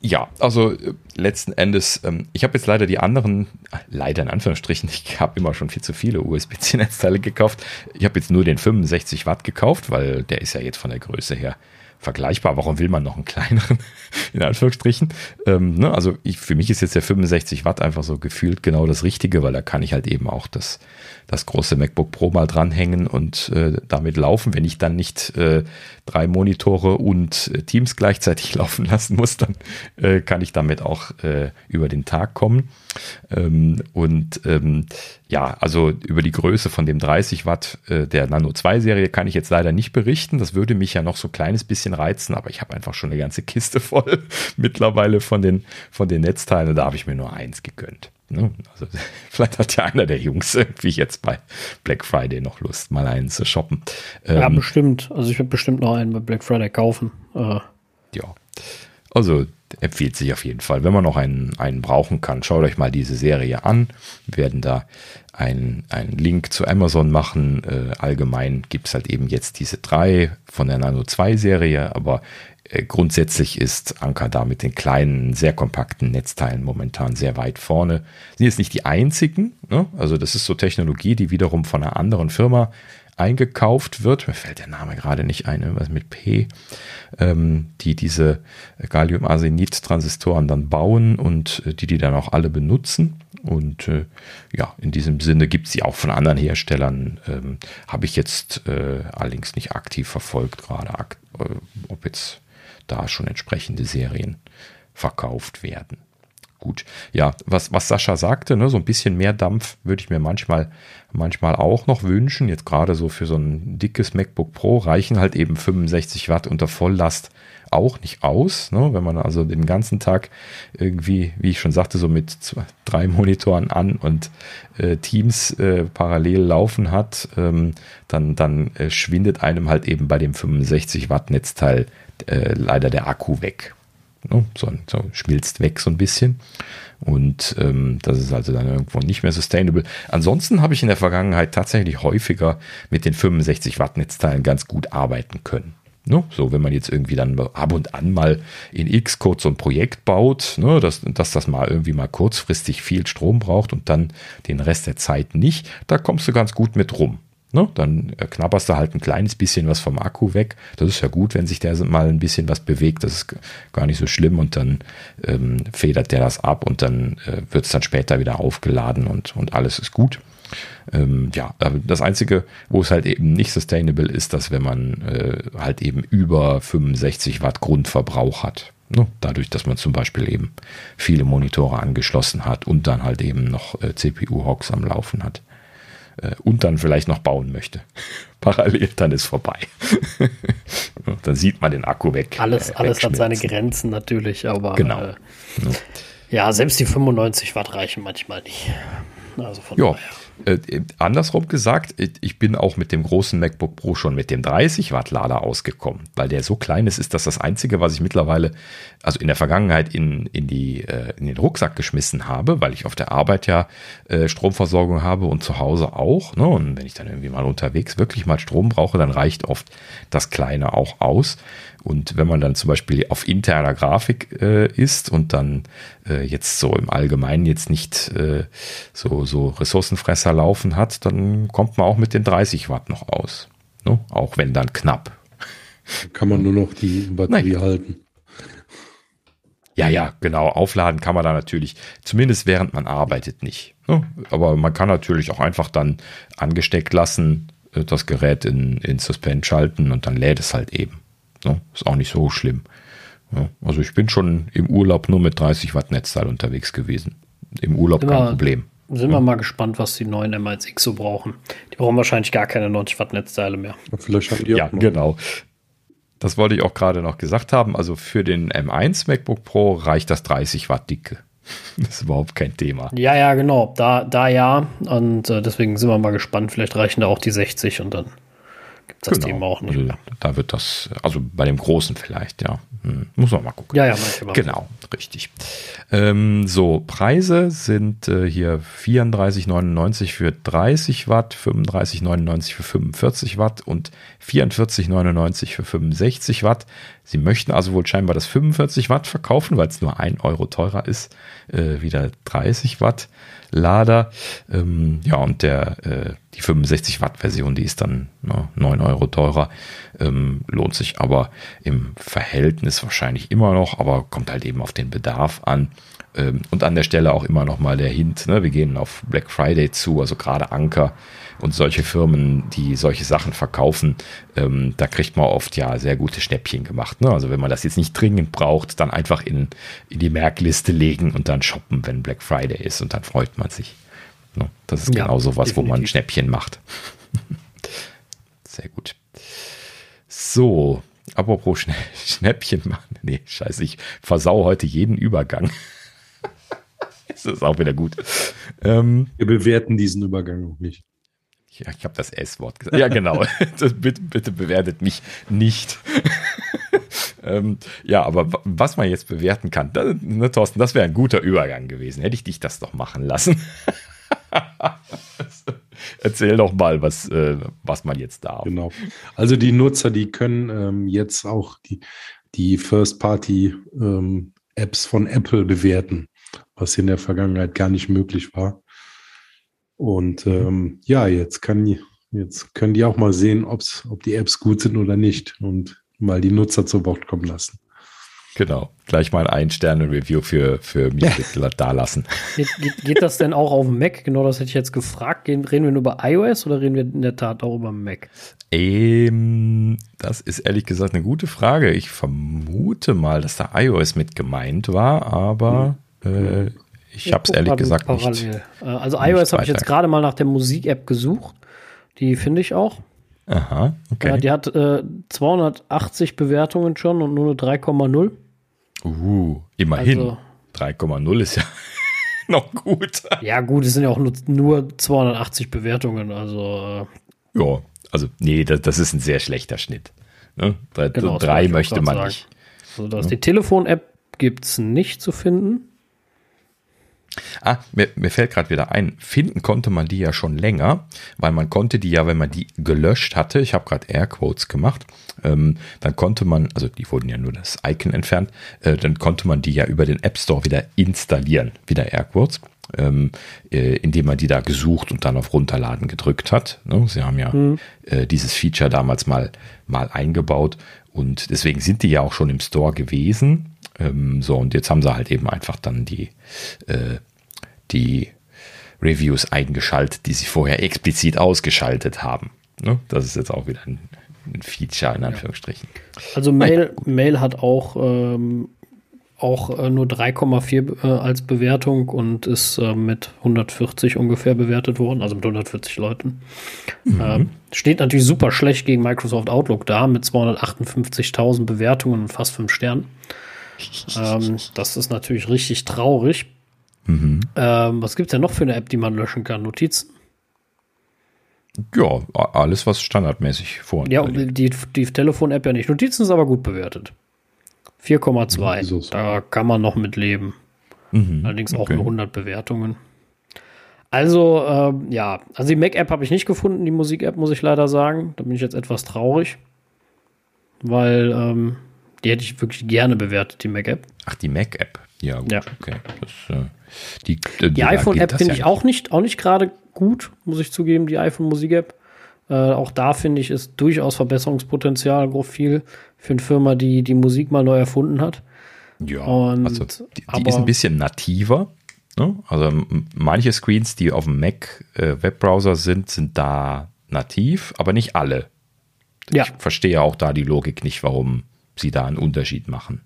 A: ja, also äh, letzten Endes, ähm, ich habe jetzt leider die anderen, leider in Anführungsstrichen, *laughs* ich habe immer schon viel zu viele USB-C-Netzteile gekauft. Ich habe jetzt nur den 65 Watt gekauft, weil der ist ja jetzt von der Größe her vergleichbar. Warum will man noch einen kleineren, *laughs* in Anführungsstrichen? Ähm, ne? Also ich, für mich ist jetzt der 65 Watt einfach so gefühlt genau das Richtige, weil da kann ich halt eben auch das, das große MacBook Pro mal dranhängen und äh, damit laufen. Wenn ich dann nicht äh, drei Monitore und äh, Teams gleichzeitig *laughs* laufen lassen muss, dann äh, kann ich damit auch äh, über den Tag kommen. Ähm, und ähm, ja, also über die Größe von dem 30 Watt äh, der Nano 2 Serie kann ich jetzt leider nicht berichten. Das würde mich ja noch so ein kleines bisschen reizen, aber ich habe einfach schon eine ganze Kiste voll *laughs* mittlerweile von den, von den Netzteilen. Da habe ich mir nur eins gegönnt. Ne? Also, *laughs* vielleicht hat ja einer der Jungs irgendwie jetzt bei Black Friday noch Lust, mal einen zu shoppen.
B: Ja, ähm, bestimmt. Also ich werde bestimmt noch einen bei Black Friday kaufen. Äh.
A: Ja. Also empfiehlt sich auf jeden Fall. Wenn man noch einen, einen brauchen kann, schaut euch mal diese Serie an. Wir werden da einen, einen Link zu Amazon machen. Äh, allgemein gibt es halt eben jetzt diese drei von der Nano 2 Serie, aber grundsätzlich ist Anker da mit den kleinen, sehr kompakten Netzteilen momentan sehr weit vorne. Sind jetzt nicht die einzigen, ne? also das ist so Technologie, die wiederum von einer anderen Firma eingekauft wird. Mir fällt der Name gerade nicht ein, irgendwas mit P, ähm, die diese Gallium-Arsenid-Transistoren dann bauen und äh, die die dann auch alle benutzen. Und äh, ja, in diesem Sinne gibt es sie auch von anderen Herstellern. Ähm, Habe ich jetzt äh, allerdings nicht aktiv verfolgt, gerade äh, ob jetzt da schon entsprechende Serien verkauft werden. Gut, ja, was, was Sascha sagte, ne, so ein bisschen mehr Dampf würde ich mir manchmal, manchmal auch noch wünschen. Jetzt gerade so für so ein dickes MacBook Pro reichen halt eben 65 Watt unter Volllast auch nicht aus. Ne? Wenn man also den ganzen Tag irgendwie, wie ich schon sagte, so mit zwei, drei Monitoren an und äh, Teams äh, parallel laufen hat, ähm, dann, dann äh, schwindet einem halt eben bei dem 65 Watt Netzteil äh, leider der Akku weg. Ne? So, so, schmilzt weg so ein bisschen. Und ähm, das ist also dann irgendwo nicht mehr sustainable. Ansonsten habe ich in der Vergangenheit tatsächlich häufiger mit den 65 Watt Netzteilen ganz gut arbeiten können. Ne? So, wenn man jetzt irgendwie dann ab und an mal in Xcode so ein Projekt baut, ne? dass, dass das mal irgendwie mal kurzfristig viel Strom braucht und dann den Rest der Zeit nicht, da kommst du ganz gut mit rum. Ne? Dann äh, knabberst du halt ein kleines bisschen was vom Akku weg. Das ist ja gut, wenn sich der mal ein bisschen was bewegt. Das ist gar nicht so schlimm und dann ähm, federt der das ab und dann äh, wird es dann später wieder aufgeladen und, und alles ist gut. Ähm, ja, das Einzige, wo es halt eben nicht sustainable ist, dass wenn man äh, halt eben über 65 Watt Grundverbrauch hat. Ne? Dadurch, dass man zum Beispiel eben viele Monitore angeschlossen hat und dann halt eben noch äh, CPU-Hogs am Laufen hat und dann vielleicht noch bauen möchte. *laughs* Parallel, dann ist vorbei. *laughs* dann sieht man den Akku weg.
B: Alles, äh, alles hat seine Grenzen natürlich, aber
A: genau.
B: Äh, ja, selbst die 95 Watt reichen manchmal nicht.
A: Also von ja. daher. Äh, andersrum gesagt, ich bin auch mit dem großen MacBook Pro schon mit dem 30 Watt Lader ausgekommen, weil der so klein ist, ist das das einzige, was ich mittlerweile, also in der Vergangenheit in, in, die, äh, in den Rucksack geschmissen habe, weil ich auf der Arbeit ja äh, Stromversorgung habe und zu Hause auch. Ne? Und wenn ich dann irgendwie mal unterwegs wirklich mal Strom brauche, dann reicht oft das Kleine auch aus. Und wenn man dann zum Beispiel auf interner Grafik äh, ist und dann äh, jetzt so im Allgemeinen jetzt nicht äh, so, so Ressourcenfresser laufen hat, dann kommt man auch mit den 30 Watt noch aus. Ne? Auch wenn dann knapp.
C: Kann man nur noch die Batterie Nein. halten.
A: Ja, ja, genau. Aufladen kann man da natürlich, zumindest während man arbeitet, nicht. Ne? Aber man kann natürlich auch einfach dann angesteckt lassen, äh, das Gerät in, in Suspend schalten und dann lädt es halt eben. Ne? Ist auch nicht so schlimm. Ja, also ich bin schon im Urlaub nur mit 30 Watt Netzteil unterwegs gewesen. Im Urlaub kein Problem.
B: Sind ja. wir mal gespannt, was die neuen M1X so brauchen. Die brauchen wahrscheinlich gar keine 90 Watt Netzteile mehr.
A: Vielleicht haben die ja, genau. Das wollte ich auch gerade noch gesagt haben. Also für den M1 MacBook Pro reicht das 30 Watt dicke. *laughs* Das ist überhaupt kein Thema.
B: Ja, ja, genau. Da, da ja. Und äh, deswegen sind wir mal gespannt. Vielleicht reichen da auch die 60 und dann gibt das genau. Thema auch nicht.
A: Also, da wird das, also bei dem Großen vielleicht, ja. Hm, muss man mal gucken.
B: Ja, ja, manchmal.
A: Genau, richtig. Ähm, so, Preise sind äh, hier 34,99 für 30 Watt, 35,99 für 45 Watt und 44,99 für 65 Watt. Sie möchten also wohl scheinbar das 45 Watt verkaufen, weil es nur ein Euro teurer ist, äh, wieder 30 Watt. Lader. Ähm, ja, und der, äh, die 65 Watt Version, die ist dann ne, 9 Euro teurer. Ähm, lohnt sich aber im Verhältnis wahrscheinlich immer noch, aber kommt halt eben auf den Bedarf an. Ähm, und an der Stelle auch immer noch mal der Hint, ne, wir gehen auf Black Friday zu, also gerade Anker und solche Firmen, die solche Sachen verkaufen, ähm, da kriegt man oft ja sehr gute Schnäppchen gemacht. Ne? Also wenn man das jetzt nicht dringend braucht, dann einfach in, in die Merkliste legen und dann shoppen, wenn Black Friday ist und dann freut man sich. Ne? Das ist ja, genau so was, wo man Schnäppchen macht. *laughs* sehr gut. So, apropos Schna *laughs* Schnäppchen machen. Nee, scheiße, ich versau heute jeden Übergang. *laughs* das ist auch wieder gut. Ähm,
C: Wir bewerten diesen Übergang noch nicht.
A: Ja, ich habe das S-Wort gesagt. Ja, genau. *laughs* Das, bitte, bitte bewertet mich nicht. ähm, ja, aber wa- was man jetzt bewerten kann, da, ne, Thorsten, das wäre ein guter Übergang gewesen. Hätte ich dich das doch machen lassen. *laughs* Erzähl doch mal, was, äh, was man jetzt darf.
C: Genau. Also die Nutzer, die können ähm, jetzt auch die, die First-Party-Apps von Apple bewerten, was in der Vergangenheit gar nicht möglich war. Und ähm, ja, jetzt kann jetzt können die auch mal sehen, ob's, ob die Apps gut sind oder nicht und mal die Nutzer zu Wort kommen lassen.
A: Genau. Gleich mal ein Sterne-Review für, für *laughs* mich da lassen.
B: Geht, geht, geht das denn auch auf dem Mac? Genau, das hätte ich jetzt gefragt. Gehen, reden wir nur über iOS oder reden wir in der Tat auch über Mac?
A: Ähm, das ist ehrlich gesagt eine gute Frage. Ich vermute mal, dass da iOS mit gemeint war, aber äh, ich habe es ehrlich gesagt nicht.
B: parallel. Äh, Also iOS habe ich jetzt gerade mal nach der Musik-App gesucht. Die finde ich auch.
A: Aha, okay.
B: Ja, die hat äh, 280 Bewertungen schon und nur eine 3,0.
A: uh, immerhin.
B: Also-
A: 3,0 ist ja *laughs* noch gut.
B: Ja, gut, es sind ja auch nur, nur 280 Bewertungen. Also, äh,
A: Ja, also nee, das, das ist ein sehr schlechter Schnitt. Ne? Drei,
B: Genau, das
A: drei möchte man
B: sagen.
A: nicht.
B: also dass die Telefon-App gibt es nicht zu finden.
A: Ah, mir, mir fällt gerade wieder ein, finden konnte man die ja schon länger, weil man konnte die ja, wenn man die gelöscht hatte, ich habe gerade Airquotes gemacht, ähm, dann konnte man, also die wurden ja nur das Icon entfernt, äh, dann konnte man die ja über den App Store wieder installieren, wieder Airquotes, ähm, äh, indem man die da gesucht und dann auf Runterladen gedrückt hat. Ne? Sie haben ja äh, dieses Feature damals mal, mal eingebaut und deswegen sind die ja auch schon im Store gewesen. Ähm, so, und jetzt haben sie halt eben einfach dann die, äh, die Reviews eingeschaltet, die sie vorher explizit ausgeschaltet haben. Ne? Das ist jetzt auch wieder ein, ein Feature in Anführungsstrichen.
B: Also Mail, Mail hat auch, ähm, auch äh, nur 3,4 äh, als Bewertung und ist äh, mit 140 ungefähr bewertet worden, also mit 140 Leuten. Ähm, steht natürlich super schlecht gegen Microsoft Outlook da mit 258.000 Bewertungen und fast 5 Sternen. Ähm, das ist natürlich richtig traurig. Ähm, was gibt es denn noch für eine App, die man löschen kann? Notizen?
A: Ja, alles, was standardmäßig vor
B: Ja, die, die Telefon-App ja nicht. Notizen ist aber gut bewertet. 4,2.
C: ist auch so.
B: Da kann man noch mit leben.
A: Mhm,
B: Allerdings auch
A: okay.
B: nur 100 Bewertungen. Also, ähm, ja, also die Mac-App habe ich nicht gefunden, die Musik-App, muss ich leider sagen. Da bin ich jetzt etwas traurig. Weil ähm, die hätte ich wirklich gerne bewertet, die Mac-App.
A: Ach, die Mac-App. Ja, gut,
B: Ja.
A: okay. Das, äh, die äh,
B: Die iPhone-App finde
A: ja
B: ich auch nicht, auch nicht gerade gut, muss ich zugeben, die iPhone-Musik-App. Äh, auch da finde ich, ist durchaus Verbesserungspotenzial grob viel für eine Firma, die die Musik mal neu erfunden hat.
A: Ja,
B: Und-
A: also die, die ist ein bisschen nativer. Ne? Also manche Screens, die auf dem Mac äh, Webbrowser sind, sind da nativ, aber nicht alle.
B: Ja.
A: Ich verstehe auch da die Logik nicht, warum sie da einen Unterschied machen.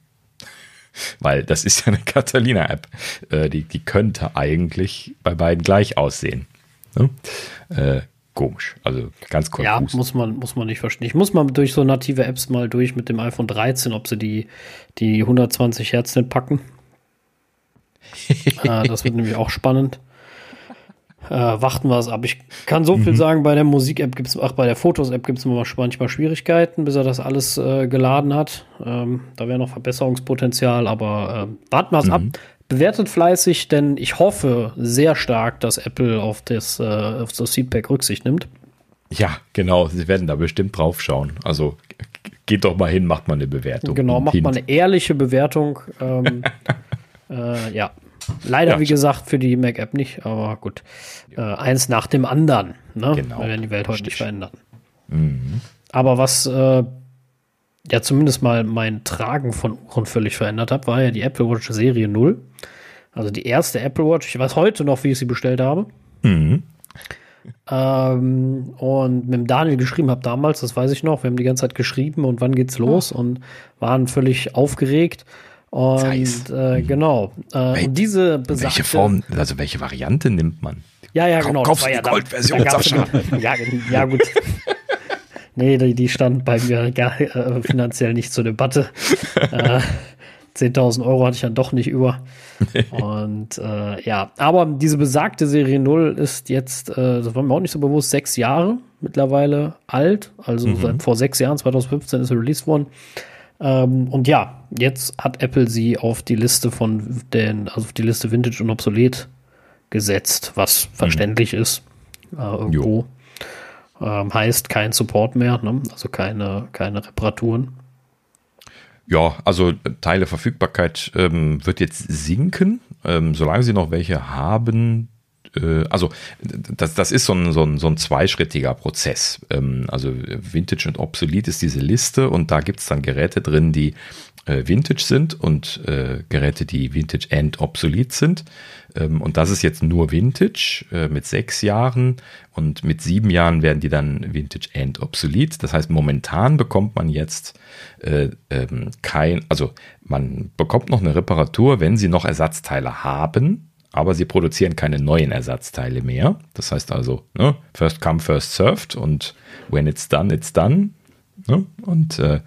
A: Weil das ist ja eine Catalina-App. Äh, die, die könnte eigentlich bei beiden gleich aussehen. Ne? Äh, komisch. Also ganz
B: Ja,
A: konfus.
B: muss man, muss man nicht verstehen. Ich muss mal durch so native Apps mal durch mit dem iPhone 13, ob sie die, die 120 Hertz nicht packen. *laughs* äh, das wird nämlich auch spannend. Äh, warten wir es ab. Ich kann so viel sagen, bei der Musik-App gibt es, ach, bei der Fotos-App gibt es manchmal Schwierigkeiten, bis er das alles äh, geladen hat. Ähm, da wäre noch Verbesserungspotenzial, aber äh, warten wir es ab. Bewertet fleißig, denn ich hoffe sehr stark, dass Apple auf das, äh, auf das Feedback Rücksicht nimmt.
A: Ja, genau. Sie werden da bestimmt drauf schauen. Also geht doch mal hin, macht mal eine Bewertung.
B: Genau, macht
A: hin.
B: mal eine ehrliche Bewertung. Ähm, *laughs* äh, ja, leider,
A: Ja,
B: wie gesagt, für die Mac-App nicht, aber gut. Äh, eins nach dem anderen. Ne?
A: Genau.
B: Wir werden die Welt heute nicht verändern.
A: Mhm.
B: Aber was äh, ja zumindest mal mein Tragen von Uhren völlig verändert hat, war ja die Apple Watch Serie 0. Also die erste Apple Watch. Ich weiß heute noch, wie ich sie bestellt habe.
A: Mhm.
B: Ähm, und mit dem Daniel geschrieben habe damals, das weiß ich noch. Wir haben die ganze Zeit geschrieben und wann geht's los und waren völlig aufgeregt. Und äh, genau. Äh, und diese besagte,
A: Welche Form, also welche Variante nimmt man?
B: Ja, ja, genau.
A: kaufst du
B: ja
A: die
B: da-
A: Goldversion,
B: immer- *laughs* Ja, ja, gut. nee, die, die stand bei mir gar, äh, finanziell nicht zur Debatte. *laughs* äh, 10.000 Euro hatte ich dann doch nicht über. *laughs* und äh, ja, aber diese besagte Serie 0 ist jetzt, äh, das war mir auch nicht so bewusst, sechs Jahre mittlerweile alt. Also mhm. seit vor sechs Jahren, 2015 ist sie released worden. Ähm, und ja, jetzt hat Apple sie auf die Liste von den, also auf die Liste Vintage und Obsolet gesetzt, was mhm. verständlich ist. Äh, irgendwo. Ähm, heißt kein Support mehr, ne? also keine, keine Reparaturen.
A: Ja, also Teileverfügbarkeit ähm, wird jetzt sinken. Ähm, solange sie noch welche haben, äh, also das, das ist so ein, so ein, so ein zweischrittiger Prozess. Ähm, also Vintage und Obsolet ist diese Liste und da gibt es dann Geräte drin, die äh, Vintage sind und äh, Geräte, die Vintage and Obsolet sind. Ähm, und das ist jetzt nur Vintage äh, mit sechs Jahren und mit sieben Jahren werden die dann Vintage and Obsolet. Das heißt, momentan bekommt man jetzt äh, ähm, kein, also man bekommt noch eine Reparatur, wenn sie noch Ersatzteile haben aber sie produzieren keine neuen Ersatzteile mehr. Das heißt also, ne, first come, first served und when it's done, it's done. Ne? Und äh,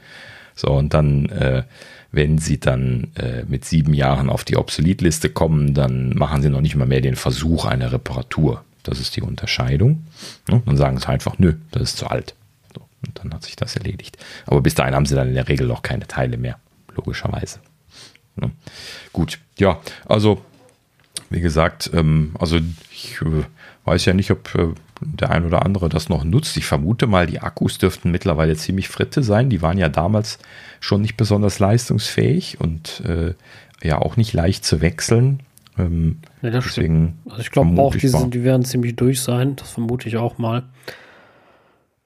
A: so, und dann, äh, wenn sie dann äh, mit sieben Jahren auf die Obsoletliste kommen, dann machen sie noch nicht mal mehr den Versuch einer Reparatur. Das ist die Unterscheidung. Ne? Dann sagen sie einfach, nö, das ist zu alt. So, und dann hat sich das erledigt. Aber bis dahin haben sie dann in der Regel auch keine Teile mehr, logischerweise. Ne? Gut, ja, also wie gesagt, ähm, also ich äh, weiß ja nicht, ob äh, der ein oder andere das noch nutzt. Ich vermute mal, die Akkus dürften mittlerweile ziemlich fritte sein. Die waren ja damals schon nicht besonders leistungsfähig und äh, ja auch nicht leicht zu wechseln.
B: Ähm, ja, das deswegen Also ich glaube auch, die, sind, die werden ziemlich durch sein. Das vermute ich auch mal.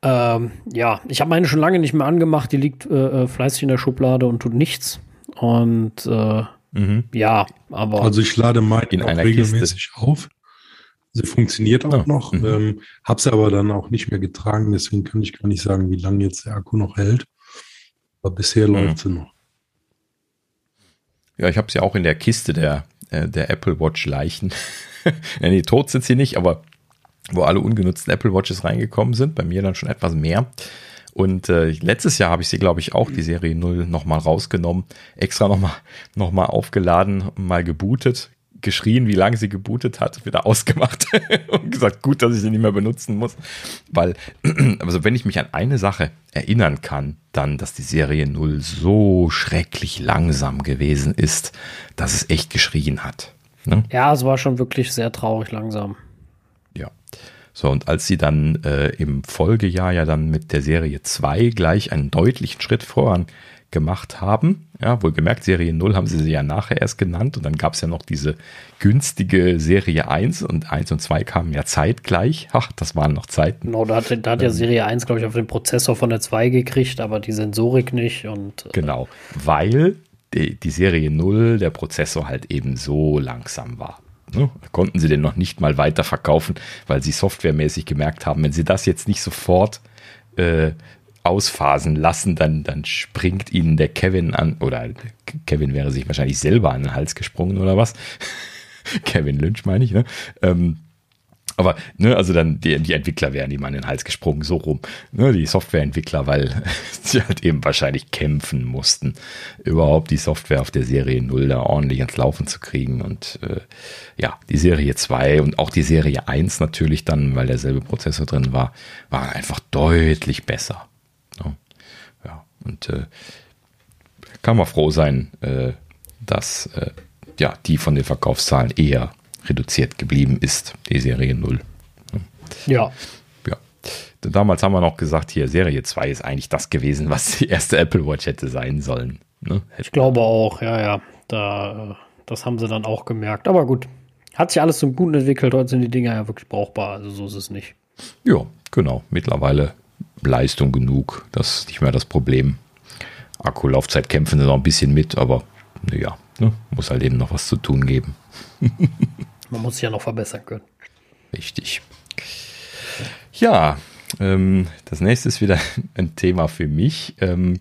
B: Ähm, ja, ich habe meine schon lange nicht mehr angemacht. Die liegt äh, äh fleißig in der Schublade und tut nichts. Und äh, Mhm. Ja, aber.
C: Also ich lade meine in auch regelmäßig Kiste. auf. Sie funktioniert auch oh. noch. Mhm. Ähm, habe sie aber dann auch nicht mehr getragen, deswegen kann ich gar nicht sagen, wie lange jetzt der Akku noch hält. Aber bisher mhm. läuft sie noch.
A: Ja, ich habe sie auch in der Kiste der, äh, der Apple Watch Leichen. *laughs* nee, tot sind sie nicht, aber wo alle ungenutzten Apple Watches reingekommen sind. Bei mir dann schon etwas mehr. Und äh, letztes Jahr habe ich sie, glaube ich, auch die Serie 0 nochmal rausgenommen, extra nochmal noch mal aufgeladen, mal gebootet, geschrien, wie lange sie gebootet hat, wieder *laughs* ausgemacht und gesagt, gut, dass ich sie nicht mehr benutzen muss. Weil, *clears throat* also wenn ich mich an eine Sache erinnern kann, dann, dass die Serie 0 so schrecklich langsam gewesen ist, dass es echt geschrien hat.
B: Ne? Ja, es war schon wirklich sehr traurig langsam.
A: So, und als sie dann äh, im Folgejahr ja dann mit der Serie 2 gleich einen deutlichen Schritt voran gemacht haben, ja, wohlgemerkt, Serie 0 haben sie sie ja nachher erst genannt und dann gab es ja noch diese günstige Serie 1 und 1 und 2 kamen ja zeitgleich. Ach, das waren noch Zeiten.
B: Genau, da hat, da hat ja ähm, Serie 1, glaube ich, auf den Prozessor von der 2 gekriegt, aber die Sensorik nicht und.
A: Äh, genau, weil die, die Serie 0 der Prozessor halt eben so langsam war. Ne? Konnten sie den noch nicht mal weiterverkaufen, weil sie softwaremäßig gemerkt haben, wenn sie das jetzt nicht sofort äh, ausphasen lassen, dann, dann springt ihnen der Kevin an, oder Kevin wäre sich wahrscheinlich selber an den Hals gesprungen oder was. *laughs* Kevin Lynch meine ich, ne? Ähm, aber, ne, also dann die, die Entwickler wären ihm an den Hals gesprungen, so rum. Ne, die Softwareentwickler, weil *laughs* sie halt eben wahrscheinlich kämpfen mussten, überhaupt die Software auf der Serie 0 da ordentlich ins Laufen zu kriegen. Und äh, ja, die Serie 2 und auch die Serie 1 natürlich dann, weil derselbe Prozessor drin war, waren einfach deutlich besser. Ne? Ja, und äh, kann man froh sein, äh, dass äh, ja, die von den Verkaufszahlen eher reduziert geblieben ist, die Serie 0.
B: Ja.
A: Ja. Damals haben wir noch gesagt, hier Serie 2 ist eigentlich das gewesen, was die erste Apple Watch hätte sein sollen.
B: Ne? Ich glaube auch, ja, ja. Da, das haben sie dann auch gemerkt. Aber gut, hat sich alles zum Guten entwickelt. Heute sind die Dinger ja wirklich brauchbar. Also so ist es nicht.
A: Ja, genau. Mittlerweile Leistung genug. Das ist nicht mehr das Problem. Akkulaufzeit kämpfen sie noch ein bisschen mit, aber naja, ne, muss halt eben noch was zu tun geben. *laughs*
B: Man muss sich ja noch verbessern können.
A: Richtig. Ja, ähm, das nächste ist wieder *laughs* ein Thema für mich. Ähm,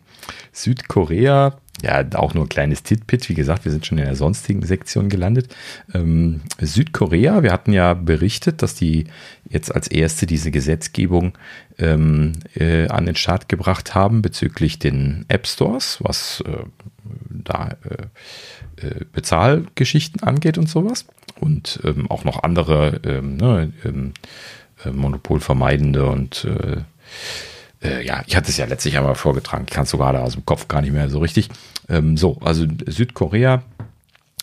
A: Südkorea, ja, auch nur ein kleines Titpit. Wie gesagt, wir sind schon in der sonstigen Sektion gelandet. Ähm, Südkorea, wir hatten ja berichtet, dass die jetzt als erste diese Gesetzgebung ähm, äh, an den Start gebracht haben bezüglich den App Stores, was äh, da äh, äh, Bezahlgeschichten angeht und sowas. Und ähm, auch noch andere ähm, ne, ähm, äh, monopolvermeidende und äh, äh, ja, ich hatte es ja letztlich einmal vorgetragen, ich kann es sogar aus dem Kopf gar nicht mehr so richtig. Ähm, so, also Südkorea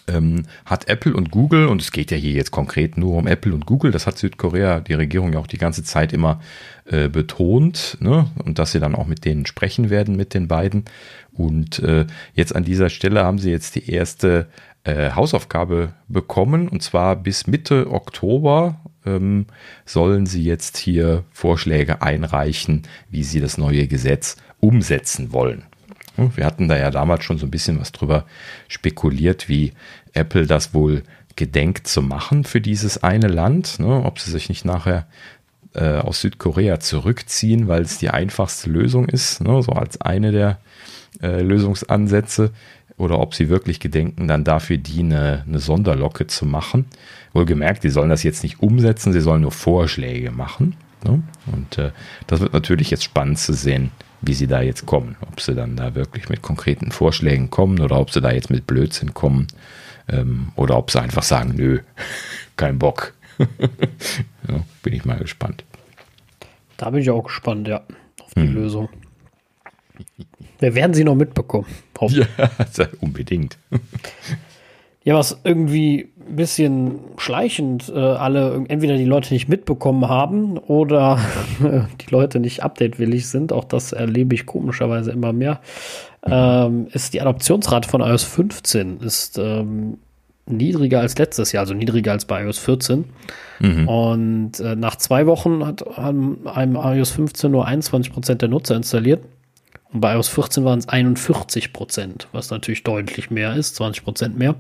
A: ähm, hat Apple und Google, und es geht ja hier jetzt konkret nur um Apple und Google, das hat Südkorea, die Regierung ja auch die ganze Zeit immer äh, betont, ne? und dass sie dann auch mit denen sprechen werden, mit den beiden. Und äh, jetzt an dieser Stelle haben sie jetzt die erste äh, Hausaufgabe bekommen, und zwar bis Mitte Oktober ähm, sollen sie jetzt hier Vorschläge einreichen, wie sie das neue Gesetz umsetzen wollen. Wir hatten da ja damals schon so ein bisschen was drüber spekuliert, wie Apple das wohl gedenkt zu machen für dieses eine Land, ne? ob sie sich nicht nachher äh, aus Südkorea zurückziehen, weil es die einfachste Lösung ist, ne? so als eine der äh, Lösungsansätze, oder ob sie wirklich gedenken, dann dafür die eine, eine Sonderlocke zu machen. Wohlgemerkt, die sollen das jetzt nicht umsetzen, sie sollen nur Vorschläge machen. Ne? Und äh, das wird natürlich jetzt spannend zu sehen, wie sie da jetzt kommen. Ob sie dann da wirklich mit konkreten Vorschlägen kommen oder ob sie da jetzt mit Blödsinn kommen ähm, oder ob sie einfach sagen, nö, *laughs* kein Bock. *laughs* ja, bin ich mal gespannt.
B: Da bin ich auch gespannt, ja, auf die hm. Lösung. Wir werden sie noch mitbekommen.
A: Ja, *laughs* unbedingt.
B: Ja, was irgendwie ein bisschen schleichend äh, alle entweder die Leute nicht mitbekommen haben oder *laughs* die Leute nicht updatewillig sind, auch das erlebe ich komischerweise immer mehr, ähm, ist die Adoptionsrate von iOS 15 ist ähm, niedriger als letztes Jahr, also niedriger als bei iOS 14. Mhm. Und äh, nach zwei Wochen hat haben einem iOS 15 nur 21 Prozent der Nutzer installiert. Und bei iOS 14 waren es 41 Prozent, was natürlich deutlich mehr ist, 20 Prozent mehr.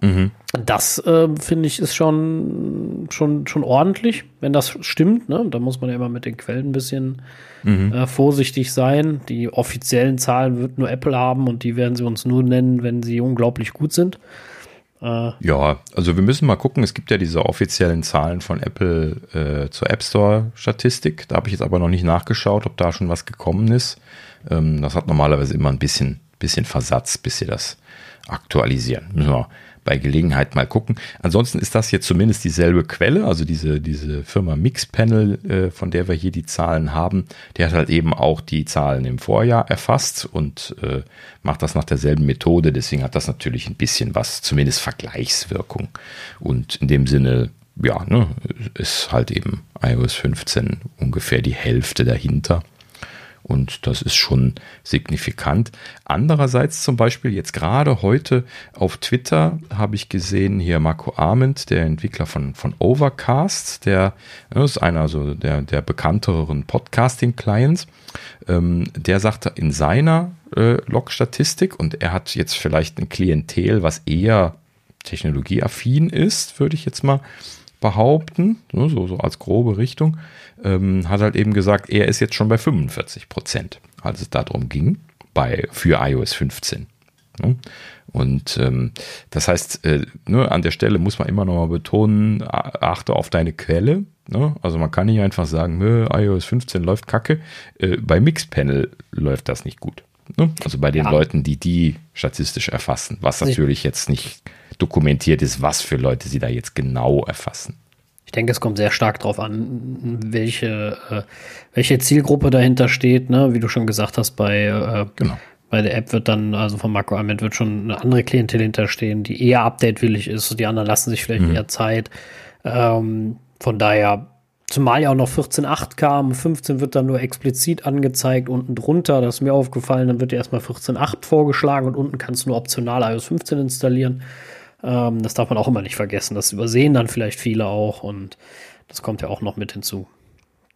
B: Mhm. Das äh, finde ich ist schon, schon, schon ordentlich, wenn das stimmt. Ne? Da muss man ja immer mit den Quellen ein bisschen mhm. äh, vorsichtig sein. Die offiziellen Zahlen wird nur Apple haben und die werden sie uns nur nennen, wenn sie unglaublich gut sind.
A: Äh, ja, also wir müssen mal gucken. Es gibt ja diese offiziellen Zahlen von Apple äh, zur App Store Statistik. Da habe ich jetzt aber noch nicht nachgeschaut, ob da schon was gekommen ist. Ähm, das hat normalerweise immer ein bisschen, bisschen Versatz, bis sie das aktualisieren. Müssen wir bei Gelegenheit mal gucken. Ansonsten ist das jetzt zumindest dieselbe Quelle, also diese, diese Firma Mixpanel, äh, von der wir hier die Zahlen haben, die hat halt eben auch die Zahlen im Vorjahr erfasst und äh, macht das nach derselben Methode. Deswegen hat das natürlich ein bisschen was, zumindest Vergleichswirkung. Und in dem Sinne, ja, ne, ist halt eben iOS 15 ungefähr die Hälfte dahinter. Und das ist schon signifikant. Andererseits zum Beispiel jetzt gerade heute auf Twitter habe ich gesehen hier Marco Arment, der Entwickler von, von Overcast, der das ist einer so der, der bekannteren Podcasting-Clients. Ähm, der sagte in seiner äh, Log-Statistik und er hat jetzt vielleicht ein Klientel, was eher technologieaffin ist, würde ich jetzt mal behaupten, so, so als grobe Richtung ähm, hat halt eben gesagt, er ist jetzt schon bei 45 Prozent, als es darum ging, bei, für iOS 15. Ne? Und ähm, das heißt, äh, ne, an der Stelle muss man immer noch mal betonen, achte auf deine Quelle. Ne? Also man kann nicht einfach sagen, iOS 15 läuft kacke. Äh, bei Mixpanel läuft das nicht gut. Ne? Also bei den ja. Leuten, die die statistisch erfassen, was natürlich jetzt nicht dokumentiert ist, was für Leute sie da jetzt genau erfassen.
B: Ich denke, es kommt sehr stark darauf an, welche, äh, welche Zielgruppe dahinter steht. Ne? Wie du schon gesagt hast, bei, äh, genau. bei der App wird dann, also vom Makro Makroelement wird schon eine andere Klientel hinterstehen, die eher updatewillig ist. Die anderen lassen sich vielleicht mhm. eher Zeit. Ähm, von daher, zumal ja auch noch 14.8 kam, 15 wird dann nur explizit angezeigt, unten drunter, das ist mir aufgefallen, dann wird dir erstmal 14.8 vorgeschlagen und unten kannst du nur optional iOS 15 installieren. Ähm, das darf man auch immer nicht vergessen. Das übersehen dann vielleicht viele auch und das kommt ja auch noch mit hinzu.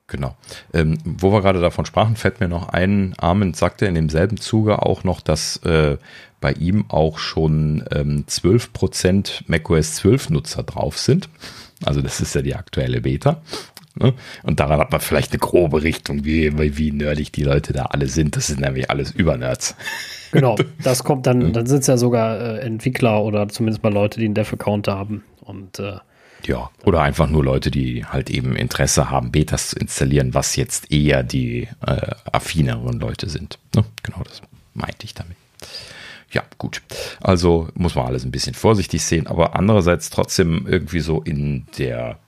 A: Genau. Ähm, wo wir gerade davon sprachen, fällt mir noch ein, Armin sagte in demselben Zuge auch noch, dass äh, bei ihm auch schon ähm, 12% macOS 12 Nutzer drauf sind. Also das ist ja die aktuelle Beta. Ne? Und daran hat man vielleicht eine grobe Richtung, wie, wie nerdig die Leute da alle sind. Das sind nämlich alles Übernerds.
B: Genau, *laughs* das kommt dann, dann sind es ja sogar äh, Entwickler oder zumindest mal Leute, die einen Dev-Account haben. Und äh,
A: ja, oder einfach nur Leute, die halt eben Interesse haben, Betas zu installieren, was jetzt eher die äh, affineren Leute sind. Ne? Genau das meinte ich damit. ja, gut. Also muss man alles ein bisschen vorsichtig sehen, aber andererseits trotzdem irgendwie so in der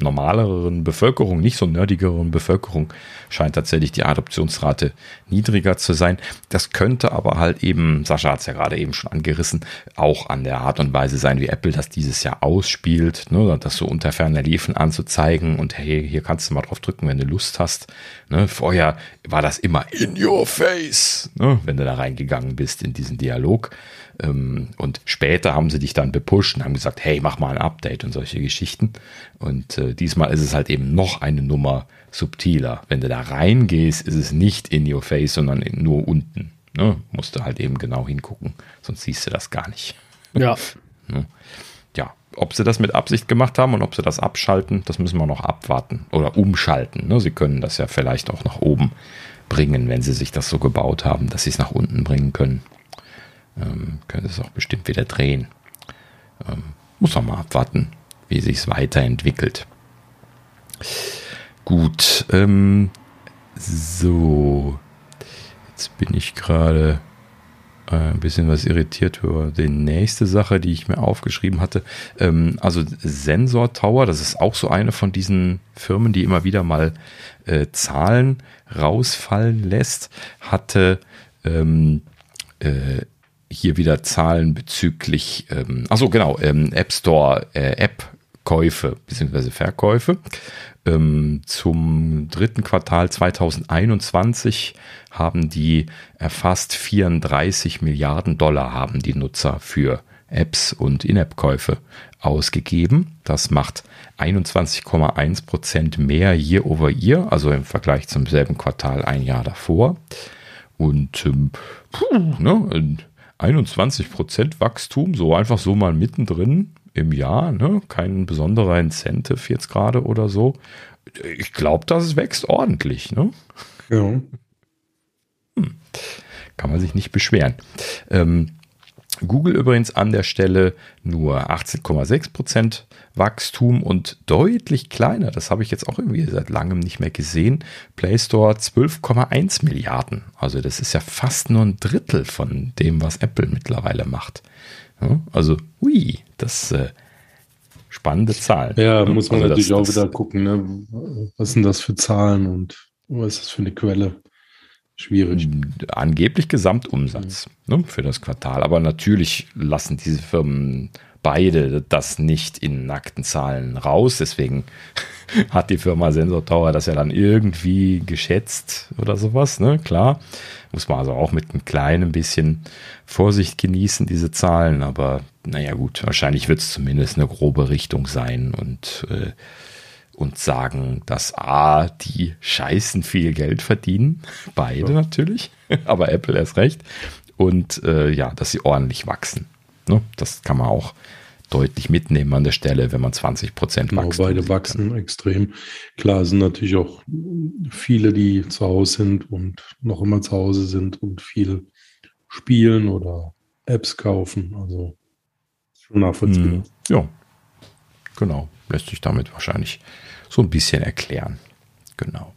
A: normaleren Bevölkerung, nicht so nerdigeren Bevölkerung, scheint tatsächlich die Adoptionsrate niedriger zu sein. Das könnte aber halt eben, Sascha hat es ja gerade eben schon angerissen, auch an der Art und Weise sein, wie Apple das dieses Jahr ausspielt, ne, das so unter ferner Liefen anzuzeigen und hey, hier kannst du mal drauf drücken, wenn du Lust hast. Ne, vorher war das immer in your face, ne, wenn du da reingegangen bist in diesen Dialog. Ähm, und später haben sie dich dann bepusht und haben gesagt, hey, mach mal ein Update und solche Geschichten. Und äh, diesmal ist es halt eben noch eine Nummer subtiler. Wenn du da reingehst, ist es nicht in your face, sondern nur unten. Ne? Musst du halt eben genau hingucken, sonst siehst du das gar nicht.
B: Ja. *laughs*
A: ne? Ja, ob sie das mit Absicht gemacht haben und ob sie das abschalten, das müssen wir noch abwarten oder umschalten. Ne? Sie können das ja vielleicht auch nach oben bringen, wenn sie sich das so gebaut haben, dass sie es nach unten bringen können ähm, könnte es auch bestimmt wieder drehen. Ähm, muss man mal abwarten, wie sich es weiterentwickelt. Gut, ähm, so, jetzt bin ich gerade äh, ein bisschen was irritiert über die nächste Sache, die ich mir aufgeschrieben hatte. Ähm, also Sensor Tower, das ist auch so eine von diesen Firmen, die immer wieder mal äh, Zahlen rausfallen lässt, hatte ähm, äh, hier wieder Zahlen bezüglich, ähm, achso, genau, ähm, App Store, äh, App-Käufe bzw. Verkäufe. Ähm, zum dritten Quartal 2021 haben die erfasst 34 Milliarden Dollar haben die Nutzer für Apps und In-App-Käufe ausgegeben. Das macht 21,1 Prozent mehr year over year, also im Vergleich zum selben Quartal ein Jahr davor. Und ähm, puh, ne, 21 Prozent Wachstum, so einfach so mal mittendrin im Jahr, ne? kein besonderer Incentive jetzt gerade oder so. Ich glaube, das wächst ordentlich. Ne? Ja. Hm. Kann man sich nicht beschweren. Ähm, Google übrigens an der Stelle nur 18,6 Prozent Wachstum und deutlich kleiner, das habe ich jetzt auch irgendwie seit langem nicht mehr gesehen, Play Store 12,1 Milliarden. Also das ist ja fast nur ein Drittel von dem, was Apple mittlerweile macht. also, ui, das äh, spannende Zahlen.
C: Ja, muss man also natürlich das, auch wieder gucken, ne? was sind das für Zahlen und was ist das für eine Quelle. Schwierig.
A: Angeblich Gesamtumsatz mhm. ne, für das Quartal. Aber natürlich lassen diese Firmen beide das nicht in nackten Zahlen raus. Deswegen *laughs* hat die Firma Sensor Tower das ja dann irgendwie geschätzt oder sowas. Ne? Klar, muss man also auch mit einem kleinen bisschen Vorsicht genießen, diese Zahlen. Aber naja gut, wahrscheinlich wird es zumindest eine grobe Richtung sein und, äh, und sagen, dass A, die scheißen viel Geld verdienen. Beide ja. natürlich, *laughs* aber Apple erst recht. Und äh, ja, dass sie ordentlich wachsen. Ne? Das kann man auch deutlich mitnehmen an der Stelle, wenn man 20 Prozent
C: genau, wächst. Beide wachsen kann. extrem. Klar sind natürlich auch viele, die zu Hause sind und noch immer zu Hause sind und viel spielen oder Apps kaufen. Also schon nachvollziehbar.
A: Mm, ja, genau. Lässt sich damit wahrscheinlich so ein bisschen erklären. Genau.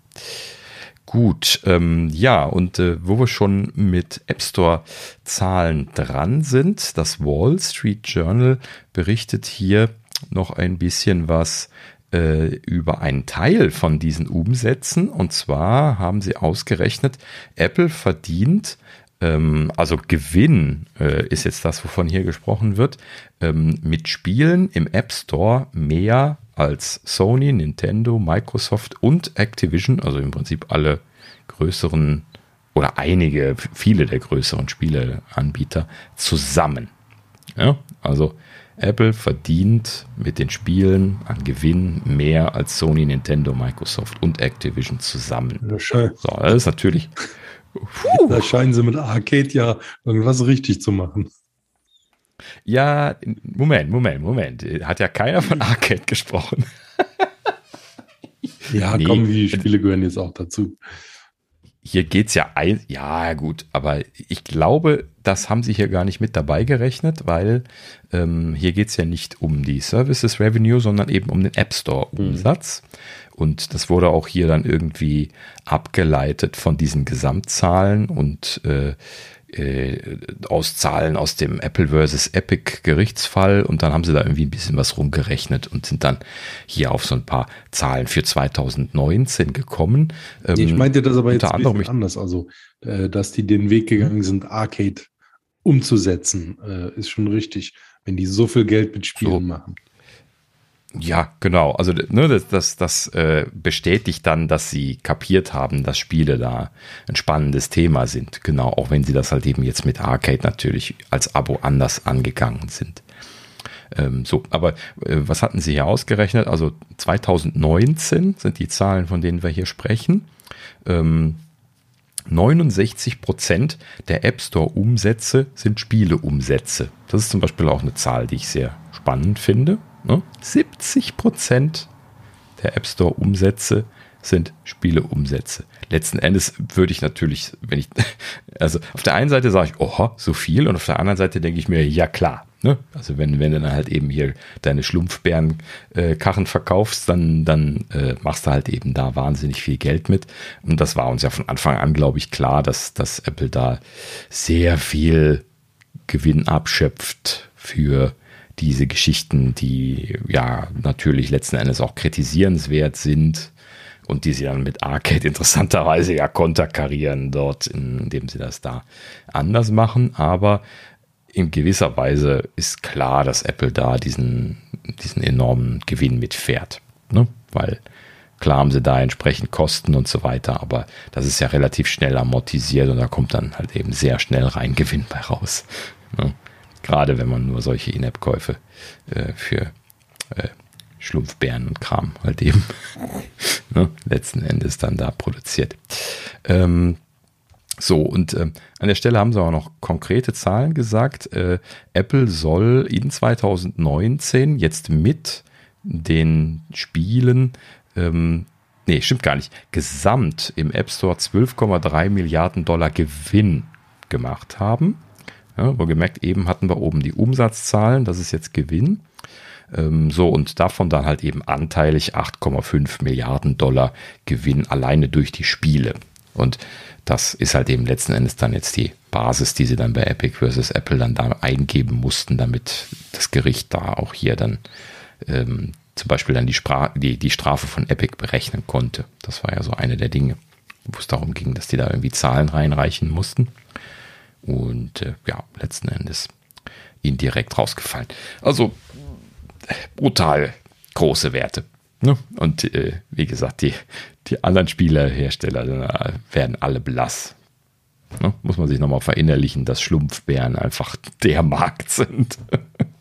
A: Gut, ähm, ja, und äh, wo wir schon mit App Store Zahlen dran sind, das Wall Street Journal berichtet hier noch ein bisschen was äh, über einen Teil von diesen Umsätzen. Und zwar haben sie ausgerechnet, Apple verdient ähm, also Gewinn äh, ist jetzt das, wovon hier gesprochen wird, ähm, mit Spielen im App Store mehr als Sony, Nintendo, Microsoft und Activision, also im Prinzip alle größeren oder einige, viele der größeren Spieleanbieter zusammen. Ja, also Apple verdient mit den Spielen an Gewinn mehr als Sony, Nintendo, Microsoft und Activision zusammen. So, das ist natürlich.
C: Puh. Da scheinen sie mit Arcade ja irgendwas richtig zu machen.
A: Ja, Moment, Moment, Moment. Hat ja keiner von Arcade gesprochen.
C: ja, nee. komm, die Spiele gehören jetzt auch dazu.
A: Hier geht es ja ein, ja gut, aber ich glaube, das haben sie hier gar nicht mit dabei gerechnet, weil ähm, hier geht es ja nicht um die Services Revenue, sondern eben um den App Store Umsatz. Mhm. Und das wurde auch hier dann irgendwie abgeleitet von diesen Gesamtzahlen und äh, äh, aus Zahlen aus dem Apple versus Epic Gerichtsfall und dann haben sie da irgendwie ein bisschen was rumgerechnet und sind dann hier auf so ein paar Zahlen für 2019 gekommen.
C: Ähm, ich meinte das aber jetzt ein bisschen anders, also äh, dass die den Weg gegangen sind, Arcade umzusetzen, äh, ist schon richtig, wenn die so viel Geld mit Spielen so. machen.
A: Ja, genau. Also ne, das, das, das äh, bestätigt dann, dass sie kapiert haben, dass Spiele da ein spannendes Thema sind. Genau, auch wenn sie das halt eben jetzt mit Arcade natürlich als Abo anders angegangen sind. Ähm, so, aber äh, was hatten sie hier ausgerechnet? Also 2019 sind die Zahlen, von denen wir hier sprechen. Ähm, 69 Prozent der App Store Umsätze sind Spieleumsätze. Das ist zum Beispiel auch eine Zahl, die ich sehr spannend finde. Ne? 70 Prozent der App Store Umsätze sind Spieleumsätze. Letzten Endes würde ich natürlich, wenn ich, *laughs* also auf der einen Seite sage ich, oha, so viel, und auf der anderen Seite denke ich mir, ja klar. Ne? Also wenn, wenn du dann halt eben hier deine Schlumpfbärenkarren äh, verkaufst, dann, dann äh, machst du halt eben da wahnsinnig viel Geld mit. Und das war uns ja von Anfang an, glaube ich, klar, dass, dass Apple da sehr viel Gewinn abschöpft für diese Geschichten, die ja natürlich letzten Endes auch kritisierenswert sind und die sie dann mit Arcade interessanterweise ja konterkarieren dort, indem sie das da anders machen. Aber in gewisser Weise ist klar, dass Apple da diesen, diesen enormen Gewinn mitfährt. Ne? Weil klar haben sie da entsprechend Kosten und so weiter, aber das ist ja relativ schnell amortisiert und da kommt dann halt eben sehr schnell rein Gewinn bei raus. Ne? Gerade wenn man nur solche In-App-Käufe äh, für äh, Schlumpfbären und Kram halt eben *laughs* ne, letzten Endes dann da produziert. Ähm, so, und äh, an der Stelle haben sie auch noch konkrete Zahlen gesagt. Äh, Apple soll in 2019 jetzt mit den Spielen, ähm, nee, stimmt gar nicht, gesamt im App Store 12,3 Milliarden Dollar Gewinn gemacht haben. Ja, wohlgemerkt, eben hatten wir oben die Umsatzzahlen, das ist jetzt Gewinn. Ähm, so, und davon dann halt eben anteilig 8,5 Milliarden Dollar Gewinn alleine durch die Spiele. Und das ist halt eben letzten Endes dann jetzt die Basis, die sie dann bei Epic versus Apple dann da eingeben mussten, damit das Gericht da auch hier dann ähm, zum Beispiel dann die, Spra die, die Strafe von Epic berechnen konnte. Das war ja so eine der Dinge, wo es darum ging, dass die da irgendwie Zahlen reinreichen mussten. Und äh, ja, letzten Endes indirekt rausgefallen. Also brutal große Werte. Ne? Und äh, wie gesagt, die, die anderen Spielerhersteller äh, werden alle blass. Ne? Muss man sich nochmal verinnerlichen, dass Schlumpfbären einfach der Markt sind.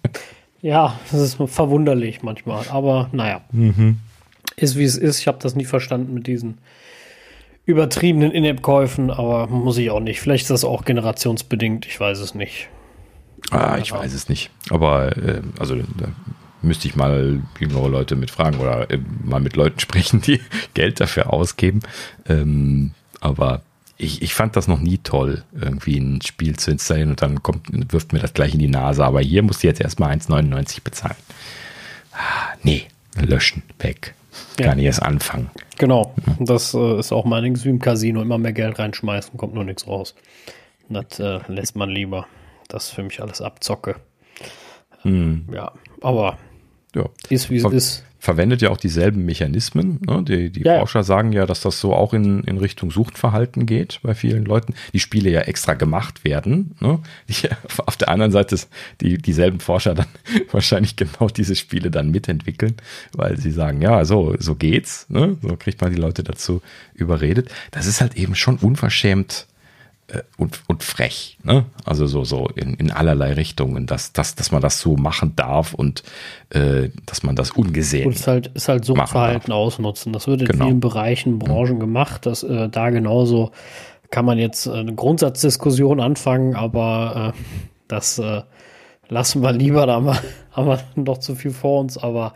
A: *laughs*
B: ja, das ist verwunderlich manchmal. Aber naja, mhm. ist wie es ist. Ich habe das nie verstanden mit diesen übertriebenen In-App-Käufen, aber muss ich auch nicht. Vielleicht ist das auch generationsbedingt, ich weiß es nicht.
A: Ah, ich weiß es nicht. Aber äh, also da müsste ich mal jüngere Leute mit fragen oder äh, mal mit Leuten *laughs* sprechen, die Geld dafür ausgeben. Ähm, aber ich, ich fand das noch nie toll, irgendwie ein Spiel zu installieren und dann kommt, wirft mir das gleich in die Nase. Aber hier musst du jetzt erstmal 1,99 bezahlen. Ah, nee, löschen, weg. Ja. Gar nicht erst anfangen.
B: Genau, das äh, ist auch mal wie im Casino, immer mehr Geld reinschmeißen, kommt nur nichts raus. Das äh, lässt man lieber. Das ist für mich alles Abzocke. Hm. Ja, aber
A: ja. ist wie es ist verwendet ja auch dieselben Mechanismen. Ne? Die, die ja, Forscher sagen ja, dass das so auch in, in Richtung Suchtverhalten geht bei vielen Leuten. Die Spiele ja extra gemacht werden. Ne? *laughs* Die, auf der anderen Seite die, dieselben Forscher dann *laughs* wahrscheinlich genau diese Spiele dann mitentwickeln, weil sie sagen, ja, so, so geht's. Ne? So kriegt man die Leute dazu überredet. Das ist halt eben schon unverschämt und, und frech, ne? Also so, so in, in allerlei Richtungen, dass, dass, dass man das so machen darf und äh, dass man das ungesehen. Und
B: es ist halt, ist halt Suchtverhalten ausnutzen. Das wird in genau. vielen Bereichen, mhm. Branchen mhm. gemacht, dass äh, da genauso kann man jetzt eine Grundsatzdiskussion anfangen, aber äh, das äh, lassen wir lieber, da haben wir, *laughs* haben wir noch zu viel vor uns, aber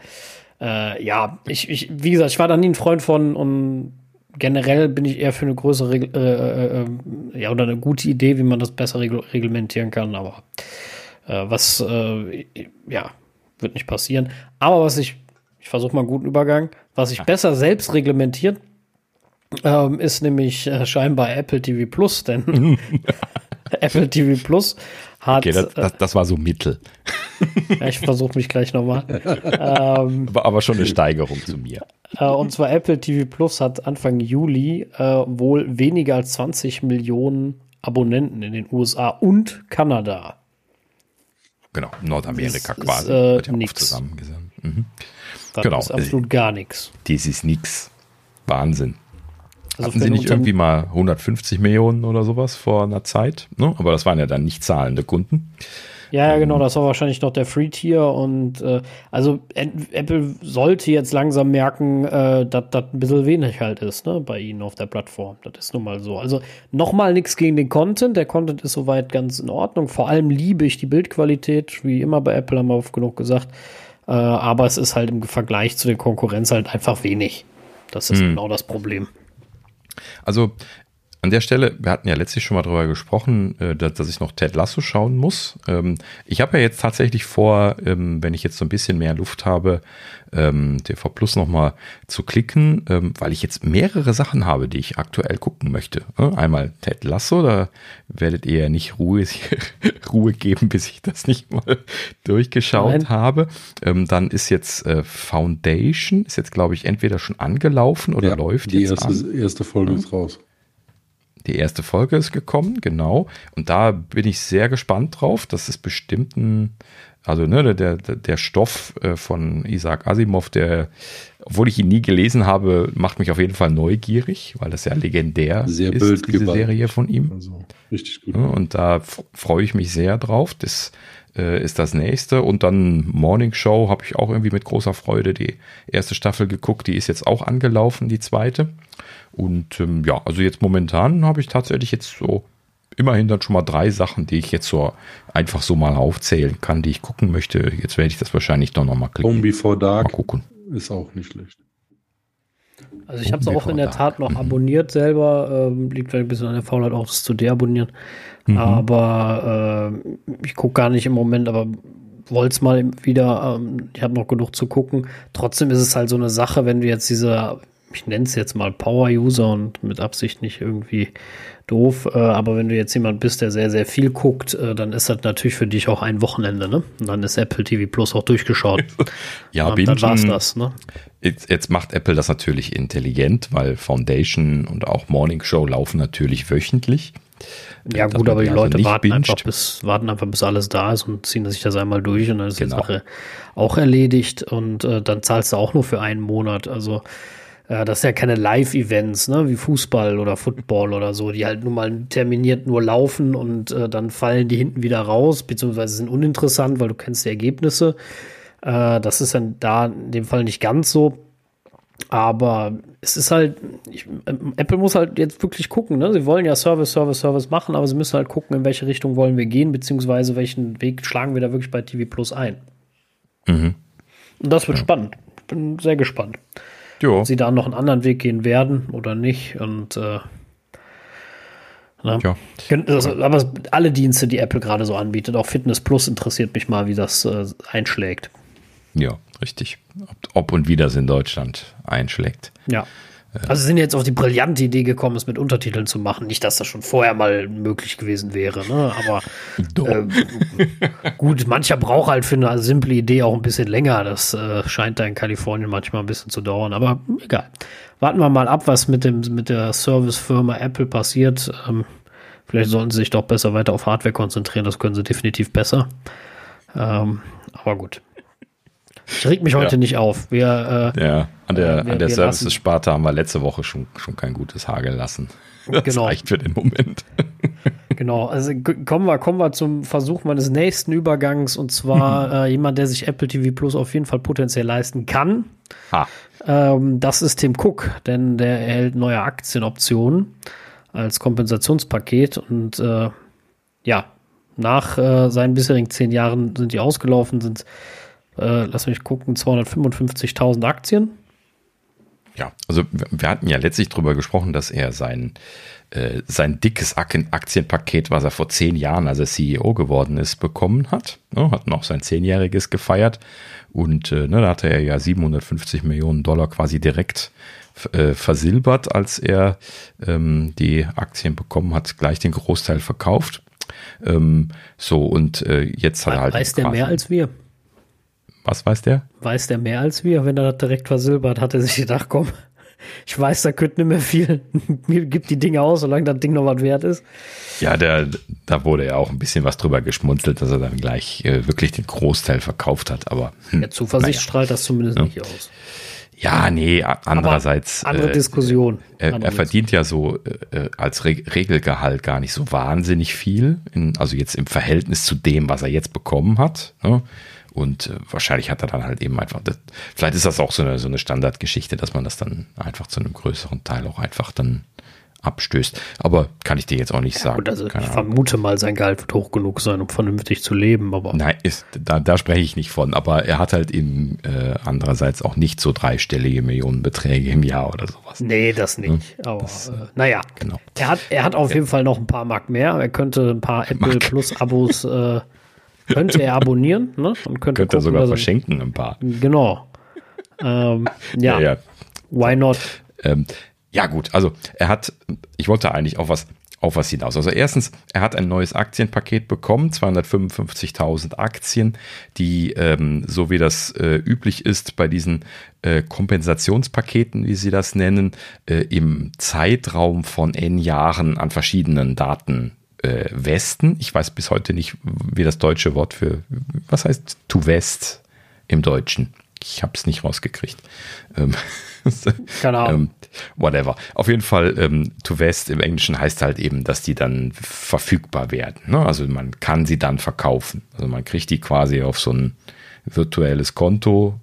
B: äh, ja, ich, ich, wie gesagt, ich war da nie ein Freund von und generell bin ich eher für eine größere, äh, äh, äh, ja, oder eine gute Idee, wie man das besser regl reglementieren kann, aber äh, was, äh, ja, wird nicht passieren. Aber was ich, ich versuche mal einen guten Übergang, was ich besser selbst reglementiert, ähm, ist nämlich äh, scheinbar Apple TV Plus, denn *laughs* Apple TV Plus hat.
A: Okay, das, das, das war so Mittel.
B: Ja, ich versuche mich gleich nochmal. *laughs*
A: ähm, aber, aber schon eine Steigerung zu mir.
B: Äh, und zwar Apple TV Plus hat Anfang Juli äh, wohl weniger als 20 Millionen Abonnenten in den USA und Kanada.
A: Genau, Nordamerika
B: Das ist,
A: quasi.
B: äh,
A: Wird ja
B: nix.
A: zusammengesandt. Mhm.
B: Das
A: Genau.
B: ist absolut gar nichts.
A: Das ist nix. Wahnsinn.
B: Also
A: Hatten sie nicht irgendwie mal 150 Millionen oder sowas vor einer Zeit? Ne? Aber das waren ja dann nicht zahlende Kunden.
B: Ja, ja,
A: Ähm.
B: genau, das war wahrscheinlich noch der Free-Tier und äh, also Apple sollte jetzt langsam merken, äh, dass das ein bisschen wenig halt ist, ne, bei ihnen auf der Plattform. Das ist nun mal so. Also nochmal nichts gegen den Content. Der Content ist soweit ganz in Ordnung. Vor allem liebe ich die Bildqualität, wie immer bei Apple haben wir oft genug gesagt. Äh, aber es ist halt im Vergleich zu der Konkurrenz halt einfach wenig. Das ist
A: Hm.
B: genau das Problem.
A: Also an der Stelle, wir hatten ja letztlich schon mal drüber gesprochen, äh, dass, dass ich noch Ted Lasso schauen muss. Ähm, ich habe ja jetzt tatsächlich vor, ähm, wenn ich jetzt so ein bisschen mehr Luft habe, ähm, TV Plus nochmal zu klicken, ähm, weil ich jetzt mehrere Sachen habe, die ich aktuell gucken möchte. Äh, Einmal Ted Lasso, da werdet ihr ja nicht Ruhe, *laughs* Ruhe geben, bis ich das nicht mal *laughs* durchgeschaut
B: Nein.
A: habe. Ähm, dann ist jetzt äh, Foundation, ist jetzt glaube ich entweder schon angelaufen oder
C: Ja,
A: läuft
C: die
A: jetzt
C: erste,
A: an.
C: erste Folge ist raus.
A: Die erste Folge ist gekommen, genau. Und da bin ich sehr gespannt drauf. Das ist bestimmt ein, also ne, der, der, der Stoff äh, von Isaac Asimov, der, obwohl ich ihn nie gelesen habe, macht mich auf jeden Fall neugierig, weil das ja legendär
C: Sehr
A: ist, diese
C: bildgewandt.
A: Serie von ihm.
C: Also richtig gut.
A: Und da freue ich mich sehr drauf. Das äh, ist das nächste. Und dann Morning Show habe ich auch irgendwie mit großer Freude die erste Staffel geguckt. Die ist jetzt auch angelaufen, die zweite. Und ähm, ja, also jetzt momentan habe ich tatsächlich jetzt so immerhin dann schon mal drei Sachen, die ich jetzt so einfach so mal aufzählen kann, die ich gucken möchte. Jetzt werde ich das wahrscheinlich doch nochmal klicken.
C: Home Before
A: Mal
C: Dark
A: gucken.
C: ist auch nicht schlecht.
B: Also ich habe es auch in der
A: Before
B: Tat noch abonniert selber. Ähm, liegt vielleicht ein bisschen an der Faulheit auch, das zu deabonnieren. Aber äh, ich gucke gar nicht im Moment, aber wollte es mal wieder. Ähm, ich habe noch genug zu gucken. Trotzdem ist es halt so eine Sache, wenn du jetzt diese, ich nenne es jetzt mal Power-User und mit Absicht nicht irgendwie doof, äh, aber wenn du jetzt jemand bist, der sehr, sehr viel guckt, äh, dann ist das natürlich für dich auch ein Wochenende, ne? Und dann ist Apple TV Plus auch durchgeschaut. *laughs*
A: Ja,
B: und dann war's
A: bingen-
B: das, ne?
A: Jetzt, jetzt macht Apple das natürlich intelligent, weil Foundation und auch Morning Show laufen natürlich wöchentlich.
B: Ja, gut, aber die
A: also
B: Leute warten einfach, bis, warten einfach, bis alles da ist und ziehen sich das einmal durch und dann ist
A: Genau.
B: die Sache auch erledigt und äh, dann zahlst du auch nur für einen Monat. Also, äh, das ist ja keine Live-Events, ne, wie Fußball oder Football oder so, die halt nun mal terminiert nur laufen und äh, dann fallen die hinten wieder raus, beziehungsweise sind uninteressant, weil du kennst die Ergebnisse. Äh, das ist dann da in dem Fall nicht ganz so. Aber es ist halt, ich, ähm, Apple muss halt jetzt wirklich gucken, ne? Sie wollen ja Service, Service, Service machen, aber sie müssen halt gucken, in welche Richtung wollen wir gehen, beziehungsweise welchen Weg schlagen wir da wirklich bei TV Plus ein.
A: Mhm.
B: Und das wird spannend. Ich bin sehr gespannt,
A: Jo.
B: ob sie da noch einen anderen Weg gehen werden oder nicht. Und äh, ne?
A: Ja.
B: Also, aber alle Dienste, die Apple gerade so anbietet, auch Fitness Plus interessiert mich mal, wie das äh, einschlägt.
A: Ja, richtig. Ob, ob und wie das in Deutschland einschlägt.
B: Ja. Also sie sind jetzt auf die brillante Idee gekommen, es mit Untertiteln zu machen. Nicht, dass das schon vorher mal möglich gewesen wäre, ne? Aber äh, gut, mancher braucht halt für eine simple Idee auch ein bisschen länger. Das äh, scheint da in Kalifornien manchmal ein bisschen zu dauern, aber egal. Warten wir mal ab, was mit dem mit der Servicefirma Apple passiert. Ähm, vielleicht sollten sie sich doch besser weiter auf Hardware konzentrieren. Das können sie definitiv besser. Ähm, aber gut. Ich reg mich heute
A: Ja.
B: nicht auf. Wir äh,
A: Ja, an der,
B: Äh, wir-
A: an der Services-Sparte haben wir letzte Woche schon, schon kein gutes Haar gelassen. Das
B: Genau.
A: reicht für den Moment. *laughs*
B: Genau, also kommen wir, kommen wir zum Versuch meines nächsten Übergangs und zwar *laughs* äh, jemand, der sich Apple TV Plus auf jeden Fall potenziell leisten kann. Ähm, das ist Tim Cook, denn der erhält neue Aktienoptionen als Kompensationspaket und äh, ja, nach äh, seinen bisherigen zehn Jahren sind die ausgelaufen, sind, äh, lass mich gucken, 255.000 Aktien.
A: Ja, also wir- hatten ja letztlich drüber gesprochen, dass er sein, äh, sein dickes Ak- Aktienpaket, was er vor zehn Jahren, als er CEO geworden ist, bekommen hat. Ne, hat noch sein zehnjähriges gefeiert und äh, ne, da hatte er ja 750 Millionen Dollar quasi direkt äh, versilbert, als er ähm, die Aktien bekommen hat, gleich den Großteil verkauft. Ähm, so, und äh, jetzt hat er halt.
B: Weiß der mehr als wir?
A: Was weiß der?
B: Weiß der mehr als wir? Wenn er das direkt versilbert, hat er sich gedacht, komm, *laughs* ich weiß, da könnte nicht mehr viel. *laughs* Mir gibt die Dinge aus, solange das Ding noch was wert ist.
A: Ja, der, da wurde ja auch ein bisschen was drüber geschmunzelt, dass er dann gleich äh, wirklich den Großteil verkauft hat. Aber
B: hm, ja, Zuversicht naja. strahlt das zumindest ja. nicht aus.
A: Ja, nee, andererseits.
B: Aber andere äh, Diskussion.
A: Er, er verdient ja so äh, als Re Regelgehalt gar nicht so wahnsinnig viel, in, also jetzt im Verhältnis zu dem, was er jetzt bekommen hat. Ne? Und äh, wahrscheinlich hat er dann halt eben einfach, das, vielleicht ist das auch so eine, so eine Standardgeschichte, dass man das dann einfach zu einem größeren Teil auch einfach dann abstößt. Aber kann ich dir jetzt auch nicht sagen.
B: Gut, also ich Ahnung. vermute mal, sein Gehalt wird hoch genug sein, um vernünftig zu leben. Aber
A: Nein, ist, da, da spreche ich nicht von. Aber er hat halt eben äh, andererseits auch nicht so dreistellige Millionenbeträge im Jahr oder sowas.
B: Nee, das nicht. Hm? Aber das, äh, naja, genau. er, hat, er hat auf ja. jeden Fall noch ein paar Mark mehr. Er könnte ein paar Apple Plus Abos äh, *laughs* könnte er abonnieren. Ne?
A: Und könnte, könnte er sogar verschenken ein paar.
B: Genau. Ähm, *laughs* ja. ja, ja. Why not?
A: Ähm, ja, gut, also er hat, ich wollte eigentlich auf was, auf was hinaus. Also erstens, er hat ein neues Aktienpaket bekommen, 255.000 Aktien, die, ähm, so wie das äh, üblich ist bei diesen äh, Kompensationspaketen, wie sie das nennen, äh, im Zeitraum von n Jahren an verschiedenen Daten äh, Westen. Ich weiß bis heute nicht, wie das deutsche Wort für, was heißt to West im Deutschen. Ich habe es nicht rausgekriegt. Ähm, *laughs* Keine Ahnung. ähm, whatever. Auf jeden Fall, ähm, to West im Englischen heißt halt eben, dass die dann verfügbar werden. Ne? Also man kann sie dann verkaufen. Also man kriegt die quasi auf so ein virtuelles Konto,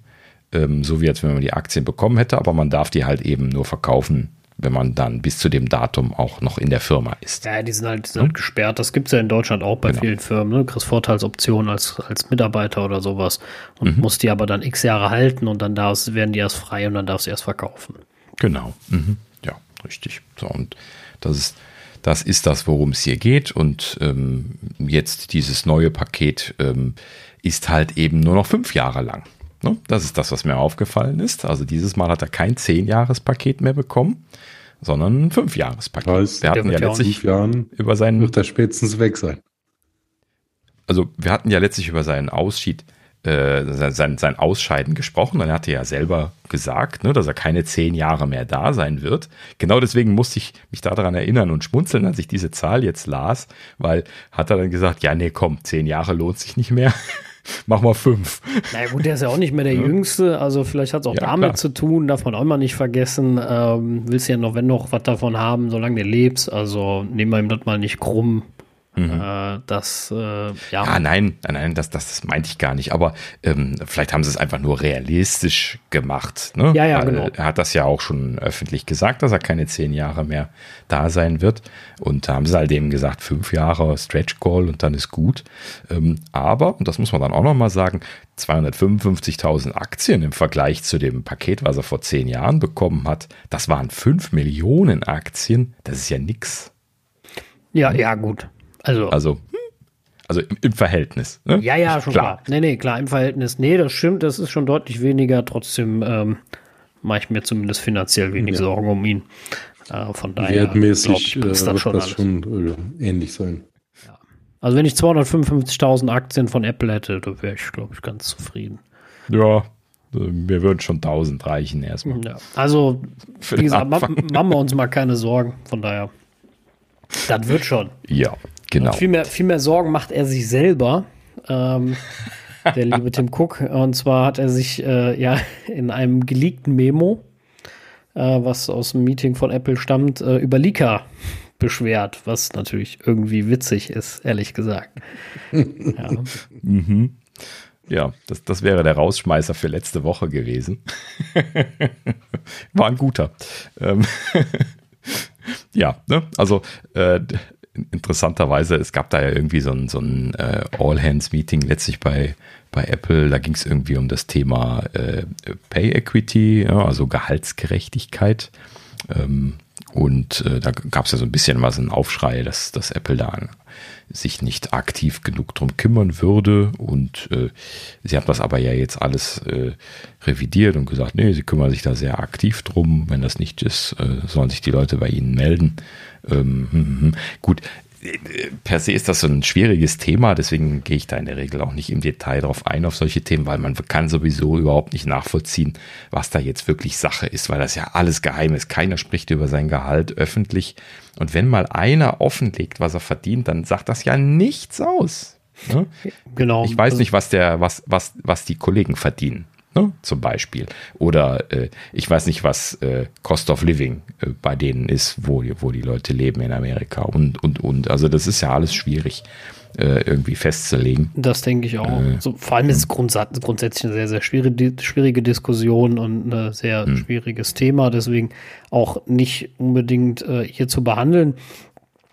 A: ähm, so wie als wenn man die Aktien bekommen hätte, aber man darf die halt eben nur verkaufen, wenn man dann bis zu dem Datum auch noch in der Firma ist.
B: Ja, die sind halt, die sind halt gesperrt. Das gibt es ja in Deutschland auch bei genau. vielen Firmen. Ne? Du kriegst Vorteilsoptionen als, als Mitarbeiter oder sowas und mhm. musst die aber dann x Jahre halten und dann darfst, werden die erst frei und dann darfst du erst verkaufen.
A: Genau. Mhm. Ja, richtig. So, und das ist, das ist das, worum es hier geht. Und ähm, jetzt dieses neue Paket ähm, ist halt eben nur noch fünf Jahre lang. Ne? Das ist das, was mir aufgefallen ist. Also dieses Mal hat er kein 10-Jahres-Paket mehr bekommen, sondern ein 5-Jahres-Paket.
C: Heißt, wir hatten ja letztlich Jahren über seinen. Wird er spätestens weg sein.
A: Also wir hatten ja letztlich über seinen Ausschied, äh, sein, sein Ausscheiden gesprochen. Und er hatte ja selber gesagt, ne, dass er keine zehn Jahre mehr da sein wird. Genau deswegen musste ich mich daran erinnern und schmunzeln, als ich diese Zahl jetzt las, weil hat er dann gesagt, ja, nee, komm, zehn Jahre lohnt sich nicht mehr. *laughs* mach mal fünf.
B: Na gut, der ist ja auch nicht mehr der ja. Jüngste, also vielleicht hat es auch ja, damit klar. zu tun, darf man auch immer nicht vergessen. Ähm, willst ja noch, wenn noch, was davon haben, solange du lebst. Also nehmen wir ihm das mal nicht krumm. Mhm. Äh, das, äh, ja.
A: ja. nein, nein, das, das meinte ich gar nicht. Aber ähm, vielleicht haben sie es einfach nur realistisch gemacht. Ne?
B: Ja, ja, Weil genau.
A: Er hat das ja auch schon öffentlich gesagt, dass er keine zehn Jahre mehr da sein wird. Und da haben sie halt eben gesagt, fünf Jahre Stretch Call und dann ist gut. Ähm, aber, und das muss man dann auch nochmal sagen, 255.000 Aktien im Vergleich zu dem Paket, was er vor zehn Jahren bekommen hat, das waren fünf Millionen Aktien. Das ist ja nix.
B: Ja, ja, gut. Also,
A: also, also im, im Verhältnis.
B: Ne? Ja, ja, schon klar. klar. Nee, nee, klar, im Verhältnis. Nee, das stimmt, das ist schon deutlich weniger. Trotzdem ähm, mache ich mir zumindest finanziell wenig ja. Sorgen um ihn. Äh, von daher
C: Wertmäßig glaub, äh, das schon, das schon äh, ähnlich sein.
B: Ja. Also wenn ich 255.000 Aktien von Apple hätte, da wäre ich, glaube ich, ganz zufrieden.
A: Ja, mir würden schon 1000 reichen erstmal. Ja,
B: also, wie gesagt, machen wir uns mal keine Sorgen. Von daher. Das wird schon.
A: Ja, genau.
B: viel, mehr, viel mehr Sorgen macht er sich selber. Ähm, *laughs* der liebe Tim Cook. Und zwar hat er sich äh, ja in einem geleakten Memo, äh, was aus dem Meeting von Apple stammt, äh, über Lika beschwert, was natürlich irgendwie witzig ist, ehrlich gesagt. *laughs*
A: ja. Mhm. Ja, das, das wäre der Rausschmeißer für letzte Woche gewesen. *laughs* War ein guter. Ähm ja, ne? also äh, interessanterweise, es gab da ja irgendwie so ein, so ein äh, All-Hands-Meeting letztlich bei, bei Apple. Da ging es irgendwie um das Thema äh, Pay Equity, ja, also Gehaltsgerechtigkeit. Ähm, und äh, da gab es ja so ein bisschen was ein Aufschrei, dass, dass Apple da sich nicht aktiv genug drum kümmern würde. Und äh, sie hat das aber ja jetzt alles äh, revidiert und gesagt, nee, sie kümmern sich da sehr aktiv drum. Wenn das nicht ist, äh, sollen sich die Leute bei ihnen melden. Ähm, hm, hm, hm. gut, per se ist das so ein schwieriges Thema, deswegen gehe ich da in der Regel auch nicht im Detail drauf ein, auf solche Themen, weil man kann sowieso überhaupt nicht nachvollziehen, was da jetzt wirklich Sache ist, weil das ja alles geheim ist. Keiner spricht über sein Gehalt öffentlich. Und wenn mal einer offenlegt, was er verdient, dann sagt das ja nichts aus. Ne? Genau. Ich weiß also nicht, was der, was, was, was die Kollegen verdienen ne? zum Beispiel. Oder äh, ich weiß nicht, was äh, Cost of Living äh, bei denen ist, wo, wo die Leute leben in Amerika und, und, und. Also das ist ja alles schwierig äh, irgendwie festzulegen.
B: Das denke ich auch. Äh, so, vor allem ist es grundsatz, grundsätzlich eine sehr, sehr schwierige, schwierige Diskussion und ein sehr hm. schwieriges Thema. Deswegen auch nicht unbedingt äh, hier zu behandeln.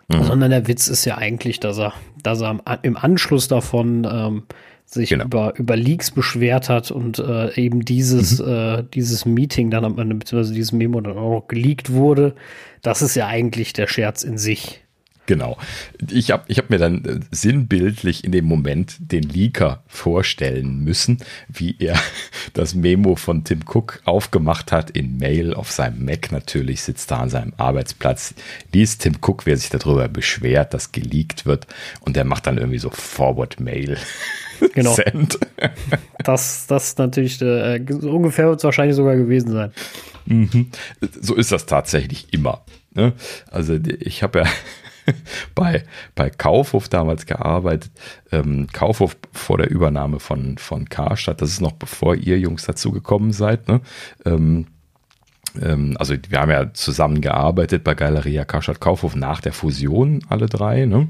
B: Mhm. Sondern der Witz ist ja eigentlich, dass er, dass er im Anschluss davon ähm, sich genau. über, über Leaks beschwert hat und äh, eben dieses, mhm. äh, dieses Meeting dann, beziehungsweise dieses Memo dann auch noch geleakt wurde. Das ist ja eigentlich der Scherz in sich.
A: Genau. Ich habe ich hab mir dann äh, sinnbildlich in dem Moment den Leaker vorstellen müssen, wie er *laughs* das Memo von Tim Cook aufgemacht hat in Mail auf seinem Mac natürlich, sitzt da an seinem Arbeitsplatz, liest Tim Cook, wer sich darüber beschwert, dass geleakt wird und der macht dann irgendwie so Forward Mail. *laughs*
B: Genau. Send. Das, das natürlich, äh, so ungefähr wird es wahrscheinlich sogar gewesen sein.
A: Mhm. So ist das tatsächlich immer. Ne? Also ich habe ja *laughs* bei, bei Kaufhof damals gearbeitet. Ähm, Kaufhof vor der Übernahme von, von Karstadt, das ist noch bevor ihr Jungs dazugekommen seid. Ne? Ähm, ähm, also wir haben ja zusammen gearbeitet bei Galeria Karstadt Kaufhof nach der Fusion, alle drei, ne?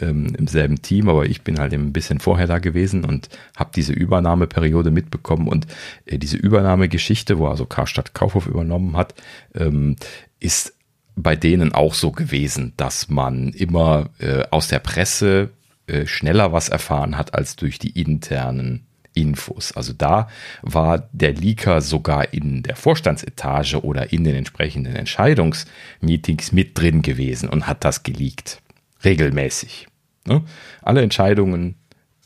A: ähm, im selben Team, aber ich bin halt ein bisschen vorher da gewesen und habe diese Übernahmeperiode mitbekommen und äh, diese Übernahmegeschichte, wo also Karstadt Kaufhof übernommen hat, ähm, ist bei denen auch so gewesen, dass man immer äh, aus der Presse äh, schneller was erfahren hat als durch die internen Infos. Also da war der Leaker sogar in der Vorstandsetage oder in den entsprechenden Entscheidungsmeetings mit drin gewesen und hat das geleakt. Regelmäßig. Ne? Alle Entscheidungen,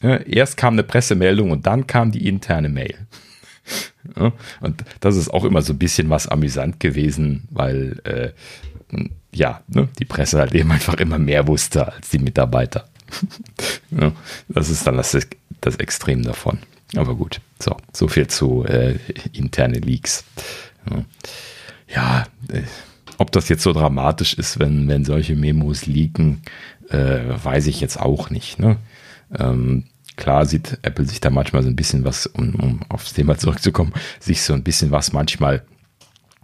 A: ja, erst kam eine Pressemeldung und dann kam die interne Mail. Ja, *laughs* und das ist auch immer so ein bisschen was amüsant gewesen, weil äh, ja, ne, die Presse halt eben einfach immer mehr wusste als die Mitarbeiter. ja, *laughs* das ist dann das, das Extrem davon. Aber gut, so, so viel zu äh, interne Leaks. Ja, äh, ob das jetzt so dramatisch ist, wenn, wenn solche Memos leaken, äh, weiß ich jetzt auch nicht. Ne? Ähm, klar sieht Apple sich da manchmal so ein bisschen was, um, um aufs Thema zurückzukommen, sich so ein bisschen was manchmal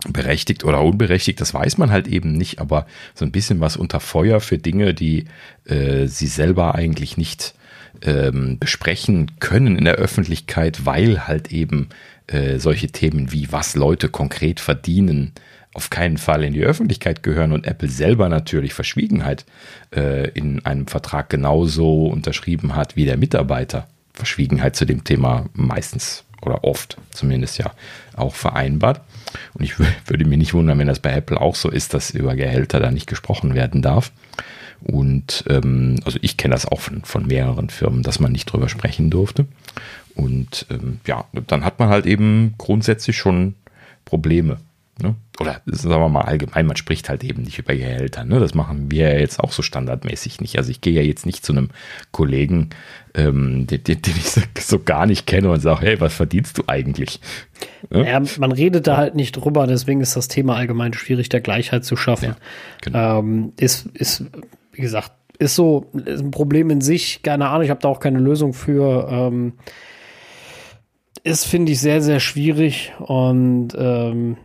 A: berechtigt oder unberechtigt, das weiß man halt eben nicht, aber so ein bisschen was unter Feuer für Dinge, die äh, sie selber eigentlich nicht ähm, besprechen können in der Öffentlichkeit, weil halt eben äh, solche Themen wie was Leute konkret verdienen auf keinen Fall in die Öffentlichkeit gehören und Apple selber natürlich Verschwiegenheit äh, in einem Vertrag genauso unterschrieben hat wie der Mitarbeiter. Verschwiegenheit zu dem Thema meistens oder oft zumindest ja auch vereinbart. Und ich würde mir nicht wundern, wenn das bei Apple auch so ist, dass über Gehälter da nicht gesprochen werden darf. Und ähm, also ich kenne das auch von, von mehreren Firmen, dass man nicht drüber sprechen durfte. Und ähm, ja, dann hat man halt eben grundsätzlich schon Probleme. Ne? Oder sagen wir mal allgemein, man spricht halt eben nicht über Gehälter. Ne? Das machen wir ja jetzt auch so standardmäßig nicht. Also ich gehe ja jetzt nicht zu einem Kollegen, ähm, den, den, den, ich so, so, gar nicht kenne und sage, hey, was verdienst du eigentlich?
B: Ne? Ja, man redet da halt nicht drüber, deswegen ist das Thema allgemein schwierig, der Gleichheit zu schaffen. Ja, genau. ähm, ist, ist, wie gesagt, ist so ist ein Problem in sich. Keine Ahnung, ich habe da auch keine Lösung für. Ähm, ist, finde ich, sehr, sehr schwierig und ähm,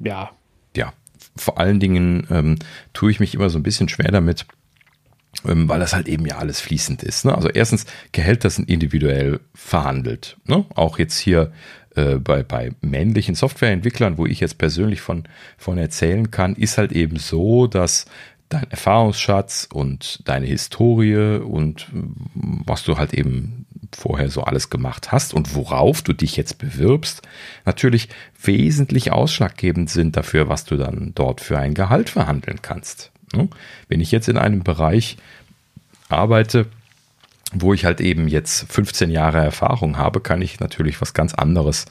B: ja.
A: Ja, vor allen Dingen ähm, tue ich mich immer so ein bisschen schwer damit, ähm, weil das halt eben ja alles fließend ist. Ne? Also erstens, Gehälter sind individuell verhandelt. Ne? Auch jetzt hier äh, bei, bei männlichen Softwareentwicklern, wo ich jetzt persönlich von, von erzählen kann, ist halt eben so, dass dein Erfahrungsschatz und deine Historie und was du halt eben vorher so alles gemacht hast und worauf du dich jetzt bewirbst, natürlich wesentlich ausschlaggebend sind dafür, was du dann dort für ein Gehalt verhandeln kannst. Ne? Wenn ich jetzt in einem Bereich arbeite, wo ich halt eben jetzt 15 Jahre Erfahrung habe, kann ich natürlich was ganz anderes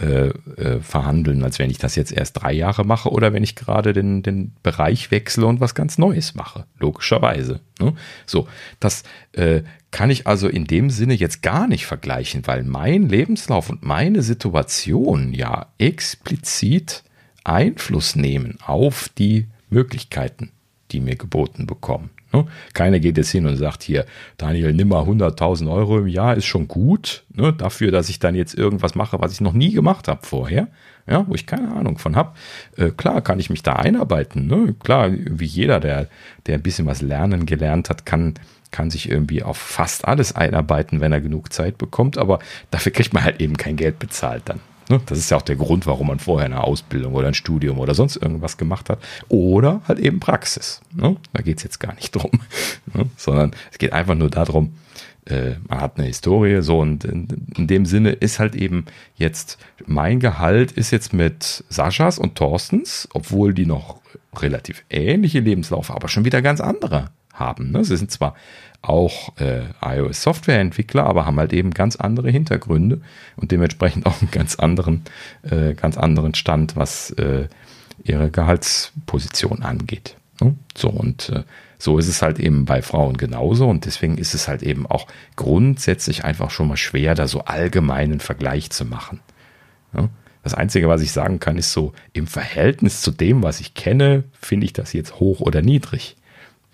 A: äh, äh, verhandeln, als wenn ich das jetzt erst drei Jahre mache oder wenn ich gerade den, den Bereich wechsle und was ganz Neues mache. Logischerweise. Ne? So, das äh, kann ich also in dem Sinne jetzt gar nicht vergleichen, weil mein Lebenslauf und meine Situation ja explizit Einfluss nehmen auf die Möglichkeiten, die mir geboten bekommen. Ne? Keiner geht jetzt hin und sagt hier, Daniel, nimm mal 100.000 Euro im Jahr, ist schon gut, ne? dafür, dass ich dann jetzt irgendwas mache, was ich noch nie gemacht habe vorher, ja, wo ich keine Ahnung von habe. Äh, klar kann ich mich da einarbeiten. Ne? Klar, wie jeder, der, der ein bisschen was lernen gelernt hat, kann, kann sich irgendwie auf fast alles einarbeiten, wenn er genug Zeit bekommt, aber dafür kriegt man halt eben kein Geld bezahlt dann. Ne? Das ist ja auch der Grund, warum man vorher eine Ausbildung oder ein Studium oder sonst irgendwas gemacht hat. Oder halt eben Praxis. Ne? Da geht es jetzt gar nicht *laughs* drum, ne? sondern es geht einfach nur darum, äh, man hat eine Historie, so und in, dem Sinne ist halt eben jetzt mein Gehalt ist jetzt mit Saschas und Thorstens, obwohl die noch relativ ähnliche Lebenslaufe, aber schon wieder ganz andere haben. Ne? Sie sind zwar auch äh, iOS-Software-Entwickler, aber haben halt eben ganz andere Hintergründe und dementsprechend *laughs* auch einen ganz anderen, äh, ganz anderen Stand, was äh, ihre Gehaltsposition angeht. Ne? So und äh, so ist es halt eben bei Frauen genauso und deswegen ist es halt eben auch grundsätzlich einfach schon mal schwer, da so allgemeinen Vergleich zu machen. Das Einzige, was ich sagen kann, ist so, im Verhältnis zu dem, was ich kenne, finde ich das jetzt hoch oder niedrig.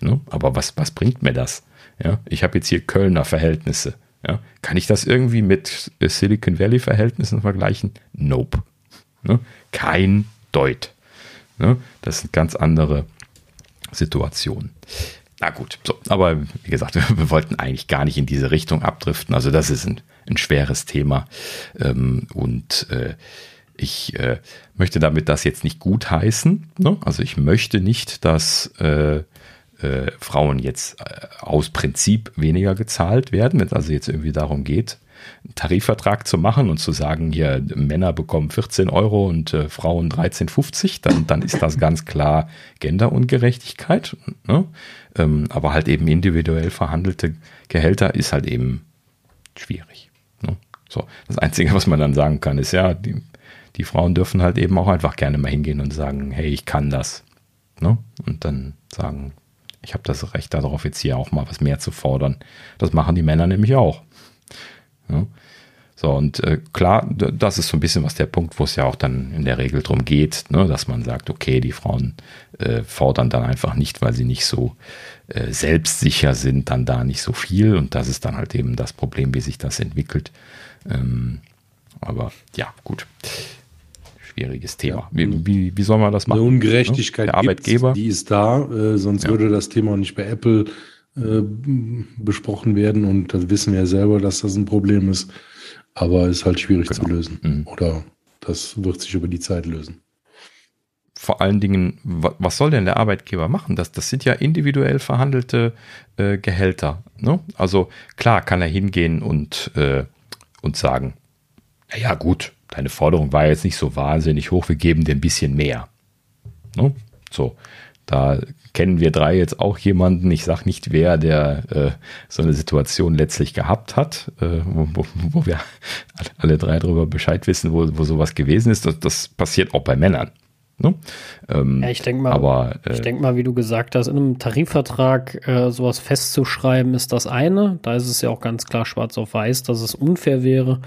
A: Ne? Aber was, was bringt mir das? Ja, ich habe jetzt hier Kölner Verhältnisse. Ja, kann ich das irgendwie mit Silicon Valley Verhältnissen vergleichen? Nope. Ne? Kein Deut. Ne? Das sind ganz andere Situationen. Na gut, so, aber wie gesagt, *laughs* wir wollten eigentlich gar nicht in diese Richtung abdriften. Also das ist ein, ein schweres Thema. Ähm, und äh, ich äh, möchte damit das jetzt nicht gutheißen. Ne? Also ich möchte nicht, dass äh, äh, Frauen jetzt äh, aus Prinzip weniger gezahlt werden, wenn es also jetzt irgendwie darum geht, einen Tarifvertrag zu machen und zu sagen, hier Männer bekommen 14 Euro und äh, Frauen 13,50, dann, dann ist das ganz klar Genderungerechtigkeit. Ne? Ähm, aber halt eben individuell verhandelte Gehälter ist halt eben schwierig. Ne? So, das Einzige, was man dann sagen kann, ist ja, die, die Frauen dürfen halt eben auch einfach gerne mal hingehen und sagen, hey, ich kann das. Ne? Und dann sagen, ich habe das Recht darauf, jetzt hier auch mal was mehr zu fordern. Das machen die Männer nämlich auch. Ja. So, und äh, klar, das ist so ein bisschen was der Punkt, wo es ja auch dann in der Regel drum geht, ne, dass man sagt, okay, die Frauen äh, fordern dann einfach nicht, weil sie nicht so äh, selbstsicher sind, dann da nicht so viel. Und das ist dann halt eben das Problem, wie sich das entwickelt. Ähm, aber ja, gut schwieriges Thema. Wie, wie, wie soll man das machen?
C: Eine Ungerechtigkeit,
A: der Arbeitgeber,
C: die ist da, äh, sonst ja. würde das Thema nicht bei Apple äh, besprochen werden und das wissen wir ja selber, dass das ein Problem ist, aber ist halt schwierig genau. zu lösen. Mhm. Oder das wird sich über die Zeit lösen.
A: Vor allen Dingen, was soll denn der Arbeitgeber machen? Das, das sind ja individuell verhandelte äh, Gehälter. Ne? Also klar kann er hingehen und, äh, und sagen, ja gut, deine Forderung war jetzt nicht so wahnsinnig hoch, wir geben dir ein bisschen mehr. Ne? So, da kennen wir drei jetzt auch jemanden, ich sage nicht wer, der äh, so eine Situation letztlich gehabt hat, äh, wo, wo, wo, wir alle drei darüber Bescheid wissen, wo, wo sowas gewesen ist. Das, das passiert auch bei Männern. Ne?
B: Ähm, ja, ich denke mal, aber, äh, ich denke mal, wie du gesagt hast, in einem Tarifvertrag äh, sowas festzuschreiben, ist das eine. Da ist es ja auch ganz klar schwarz auf weiß, dass es unfair wäre.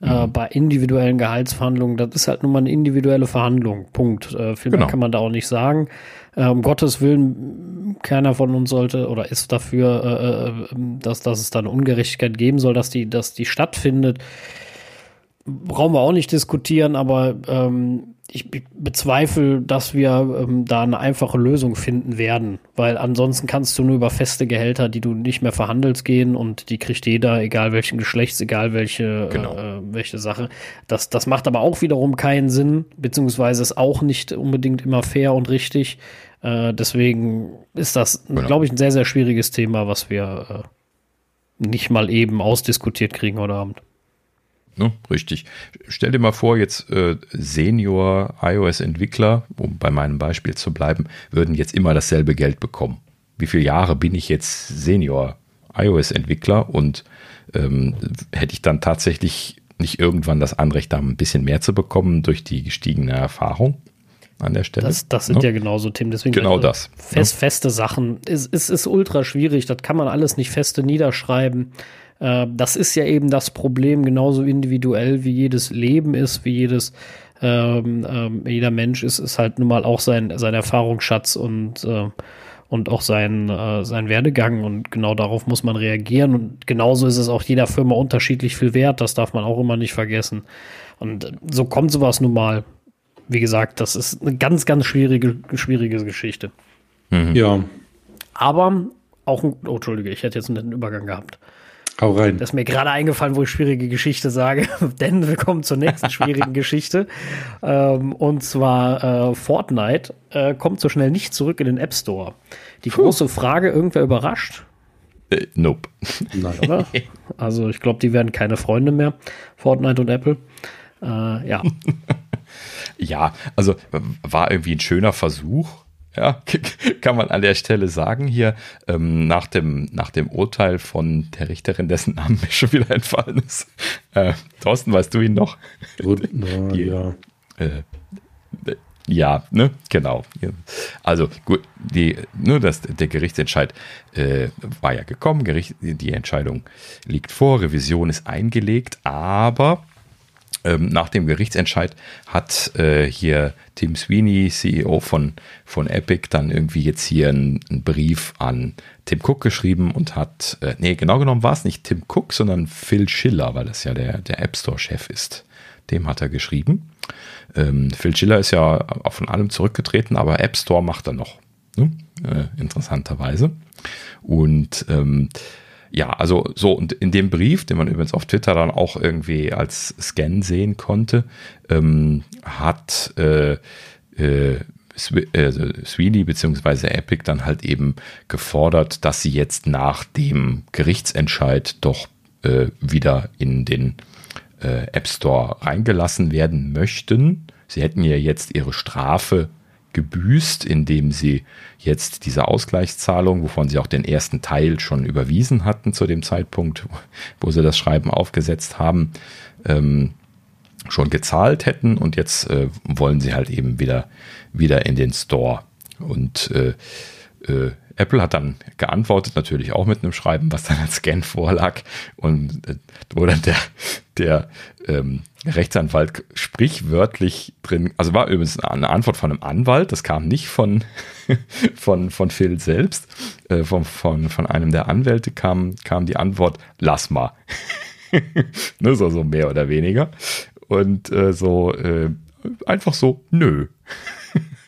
B: Äh, mhm. bei individuellen Gehaltsverhandlungen, das ist halt nun mal eine individuelle Verhandlung. Punkt. Äh, viel genau. mehr kann man da auch nicht sagen. Äh, um Gottes Willen, keiner von uns sollte oder ist dafür, äh, äh, dass, dass es da eine Ungerechtigkeit geben soll, dass die, dass die stattfindet. Brauchen wir auch nicht diskutieren, aber ähm, ich bezweifle, dass wir ähm, da eine einfache Lösung finden werden, weil ansonsten kannst du nur über feste Gehälter, die du nicht mehr verhandelst, gehen und die kriegt jeder, egal welchen Geschlechts, egal welche, genau. äh, welche Sache. Das, das macht aber auch wiederum keinen Sinn, beziehungsweise ist auch nicht unbedingt immer fair und richtig. Äh, deswegen ist das, genau. glaube ich, ein sehr, sehr schwieriges Thema, was wir äh, nicht mal eben ausdiskutiert kriegen heute Abend.
A: Ne? Richtig. Stell dir mal vor, jetzt äh, Senior iOS-Entwickler, um bei meinem Beispiel zu bleiben, würden jetzt immer dasselbe Geld bekommen. Wie viele Jahre bin ich jetzt Senior iOS-Entwickler und ähm, hätte ich dann tatsächlich nicht irgendwann das Anrecht, da ein bisschen mehr zu bekommen durch die gestiegene Erfahrung an der Stelle.
B: Das, das sind ja, ja genauso Themen. Deswegen
A: genau das.
B: Fest, ja. Feste Sachen. Es, es ist ultra schwierig. Das kann man alles nicht feste niederschreiben. Äh, das ist ja eben das Problem, genauso individuell wie jedes Leben ist, wie jedes ähm, ähm, jeder Mensch ist, ist halt nun mal auch sein, sein Erfahrungsschatz und äh, und auch sein, äh, sein Werdegang und genau darauf muss man reagieren und genauso ist es auch jeder Firma unterschiedlich viel wert, das darf man auch immer nicht vergessen. Und so kommt sowas nun mal. Wie gesagt, das ist eine ganz, ganz schwierige, schwierige Geschichte.
C: Mhm. Ja.
B: Aber auch ein, oh, Entschuldige, ich hätte jetzt einen Übergang gehabt.
C: Hau rein.
B: Das ist mir gerade eingefallen, wo ich schwierige Geschichte sage, *laughs* denn wir kommen zur nächsten schwierigen *laughs* Geschichte. Ähm, und zwar äh, Fortnite äh, kommt so schnell nicht zurück in den App Store. Die Puh. große Frage, irgendwer überrascht?
A: Äh, nope.
B: Nein, oder? *laughs* Also ich glaube, die werden keine Freunde mehr, Fortnite und Apple. Äh, ja.
A: ja, also war irgendwie ein schöner Versuch ja, *laughs* kann man an der Stelle sagen hier, ähm, nach, dem, nach dem Urteil von der Richterin, dessen Name mir schon wieder entfallen ist. Äh, Thorsten, weißt du ihn noch?
C: Gut, na, *laughs* Die, ja.
A: Äh, ja, ne, genau. Also gut, die, nur das, der Gerichtsentscheid äh, war ja gekommen, Gericht, die Entscheidung liegt vor, Revision ist eingelegt, aber ähm, nach dem Gerichtsentscheid hat äh, hier Tim Sweeney, CEO von, von Epic, dann irgendwie jetzt hier einen, einen Brief an Tim Cook geschrieben und hat, äh, nee, genau genommen war es nicht Tim Cook, sondern Phil Schiller, weil das ja der, der App Store-Chef ist. Dem hat er geschrieben. Ähm, Phil Schiller ist ja auch von allem zurückgetreten, aber App Store macht er noch. Ne? Äh, interessanterweise. Und ähm, ja, also so, und in dem Brief, den man übrigens auf Twitter dann auch irgendwie als Scan sehen konnte, ähm, hat äh, äh, äh, Sweeney bzw. Epic dann halt eben gefordert, dass sie jetzt nach dem Gerichtsentscheid doch äh, wieder in den äh, App Store reingelassen werden möchten. Sie hätten ja jetzt ihre Strafe gebüßt, indem sie jetzt diese Ausgleichszahlung, wovon sie auch den ersten Teil schon überwiesen hatten zu dem Zeitpunkt, wo sie das Schreiben aufgesetzt haben, ähm, schon gezahlt hätten und jetzt äh, wollen sie halt eben wieder, wieder in den Store. Und äh, äh, Apple hat dann geantwortet, natürlich auch mit einem Schreiben, was dann als Scan vorlag und äh, wo dann der, der ähm, Rechtsanwalt sprichwörtlich drin, also war übrigens eine Antwort von einem Anwalt, das kam nicht von, *laughs* von, von Phil selbst, äh, von, von, von einem der Anwälte kam, kam die Antwort, lass mal. *laughs* ne, so, so mehr oder weniger. Und äh, so äh, einfach so, nö.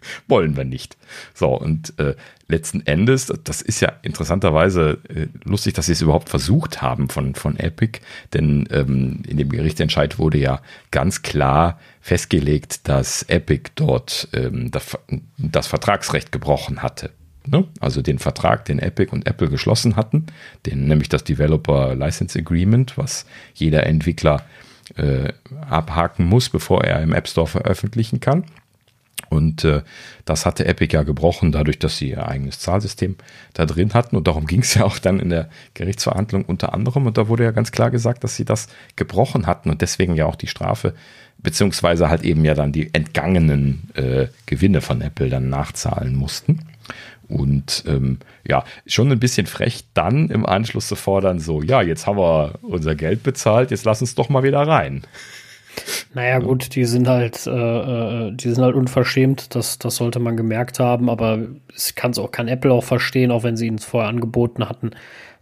A: *laughs* wollen wir nicht. So, und äh, letzten Endes, das ist ja interessanterweise äh, lustig, dass sie es überhaupt versucht haben von, von Epic, denn ähm, in dem Gerichtsentscheid wurde ja ganz klar festgelegt, dass Epic dort ähm, das, das Vertragsrecht gebrochen hatte. Ne? Also den Vertrag, den Epic und Apple geschlossen hatten, den, nämlich das Developer License Agreement, was jeder Entwickler äh, abhaken muss, bevor er im App Store veröffentlichen kann. Und äh, das hatte Epic ja gebrochen, dadurch, dass sie ihr eigenes Zahlsystem da drin hatten. Und darum *laughs* ging es ja auch dann in der Gerichtsverhandlung unter anderem. Und da wurde ja ganz klar gesagt, dass sie das gebrochen hatten und deswegen ja auch die Strafe, beziehungsweise halt eben ja dann die entgangenen äh, Gewinne von Apple dann nachzahlen mussten. Und ähm, ja, schon ein bisschen frech, dann im Anschluss zu fordern, so, ja, jetzt haben wir unser Geld bezahlt, jetzt lass uns doch mal wieder rein.
B: Naja, gut, die sind halt, äh, äh, die sind halt unverschämt, das, das sollte man gemerkt haben, aber es kann es auch, kann Apple auch verstehen, auch wenn sie ihnen es vorher angeboten hatten,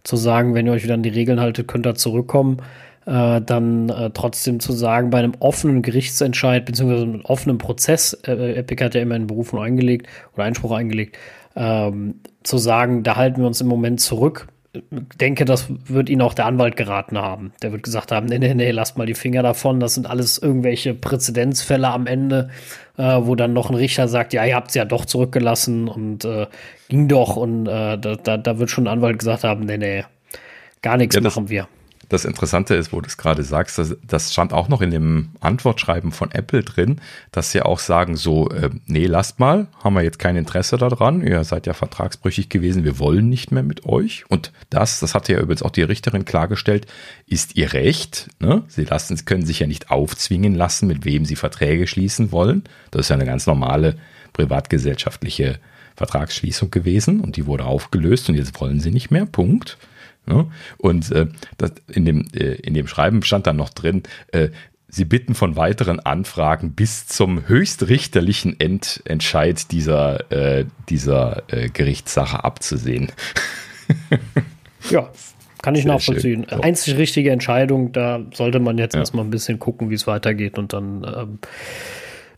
B: zu sagen, wenn ihr euch wieder an die Regeln haltet, könnt ihr zurückkommen. Äh, dann äh, trotzdem zu sagen, bei einem offenen Gerichtsentscheid, beziehungsweise einem offenen Prozess, äh, Epic hat ja immer einen Berufung eingelegt oder Einspruch eingelegt, ähm, zu sagen, da halten wir uns im Moment zurück, denke, das wird Ihnen auch der Anwalt geraten haben. Der wird gesagt haben, nee, nee, nee, lasst mal die Finger davon. Das sind alles irgendwelche Präzedenzfälle am Ende, äh, wo dann noch ein Richter sagt, ja, ihr habt sie ja doch zurückgelassen und äh, ging doch. Und äh, da, da, da, wird schon ein Anwalt gesagt haben, nee, nee, gar nichts ja, machen wir.
A: Das Interessante ist, wo du es gerade sagst, das, das, stand auch noch in dem Antwortschreiben von Apple drin, dass sie auch sagen so, äh, nee, lasst mal, haben wir jetzt kein Interesse daran, ihr seid ja vertragsbrüchig gewesen, wir wollen nicht mehr mit euch. Und das, das hatte ja übrigens auch die Richterin klargestellt, ist ihr Recht. Ne? Sie lassen, können sich ja nicht aufzwingen lassen, mit wem sie Verträge schließen wollen. Das ist ja eine ganz normale privatgesellschaftliche Vertragsschließung gewesen und die wurde aufgelöst und jetzt wollen sie nicht mehr. Punkt. Ne? Und äh, das, in, dem, äh, in dem Schreiben stand dann noch drin, äh, Sie bitten von weiteren Anfragen bis zum höchstrichterlichen Endentscheid dieser, äh, dieser äh, Gerichtssache abzusehen. *laughs*
B: ja, kann ich Sehr nachvollziehen. Schön. Einzig richtige Entscheidung, da sollte man jetzt ja. erstmal ein bisschen gucken, wie es weitergeht und dann, ähm,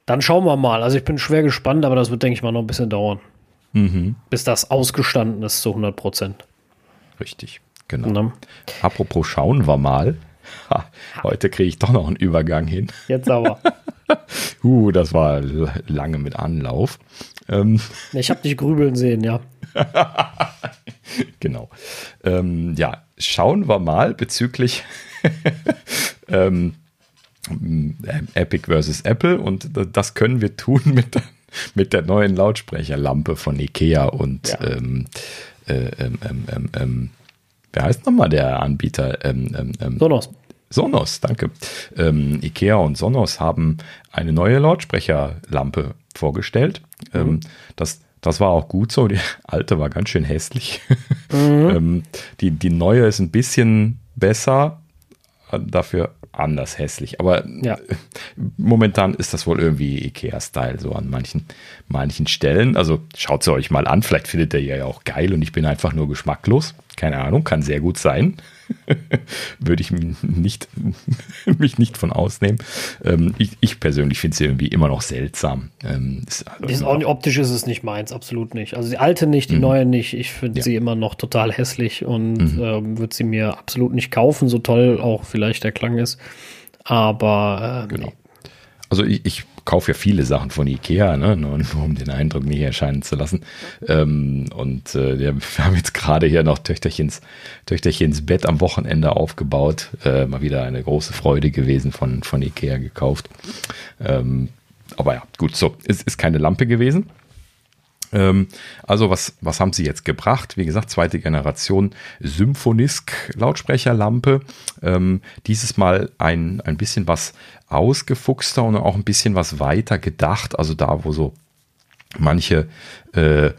B: dann schauen wir mal. Also ich bin schwer gespannt, aber das wird, denke ich mal, noch ein bisschen dauern. Mhm. Bis das ausgestanden ist zu 100 Prozent.
A: Richtig. Genau. Na. Apropos schauen wir mal. Ha, heute kriege ich doch noch einen Übergang hin.
B: Jetzt aber. *laughs*
A: uh, das war lange mit Anlauf.
B: Ähm. Ich habe dich grübeln sehen, ja. *laughs*
A: genau. Ähm, ja, schauen wir mal bezüglich *laughs* ähm, Epic versus Apple und das können wir tun mit, mit der neuen Lautsprecherlampe von Ikea und ja. ähm, äh, ähm, ähm, ähm wer heißt nochmal der Anbieter? Ähm, ähm, ähm,
B: Sonos.
A: Sonos, danke. Ähm, Ikea und Sonos haben eine neue Lautsprecherlampe vorgestellt. Ähm, mhm. das, das war auch gut so. Die alte war ganz schön hässlich. Mhm. *laughs* Ähm, die, die neue ist ein bisschen besser, dafür anders hässlich. Aber ja. *laughs* momentan ist das wohl irgendwie Ikea-Style, so an manchen, manchen Stellen. Also schaut sie euch mal an, vielleicht findet ihr ja auch geil und ich bin einfach nur geschmacklos. Keine Ahnung, kann sehr gut sein. *laughs* Würde ich nicht, *laughs* mich nicht von ausnehmen. Ähm, ich, ich, persönlich finde sie irgendwie immer noch seltsam. Ähm,
B: ist also auch, optisch ist es nicht meins, absolut nicht. Also die alte nicht, die mhm. neue nicht. Ich finde ja. sie immer noch total hässlich und mhm. ähm, würde sie mir absolut nicht kaufen, so toll auch vielleicht der Klang ist. Aber
A: äh, genau. Also ich, ich kaufe ja viele Sachen von Ikea, ne? nur, nur um den Eindruck nicht erscheinen zu lassen. Ähm, und äh, wir haben jetzt gerade hier noch Töchterchens, Töchterchens Bett am Wochenende aufgebaut. Äh, mal wieder eine große Freude gewesen von, von Ikea gekauft. Ähm, aber ja, gut, so, es ist keine Lampe gewesen. Ähm, also was, was haben sie jetzt gebracht? Wie gesagt, zweite Generation Symphonisk Lautsprecherlampe. Ähm, dieses Mal ein, ein bisschen was ausgefuchster und auch ein bisschen was weiter gedacht. Also da, wo so manche äh,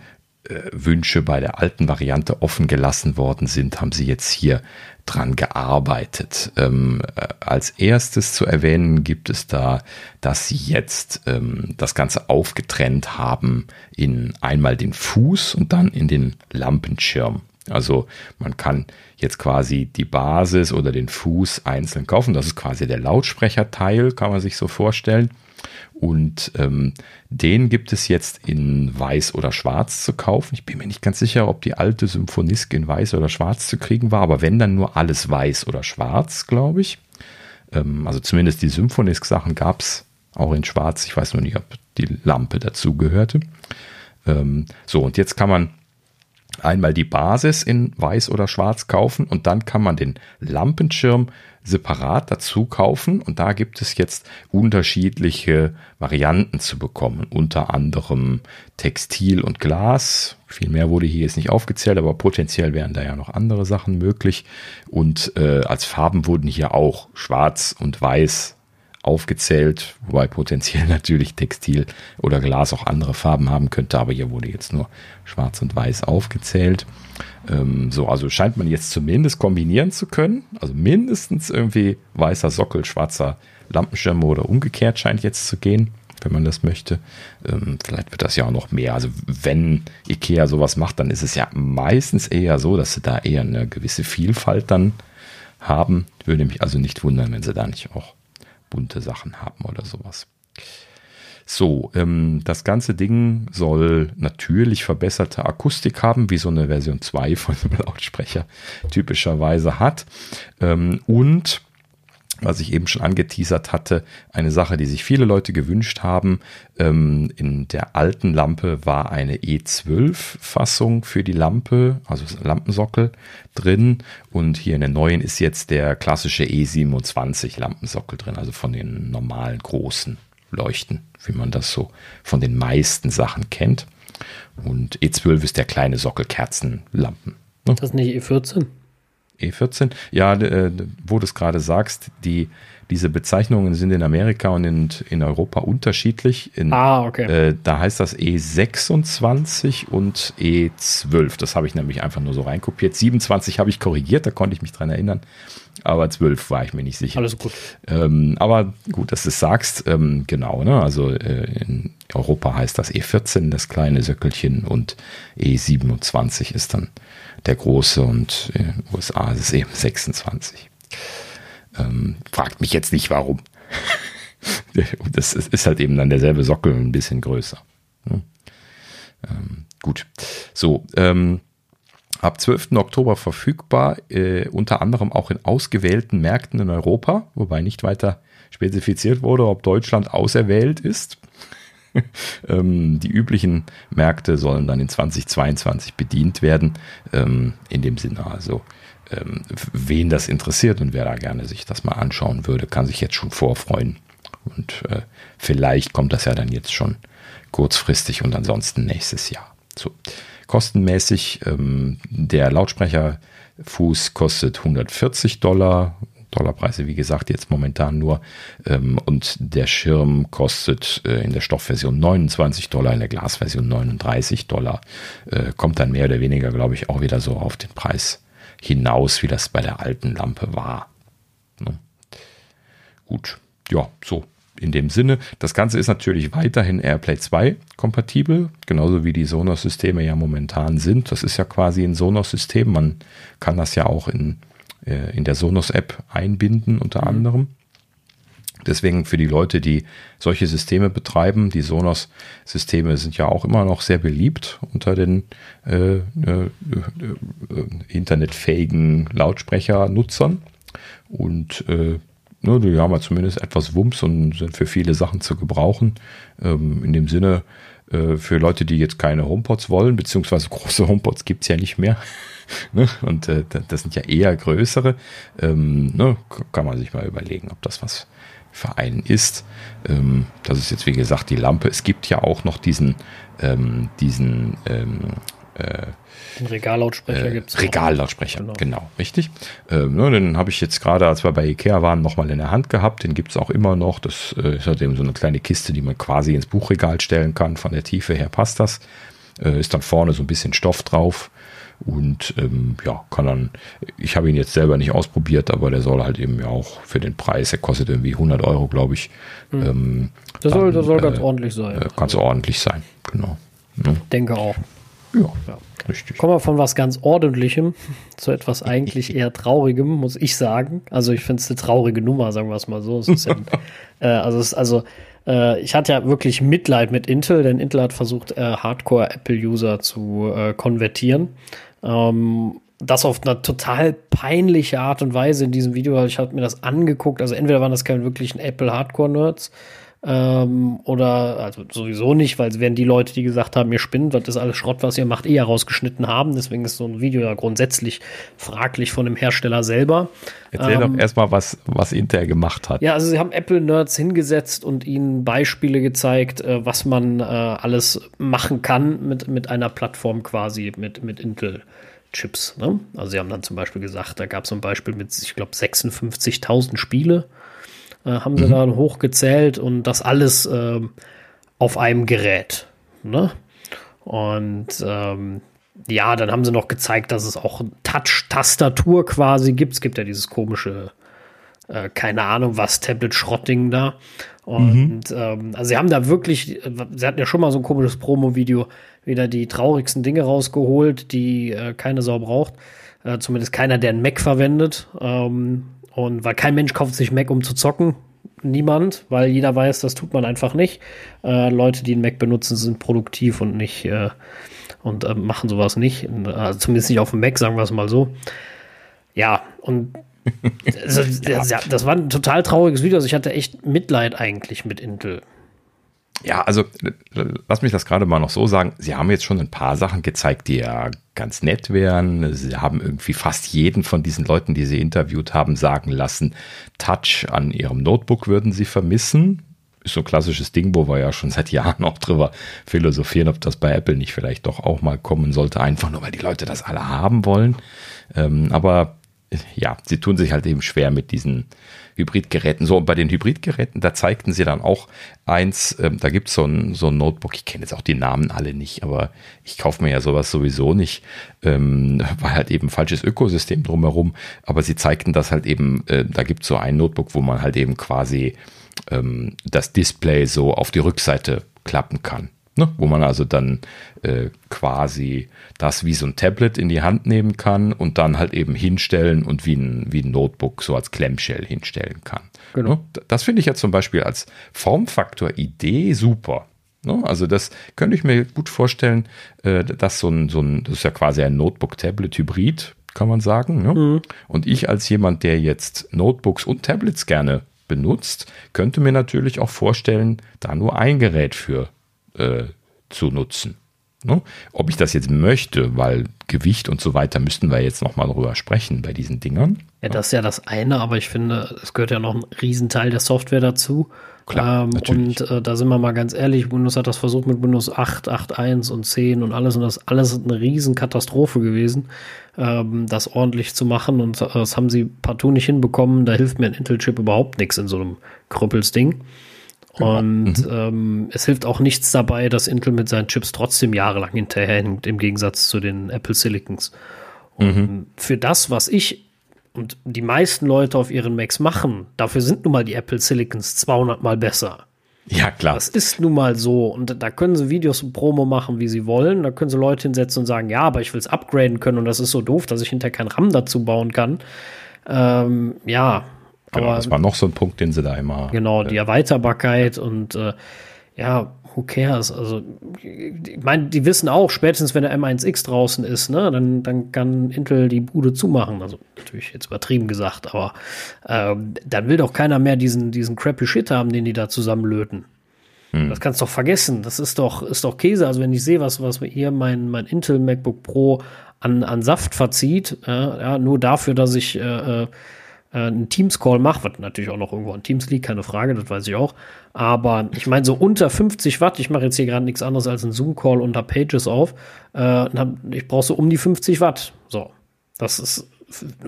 A: äh, Wünsche bei der alten Variante offen gelassen worden sind, haben sie jetzt hier dran gearbeitet. Ähm, äh, als erstes zu erwähnen gibt es da, dass sie jetzt ähm, das Ganze aufgetrennt haben in einmal den Fuß und dann in den Lampenschirm. Also man kann jetzt quasi die Basis oder den Fuß einzeln kaufen. Das ist quasi der Lautsprecherteil, kann man sich so vorstellen. Und ähm, den gibt es jetzt in weiß oder schwarz zu kaufen. Ich bin mir nicht ganz sicher, ob die alte Symphonisk in weiß oder schwarz zu kriegen war, aber wenn dann nur alles weiß oder schwarz, glaube ich. Ähm, also zumindest die Symphonisk-Sachen gab es auch in schwarz. Ich weiß nur nicht, ob die Lampe dazu gehörte. Ähm, so, und jetzt kann man einmal die Basis in weiß oder schwarz kaufen und dann kann man den Lampenschirm separat dazu kaufen und da gibt es jetzt unterschiedliche Varianten zu bekommen, unter anderem Textil und Glas. Viel mehr wurde hier jetzt nicht aufgezählt, aber potenziell wären da ja noch andere Sachen möglich. Und äh, als Farben wurden hier auch Schwarz und Weiß aufgezählt, wobei potenziell *laughs* natürlich Textil oder Glas auch andere Farben haben könnte, aber hier wurde jetzt nur Schwarz und Weiß aufgezählt. Ähm, so, also scheint man jetzt zumindest kombinieren zu können. Also mindestens irgendwie weißer Sockel, schwarzer Lampenschirm oder umgekehrt scheint jetzt zu gehen, wenn man das möchte. Ähm, vielleicht wird das ja auch noch mehr. Also wenn Ikea sowas macht, dann ist es ja meistens eher so, dass sie da eher eine gewisse Vielfalt dann haben. Würde mich also nicht wundern, wenn sie da nicht auch bunte Sachen haben oder sowas. So, ähm, das ganze Ding soll natürlich verbesserte Akustik haben, wie so eine Version 2 von einem Lautsprecher typischerweise hat. Ähm, und was ich eben schon angeteasert hatte, eine Sache, die sich viele Leute gewünscht haben. Ähm, in der alten Lampe war eine E12-Fassung für die Lampe, also Lampensockel drin. Und hier in der neuen ist jetzt der klassische E27 Lampensockel drin, also von den normalen großen Leuchten, wie man das so von den meisten Sachen kennt. Und E12 ist der kleine Sockel Kerzenlampen.
B: Ne? Das ist nicht E14?
A: E14. Ja, äh, wo du es gerade sagst, die, diese Bezeichnungen sind in Amerika und in, in Europa unterschiedlich. In,
B: ah, okay.
A: Äh, da heißt das E26 und E12. Das habe ich nämlich einfach nur so reinkopiert. 27 habe ich korrigiert, da konnte ich mich dran erinnern. Aber 12 war ich mir nicht sicher.
B: Alles gut.
A: Ähm, aber gut, dass du es sagst. Ähm, genau, ne? Also äh, in Europa heißt das E14, das kleine Söckelchen, und E27 ist dann der große und in den USA ist es eben 26. Ähm, fragt mich jetzt nicht warum. *laughs* das ist halt eben dann derselbe Sockel, ein bisschen größer. Ähm, gut. So, ähm, ab 12. Oktober verfügbar, äh, unter anderem auch in ausgewählten Märkten in Europa, wobei nicht weiter spezifiziert wurde, ob Deutschland auserwählt ist. *laughs* ähm, die üblichen Märkte sollen dann in 2022 bedient werden. Ähm, in dem Sinne also, ähm, wen das interessiert und wer da gerne sich das mal anschauen würde, kann sich jetzt schon vorfreuen. Und äh, vielleicht kommt das ja dann jetzt schon kurzfristig und ansonsten nächstes Jahr. So. Kostenmäßig, der Lautsprecherfuß kostet 140 Dollar, Dollarpreise, wie gesagt, jetzt momentan nur. Ähm, und der Schirm kostet äh, in der Stoffversion 29 Dollar, in der Glasversion 39 Dollar. Äh, kommt dann mehr oder weniger, glaube ich, auch wieder so auf den Preis hinaus, wie das bei der alten Lampe war. Ne? Gut, ja, so in dem Sinne. Das Ganze ist natürlich weiterhin AirPlay 2 kompatibel, genauso wie die Sonos-Systeme ja momentan sind. Das ist ja quasi ein Sonos-System. Man kann das ja auch in äh, in der Sonos-App einbinden, unter mhm. anderem. Deswegen für die Leute, die solche Systeme betreiben, die Sonos-Systeme sind ja auch immer noch sehr beliebt unter den äh, äh, äh, internetfähigen Lautsprechernutzern. Und äh, ne, die haben ja zumindest etwas Wumms und sind für viele Sachen zu gebrauchen. Ähm, in dem Sinne, äh, für Leute, die jetzt keine HomePods wollen, beziehungsweise große *laughs* HomePods gibt es ja nicht mehr. *laughs* ne? Und äh, das sind ja eher größere. Ähm, ne? Kann man sich mal überlegen, ob das was für einen ist. Ähm, das ist jetzt, wie gesagt, die Lampe. Es gibt ja auch noch diesen, ähm, diesen ähm,
B: äh, Regallautsprecher
A: äh,
B: gibt es.
A: Regallautsprecher, genau. genau, richtig. Ähm, ne, den habe ich jetzt gerade, als wir bei Ikea waren, nochmal in der Hand gehabt. Den gibt es auch immer noch. Das äh, ist halt eben so eine kleine Kiste, die man quasi ins Buchregal stellen kann. Von der Tiefe her passt das. Äh, ist dann vorne so ein bisschen Stoff drauf. Und ähm, ja, kann dann, ich habe ihn jetzt selber nicht ausprobiert, aber der soll halt eben ja auch für den Preis, der kostet irgendwie 100 Euro, glaube ich.
B: Hm. Ähm, das, dann, soll, das soll ganz äh, ordentlich sein. Äh,
A: ganz ordentlich sein, genau.
B: Ja. Denke auch.
A: Ja, ja, richtig.
B: Kommen wir von was ganz Ordentlichem zu etwas eigentlich *laughs* eher Traurigem, muss ich sagen. Also ich finde es eine traurige Nummer, sagen wir es mal so. Es ja, *laughs* äh, also, es, also äh, ich hatte ja wirklich Mitleid mit Intel, denn Intel hat versucht, äh, Hardcore-Apple-User zu äh, konvertieren. Ähm, das auf eine total peinliche Art und Weise in diesem Video. Ich habe mir das angeguckt. Also entweder waren das keine wirklichen Apple Hardcore-Nerds ähm, oder also sowieso nicht, weil es werden die Leute, die gesagt haben, ihr spinnt, das ist alles Schrott, was ihr macht, eher rausgeschnitten haben. Deswegen ist so ein Video ja grundsätzlich fraglich von dem Hersteller selber.
A: Erzähl ähm, doch erstmal, was, was Intel gemacht hat.
B: Ja, also sie haben Apple-Nerds hingesetzt und ihnen Beispiele gezeigt, äh, was man äh, alles machen kann mit, mit einer Plattform quasi, mit, mit Intel. Chips. Ne? Also sie haben dann zum Beispiel gesagt, da gab es ein Beispiel mit, ich glaube, 56.000 Spiele äh, haben sie mhm. da hochgezählt und das alles äh, auf einem Gerät. Ne? Und ähm, ja, dann haben sie noch gezeigt, dass es auch Touch-Tastatur quasi gibt. Es gibt ja dieses komische, äh, keine Ahnung was, Tablet-Schrottding da. Und mhm. ähm, also sie haben da wirklich, sie hatten ja schon mal so ein komisches Promo-Video, wieder die traurigsten Dinge rausgeholt, die äh, keine Sau braucht. Äh, zumindest keiner, der einen Mac verwendet. Ähm, und weil kein Mensch kauft sich Mac, um zu zocken. Niemand, weil jeder weiß, das tut man einfach nicht. Äh, Leute, die einen Mac benutzen, sind produktiv und nicht äh, und äh, machen sowas nicht. Also zumindest nicht auf dem Mac, sagen wir es mal so. Ja, und also, *laughs* das, ja, das war ein total trauriges Video. Also ich hatte echt Mitleid eigentlich mit Intel.
A: Ja, also lass mich das gerade mal noch so sagen. Sie haben jetzt schon ein paar Sachen gezeigt, die ja ganz nett wären. Sie haben irgendwie fast jeden von diesen Leuten, die sie interviewt haben, sagen lassen, Touch an ihrem Notebook würden sie vermissen. Ist so ein klassisches Ding, wo wir ja schon seit Jahren auch drüber philosophieren, ob das bei Apple nicht vielleicht doch auch mal kommen sollte, einfach nur weil die Leute das alle haben wollen. Ähm, aber ja, sie tun sich halt eben schwer mit diesen Hybridgeräten. So, und bei den Hybridgeräten, da zeigten sie dann auch eins, ähm, da gibt so es so ein Notebook, ich kenne jetzt auch die Namen alle nicht, aber ich kaufe mir ja sowas sowieso nicht, ähm, *laughs* weil halt eben falsches Ökosystem drumherum. Aber sie zeigten das halt eben, äh, da gibt es so ein Notebook, wo man halt eben quasi ähm, das Display so auf die Rückseite klappen kann. Ne, wo man also dann äh, quasi das wie so ein Tablet in die Hand nehmen kann und dann halt eben hinstellen und wie ein, wie ein Notebook so als Clamshell hinstellen kann. Genau. Ne, das finde ich ja zum Beispiel als Formfaktor-Idee super. Ne, also das könnte ich mir gut vorstellen, äh, dass so ein, so ein, das ist ja quasi ein Notebook-Tablet-Hybrid, kann man sagen. Ne? Mhm. Und ich als jemand, der jetzt Notebooks und Tablets gerne benutzt, könnte mir natürlich auch vorstellen, da nur ein Gerät für äh, zu nutzen. Ne? Ob ich das jetzt möchte, weil Gewicht und so weiter müssten wir jetzt nochmal drüber sprechen bei diesen Dingern.
B: Ja, das ist ja das eine, aber ich finde, es gehört ja noch ein Riesenteil der Software dazu.
A: Klar, ähm,
B: und äh, da sind wir mal ganz ehrlich, Windows hat das versucht mit Windows 8, 8.1 und 10 und alles und das alles eine Riesenkatastrophe gewesen, ähm, das ordentlich zu machen und das haben sie partout nicht hinbekommen. Da hilft mir ein Intel-Chip überhaupt nichts in so einem Krüppelsding. Genau. Und mhm. ähm, es hilft auch nichts dabei, dass Intel mit seinen Chips trotzdem jahrelang hinterherhängt, im Gegensatz zu den Apple Silicons. Und mhm. für das, was ich und die meisten Leute auf ihren Macs machen, dafür sind nun mal die Apple Silicons 200 mal besser.
A: Ja, klar.
B: Das ist nun mal so. Und da können sie Videos und Promo machen, wie sie wollen. Da können sie Leute hinsetzen und sagen, ja, aber ich will es upgraden können und das ist so doof, dass ich hinterher kein RAM dazu bauen kann. Ähm, ja,
A: Genau, Aber, das war noch so ein Punkt, den sie da immer.
B: Genau, die äh, Erweiterbarkeit und äh, ja, who cares? Also, ich meine, die wissen auch, spätestens wenn der M1X draußen ist, ne, dann, dann kann Intel die Bude zumachen. Also natürlich jetzt übertrieben gesagt, aber äh, dann will doch keiner mehr diesen, diesen crappy Shit haben, den die da zusammenlöten. Hm. Das kannst du doch vergessen. Das ist doch, ist doch Käse. Also wenn ich sehe, was, was hier mein, mein Intel MacBook Pro an, an Saft verzieht, äh, ja, nur dafür, dass ich äh, äh einen Teams-Call mache, was natürlich auch noch irgendwo an Teams liegt, keine Frage, das weiß ich auch. Aber ich meine, so unter 50 Watt, ich mache jetzt hier gerade nichts anderes als einen Zoom-Call unter Pages auf. Äh, ich brauche so um die 50 Watt. So. Das ist.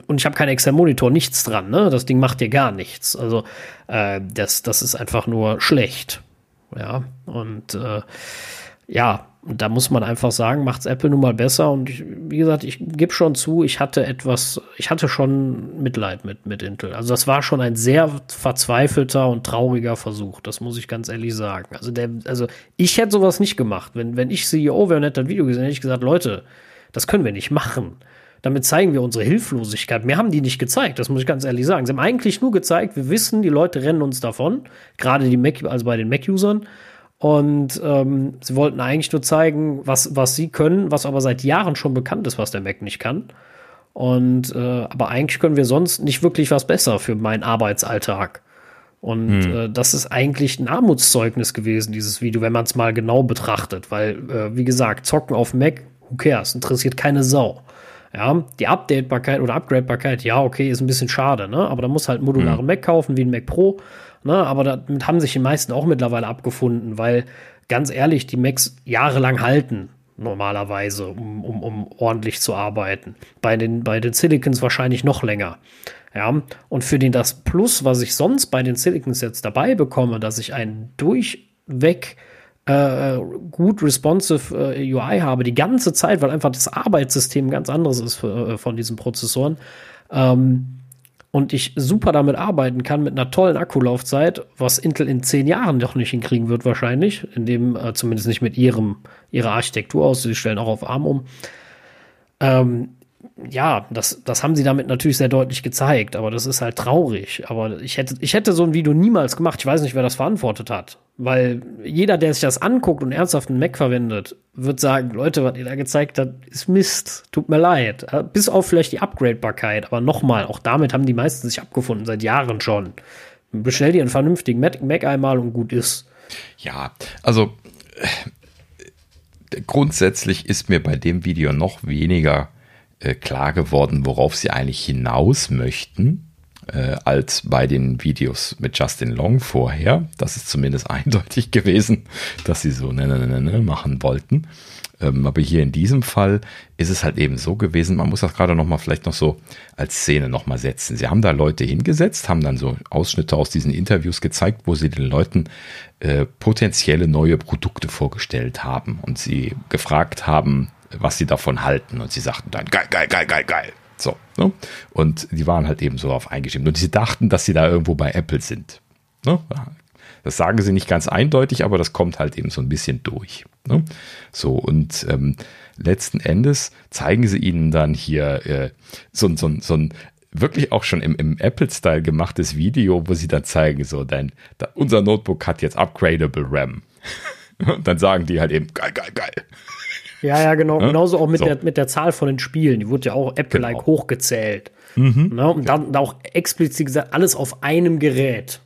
B: Und ich habe keinen externen Monitor, nichts dran, ne? Das Ding macht dir gar nichts. Also, äh, das, das ist einfach nur schlecht. Ja. Und äh, ja, da muss man einfach sagen, macht's Apple nun mal besser. Und ich, wie gesagt, ich gebe schon zu, ich hatte etwas, ich hatte schon Mitleid mit, mit Intel. Also das war schon ein sehr verzweifelter und trauriger Versuch. Das muss ich ganz ehrlich sagen. Also der, also ich hätte sowas nicht gemacht. Wenn, wenn ich CEO wäre und hätte das Video gesehen, hätte ich gesagt, Leute, das können wir nicht machen. Damit zeigen wir unsere Hilflosigkeit. Mir haben die nicht gezeigt, das muss ich ganz ehrlich sagen. Sie haben eigentlich nur gezeigt, wir wissen, die Leute rennen uns davon. Gerade die Mac, also bei den Mac-Usern. Und ähm, sie wollten eigentlich nur zeigen, was, was sie können, was aber seit Jahren schon bekannt ist, was der Mac nicht kann. Und äh, aber eigentlich können wir sonst nicht wirklich was besser für meinen Arbeitsalltag. Und hm. äh, das ist eigentlich ein Armutszeugnis gewesen, dieses Video, wenn man es mal genau betrachtet. Weil, äh, wie gesagt, zocken auf Mac, who cares, interessiert keine Sau. Ja, die Updatebarkeit oder Upgradebarkeit, ja, okay, ist ein bisschen schade, ne? Aber da muss halt modulare hm. Mac kaufen, wie ein Mac Pro. Ne? Aber damit haben sich die meisten auch mittlerweile abgefunden, weil ganz ehrlich, die Macs jahrelang halten normalerweise, um, um, um ordentlich zu arbeiten. Bei den, bei den Silicons wahrscheinlich noch länger. Ja, und für den das Plus, was ich sonst bei den Silicons jetzt dabei bekomme, dass ich einen durchweg äh, gut responsive äh, UI habe, die ganze Zeit, weil einfach das Arbeitssystem ganz anderes ist für, äh, von diesen Prozessoren, ähm, und ich super damit arbeiten kann mit einer tollen Akkulaufzeit, was Intel in zehn Jahren doch nicht hinkriegen wird wahrscheinlich, in dem äh, zumindest nicht mit ihrem ihrer Architektur aus. Sie stellen auch auf ARM um. Ähm, ja, das, das haben sie damit natürlich sehr deutlich gezeigt, aber das ist halt traurig. Aber ich hätte, ich hätte so ein Video niemals gemacht. Ich weiß nicht, wer das verantwortet hat. Weil jeder, der sich das anguckt und ernsthaft einen Mac verwendet, wird sagen, Leute, was ihr da gezeigt habt, ist Mist. Tut mir leid. Bis auf vielleicht die Upgradebarkeit. Aber nochmal, auch damit haben die meisten sich abgefunden, seit Jahren schon. Bestell dir einen vernünftigen Mac, Mac einmal und gut ist.
A: Ja, also äh, grundsätzlich ist mir bei dem Video noch weniger äh, klar geworden, worauf sie eigentlich hinaus möchten, äh, als bei den Videos mit Justin Long vorher. Das ist zumindest *laughs* eindeutig gewesen, dass sie so ne, ne, ne, ne, machen wollten. Ähm, aber hier in diesem Fall ist es halt eben so gewesen, man muss das gerade nochmal vielleicht noch so als Szene nochmal setzen. Sie haben da Leute hingesetzt, haben dann so Ausschnitte aus diesen Interviews gezeigt, wo sie den Leuten äh, potenzielle neue Produkte vorgestellt haben und sie gefragt haben, was sie davon halten. Und sie sagten dann, geil, geil, geil, geil, geil. So. Ne? Und die waren halt eben so auf eingestimmt. Und sie dachten, dass sie da irgendwo bei Apple sind. Ne? Das sagen sie nicht ganz eindeutig, aber das kommt halt eben so ein bisschen durch. Ne? So, und ähm, letzten Endes zeigen sie ihnen dann hier äh, so, so, so ein wirklich auch schon im, im Apple-Style gemachtes Video, wo sie dann zeigen, so, dein, da, unser Notebook hat jetzt upgradable RAM. *laughs* Und dann sagen die halt eben, geil, geil, geil.
B: Ja, ja, genau. Ja? Genauso auch mit, so. der, mit der Zahl von den Spielen. Die wurde ja auch Apple-like genau. hochgezählt. Mhm. Ne? Und dann auch explizit gesagt, alles auf einem Gerät.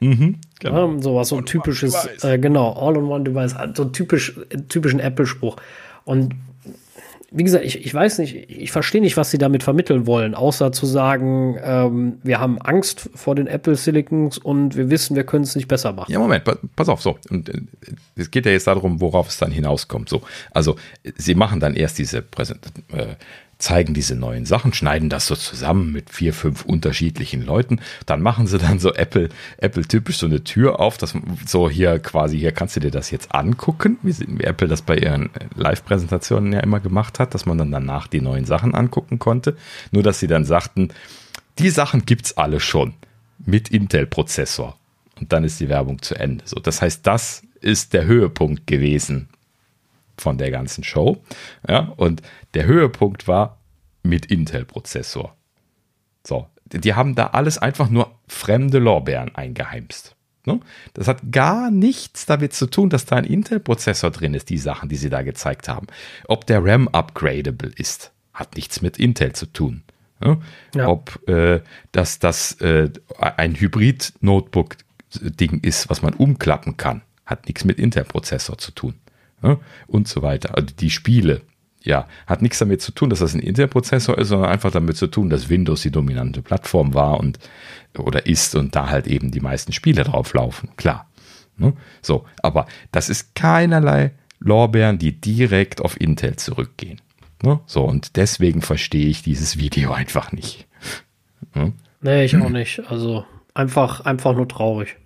B: Mhm, genau. Ja, sowas, so ein typisches, äh, genau, All-in-One-Device, so typisch, typischen Apple-Spruch. Und wie gesagt, ich, ich weiß nicht, ich verstehe nicht, was sie damit vermitteln wollen, außer zu sagen, ähm, wir haben Angst vor den Apple Silicons und wir wissen, wir können es nicht besser machen.
A: Ja, Moment, pass auf, so. Und äh, es geht ja jetzt darum, worauf es dann hinauskommt. So, also sie machen dann erst diese Präsent äh, zeigen diese neuen Sachen, schneiden das so zusammen mit vier, fünf unterschiedlichen Leuten. Dann machen sie dann so Apple, Apple typisch so eine Tür auf, dass so hier quasi, hier kannst du dir das jetzt angucken, wie, Apple das bei ihren Live-Präsentationen ja immer gemacht hat, dass man dann danach die neuen Sachen angucken konnte. Nur, dass sie dann sagten, die Sachen gibt's alle schon mit Intel-Prozessor. Und dann ist die Werbung zu Ende. So, das heißt, das ist der Höhepunkt gewesen von der ganzen Show. Ja, und der Höhepunkt war mit Intel-Prozessor. So, die haben da alles einfach nur fremde Lorbeeren eingeheimst. Ne? Das hat gar nichts damit zu tun, dass da ein Intel-Prozessor drin ist, die Sachen, die sie da gezeigt haben. Ob der RAM upgradable ist, hat nichts mit Intel zu tun. Ne? Ja. Ob äh, das, das äh, ein Hybrid-Notebook-Ding ist, was man umklappen kann, hat nichts mit Intel-Prozessor zu tun ne? und so weiter. Also die Spiele, ja, hat nichts damit zu tun, dass das ein Intel-Prozessor ist, sondern einfach damit zu tun, dass Windows die dominante Plattform war und oder ist und da halt eben die meisten Spiele drauf laufen. Klar. Ne? So, aber das ist keinerlei Lorbeeren, die direkt auf Intel zurückgehen. Ne? So, und deswegen verstehe ich dieses Video einfach nicht.
B: Ne? Nee, ich auch nicht. Also einfach, einfach nur traurig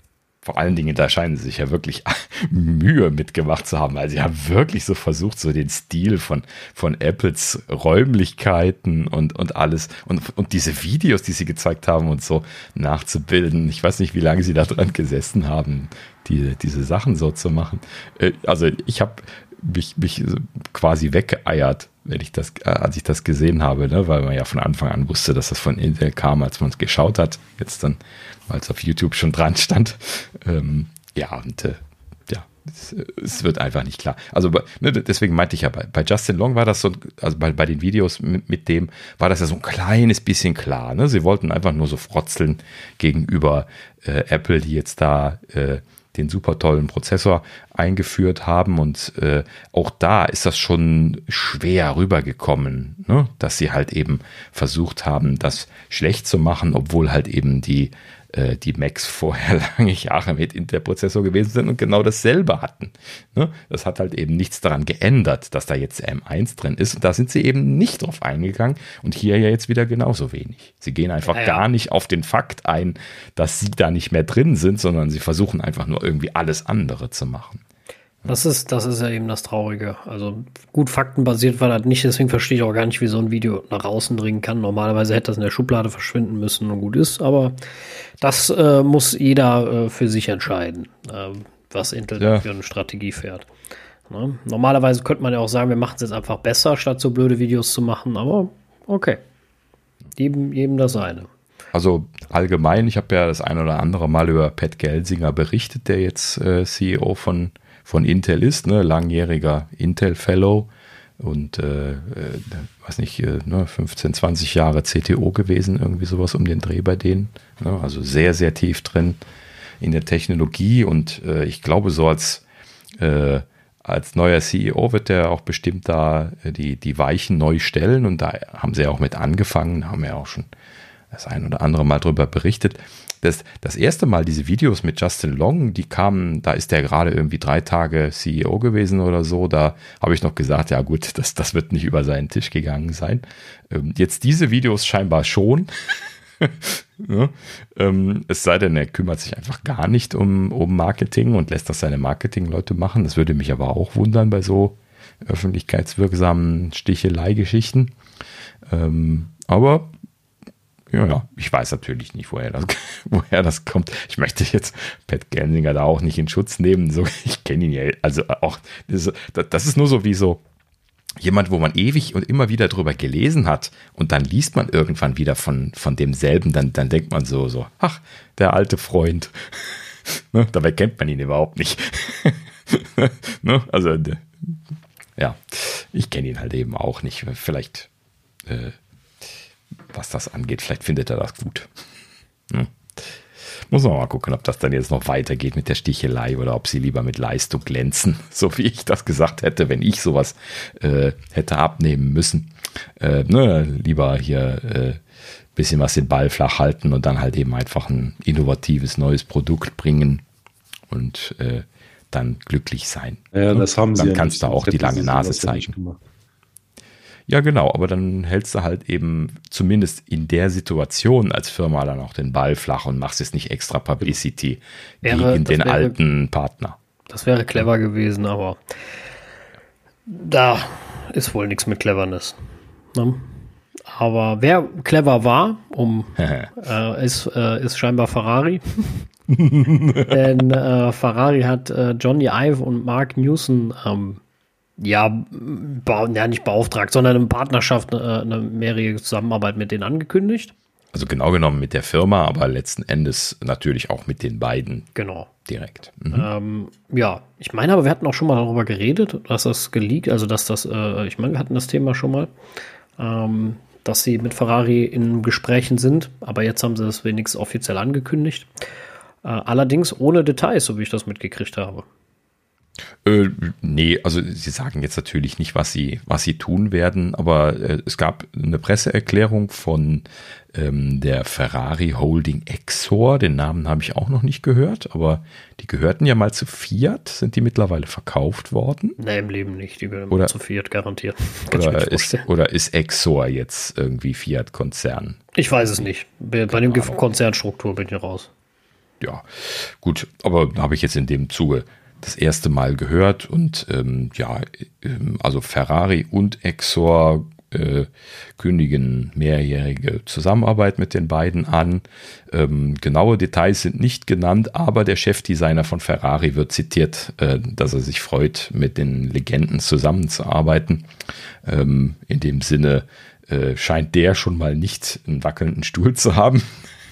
A: vor allen Dingen, da scheinen sie sich ja wirklich Mühe mitgemacht zu haben. Also sie haben wirklich so versucht, so den Stil von, von Apples Räumlichkeiten und, und alles und, und diese Videos, die sie gezeigt haben und so nachzubilden. Ich weiß nicht, wie lange sie da dran gesessen haben, die, diese Sachen so zu machen. Äh, also ich habe mich, mich quasi weggeeiert, wenn ich das, äh, als ich das gesehen habe, ne? weil man ja von Anfang an wusste, dass das von Intel kam, als man es geschaut hat. Jetzt dann es auf YouTube schon dran stand. Ähm, ja, und äh, es, wird einfach nicht klar. Also ne, deswegen meinte ich ja, bei, bei, Justin Long war das so, also bei, bei den Videos mit, mit, dem, war das ja so ein kleines bisschen klar. Ne? Sie wollten einfach nur so frotzeln gegenüber äh, Apple, die jetzt da äh, den super tollen Prozessor eingeführt haben. Und äh, auch da ist das schon schwer rübergekommen, ne? dass sie halt eben versucht haben, das schlecht zu machen, obwohl halt eben die äh, die Macs vorher *laughs* lange Jahre mit Intel-Prozessor gewesen sind und genau dasselbe hatten. Ne? Das hat halt eben nichts daran geändert, dass da jetzt M1 drin ist. Und da sind sie eben nicht drauf eingegangen und hier ja jetzt wieder genauso wenig. Sie gehen einfach ja, ja. gar nicht auf den Fakt ein, dass sie da nicht mehr drin sind, sondern sie versuchen einfach nur irgendwie alles andere zu machen.
B: Das ist, das ist ja eben das Traurige. Also gut faktenbasiert war das nicht, deswegen verstehe ich auch gar nicht, wie so ein Video nach außen dringen kann. Normalerweise hätte das in der Schublade verschwinden müssen und gut ist, aber das äh, muss jeder äh, für sich entscheiden, äh, was Intel ja. für eine Strategie fährt. Ne? Normalerweise könnte man ja auch sagen, wir machen es jetzt einfach besser, statt so blöde Videos zu machen, aber Okay. Jedem, jedem das eine.
A: Also allgemein, ich habe ja das ein oder andere Mal über Pat Gelsinger berichtet, der jetzt äh, CEO von, von Intel ist, ne, langjähriger Intel Fellow und äh, äh, weiß nicht, äh, ne, 15, 20 Jahre CTO gewesen, irgendwie sowas um den Dreh bei denen. Ne, also sehr, sehr tief drin in der Technologie und äh, ich glaube, so als, äh, als neuer CEO wird er auch bestimmt da äh, die, die Weichen neu stellen und da haben sie auch mit angefangen, haben ja auch schon das ein oder andere Mal drüber berichtet. Das, das erste Mal diese Videos mit Justin Long, die kamen, da ist der gerade irgendwie drei Tage CEO gewesen oder so. Da habe ich noch gesagt, ja gut, das, das wird nicht über seinen Tisch gegangen sein. Ähm, jetzt diese Videos scheinbar schon. *laughs* ja, ähm, es sei denn, er kümmert sich einfach gar nicht um, um Marketing und lässt das seine Marketingleute machen. Das würde mich aber auch wundern bei so öffentlichkeitswirksamen Stichelei-Geschichten. Ähm, aber ja, ich weiß natürlich nicht, woher das, *laughs* woher das kommt. Ich möchte jetzt Pat Gelsinger da auch nicht in Schutz nehmen. So, *laughs* ich kenne ihn ja, also auch, das, das ist nur so wie so jemand, wo man ewig und immer wieder drüber gelesen hat und dann liest man irgendwann wieder von, von demselben, dann, dann denkt man so, so, ach, der alte Freund. *laughs* ne, dabei kennt man ihn überhaupt nicht. ne, also, ja, ich kenne ihn halt eben auch nicht. Vielleicht äh, was das angeht. Vielleicht findet er das gut. Hm. Muss man mal gucken, ob das dann jetzt noch weitergeht mit der Stichelei oder ob sie lieber mit Leistung glänzen, *laughs* so wie ich das gesagt hätte, wenn ich sowas äh, hätte abnehmen müssen. Äh, ne, lieber hier äh, bisschen was den Ball flach halten und dann halt eben einfach ein innovatives neues Produkt bringen und äh, dann glücklich sein.
C: Ja, das haben
A: dann
C: sie.
A: Dann kannst du auch die lange Nase zeigen. Ja, genau, aber dann hältst du halt eben zumindest in der Situation als Firma dann auch den Ball flach und machst jetzt nicht extra Publicity wäre, gegen den wäre, alten Partner.
B: Das wäre clever gewesen, aber da ist wohl nichts mit Cleverness. Ne? Aber wer clever war, um *laughs* äh, ist, äh, ist scheinbar Ferrari. *laughs* Denn äh, Ferrari hat äh, Johnny Ive und Mark Newson ähm, ja, ja, nicht beauftragt, sondern eine Partnerschaft, eine, eine mehrjährige Zusammenarbeit mit denen angekündigt.
A: Also genau genommen mit der Firma, aber letzten Endes natürlich auch mit den beiden.
B: Genau.
A: Direkt.
B: Mhm. Ähm, ja, ich meine aber, wir hatten auch schon mal darüber geredet, dass das geleakt, also dass das, äh, ich meine, wir hatten das Thema schon mal, ähm, dass sie mit Ferrari in Gesprächen sind, aber jetzt haben sie das wenigstens offiziell angekündigt. Äh, allerdings ohne Details, so wie ich das mitgekriegt habe.
A: Äh, nee, also sie sagen jetzt natürlich nicht, was sie, was sie tun werden, aber äh, es gab eine Presseerklärung von ähm, der Ferrari Holding Exor. Den Namen habe ich auch noch nicht gehört, aber die gehörten ja mal zu Fiat. Sind die mittlerweile verkauft worden?
B: Nee, im Leben nicht. Die gehören
A: oder,
B: zu Fiat garantiert. *laughs*
A: Oder ist, oder ist Exor jetzt irgendwie Fiat-Konzern?
B: Ich weiß es nicht. Bei, bei dem Konzernstruktur bin ich raus.
A: Ja, gut, aber habe ich jetzt in dem Zuge das erste Mal gehört und ähm, ja, ähm, also Ferrari und Exor äh, kündigen mehrjährige Zusammenarbeit mit den beiden an. Ähm, genaue Details sind nicht genannt, aber der Chefdesigner von Ferrari wird zitiert, äh, dass er sich freut, mit den Legenden zusammenzuarbeiten. Ähm, in dem Sinne äh, scheint der schon mal nicht einen wackelnden Stuhl zu haben.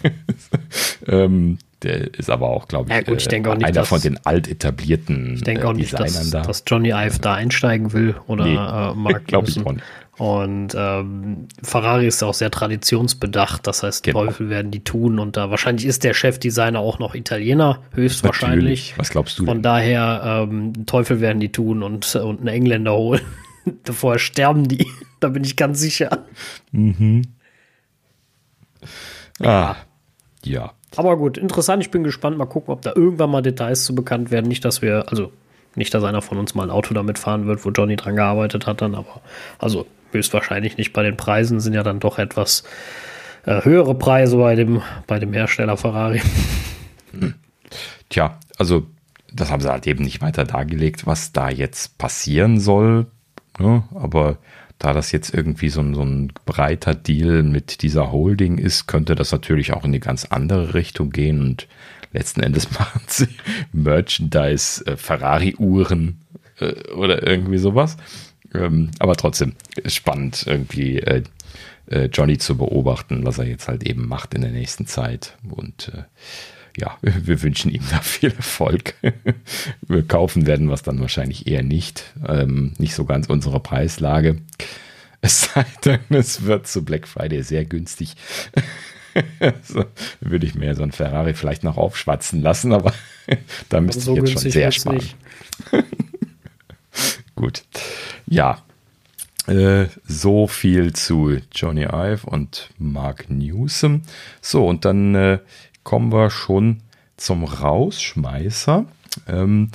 A: *laughs* ähm, der ist aber auch, glaube ich,
B: ja, gut, ich denke auch nicht,
A: einer
B: dass,
A: von den altetablierten
B: ich denke auch nicht, dass, da. dass Johnny Ive da einsteigen will oder nee, äh, *laughs* Mark glaube ich auch nicht. Und ähm, Ferrari ist auch sehr traditionsbedacht, das heißt, genau. Teufel werden die tun und da wahrscheinlich ist der Chefdesigner auch noch Italiener, höchstwahrscheinlich. Natürlich.
A: Was glaubst du?
B: Von daher, ähm, Teufel werden die tun und, und einen Engländer holen. *laughs* Vorher sterben die, da bin ich ganz sicher.
A: Mhm. Ah, ja.
B: Aber gut, interessant. Ich bin gespannt. Mal gucken, ob da irgendwann mal Details zu bekannt werden. Nicht, dass wir, also nicht, dass einer von uns mal ein Auto damit fahren wird, wo Johnny dran gearbeitet hat, dann aber, also höchstwahrscheinlich nicht. Bei den Preisen sind ja dann doch etwas äh, höhere Preise bei dem, bei dem Hersteller Ferrari.
A: Hm. Tja, also das haben sie halt eben nicht weiter dargelegt, was da jetzt passieren soll. Ne? Aber da das jetzt irgendwie so ein, so ein breiter Deal mit dieser Holding ist, könnte das natürlich auch in eine ganz andere Richtung gehen und letzten Endes *laughs* machen sie Merchandise, äh, Ferrari-Uhren äh, oder irgendwie sowas. Ähm, aber trotzdem spannend irgendwie. Äh, äh, Johnny zu beobachten, was er jetzt halt eben macht in der nächsten Zeit. Und äh, ja, wir wünschen ihm da viel Erfolg. *laughs* wir kaufen werden wir es dann wahrscheinlich eher nicht. Ähm, nicht so ganz unsere Preislage. *laughs* Es sei denn, es wird zu Black Friday sehr günstig. *laughs* so, würde ich mir so ein Ferrari vielleicht noch aufschwatzen lassen, aber da müsste so ich jetzt schon sehr sparen. Gut. Ja. Äh, so viel zu Johnny Ive und Mark Newsom. So, und dann äh, kommen wir schon zum Rausschmeißer. Ähm,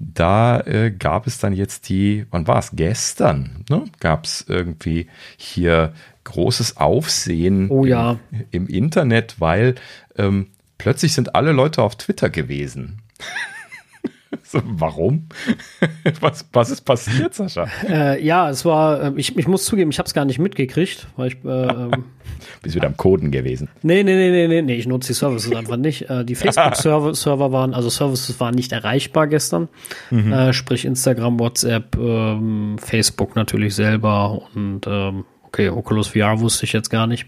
A: da äh, gab es dann jetzt die, wann war es? Gestern, ne? Gab es irgendwie hier großes Aufsehen
B: oh, ja.
A: im, im, Internet, weil ähm, plötzlich sind alle Leute auf Twitter gewesen. *laughs* So, warum? *laughs* Was, was ist passiert, Sascha?
B: Äh, ja, es war, äh, ich, ich muss zugeben, ich habe es gar nicht mitgekriegt, weil ich. Äh, ähm, *laughs*
A: Bist wieder am Coden gewesen?
B: Nee, nee, nee, nee, nee, nee ich nutze die Services einfach nicht. Äh, die Facebook-Server Server waren, also Services waren nicht erreichbar gestern. Mhm. Äh, sprich Instagram, WhatsApp, ähm, Facebook natürlich selber und ähm, okay, Oculus VR wusste ich jetzt gar nicht.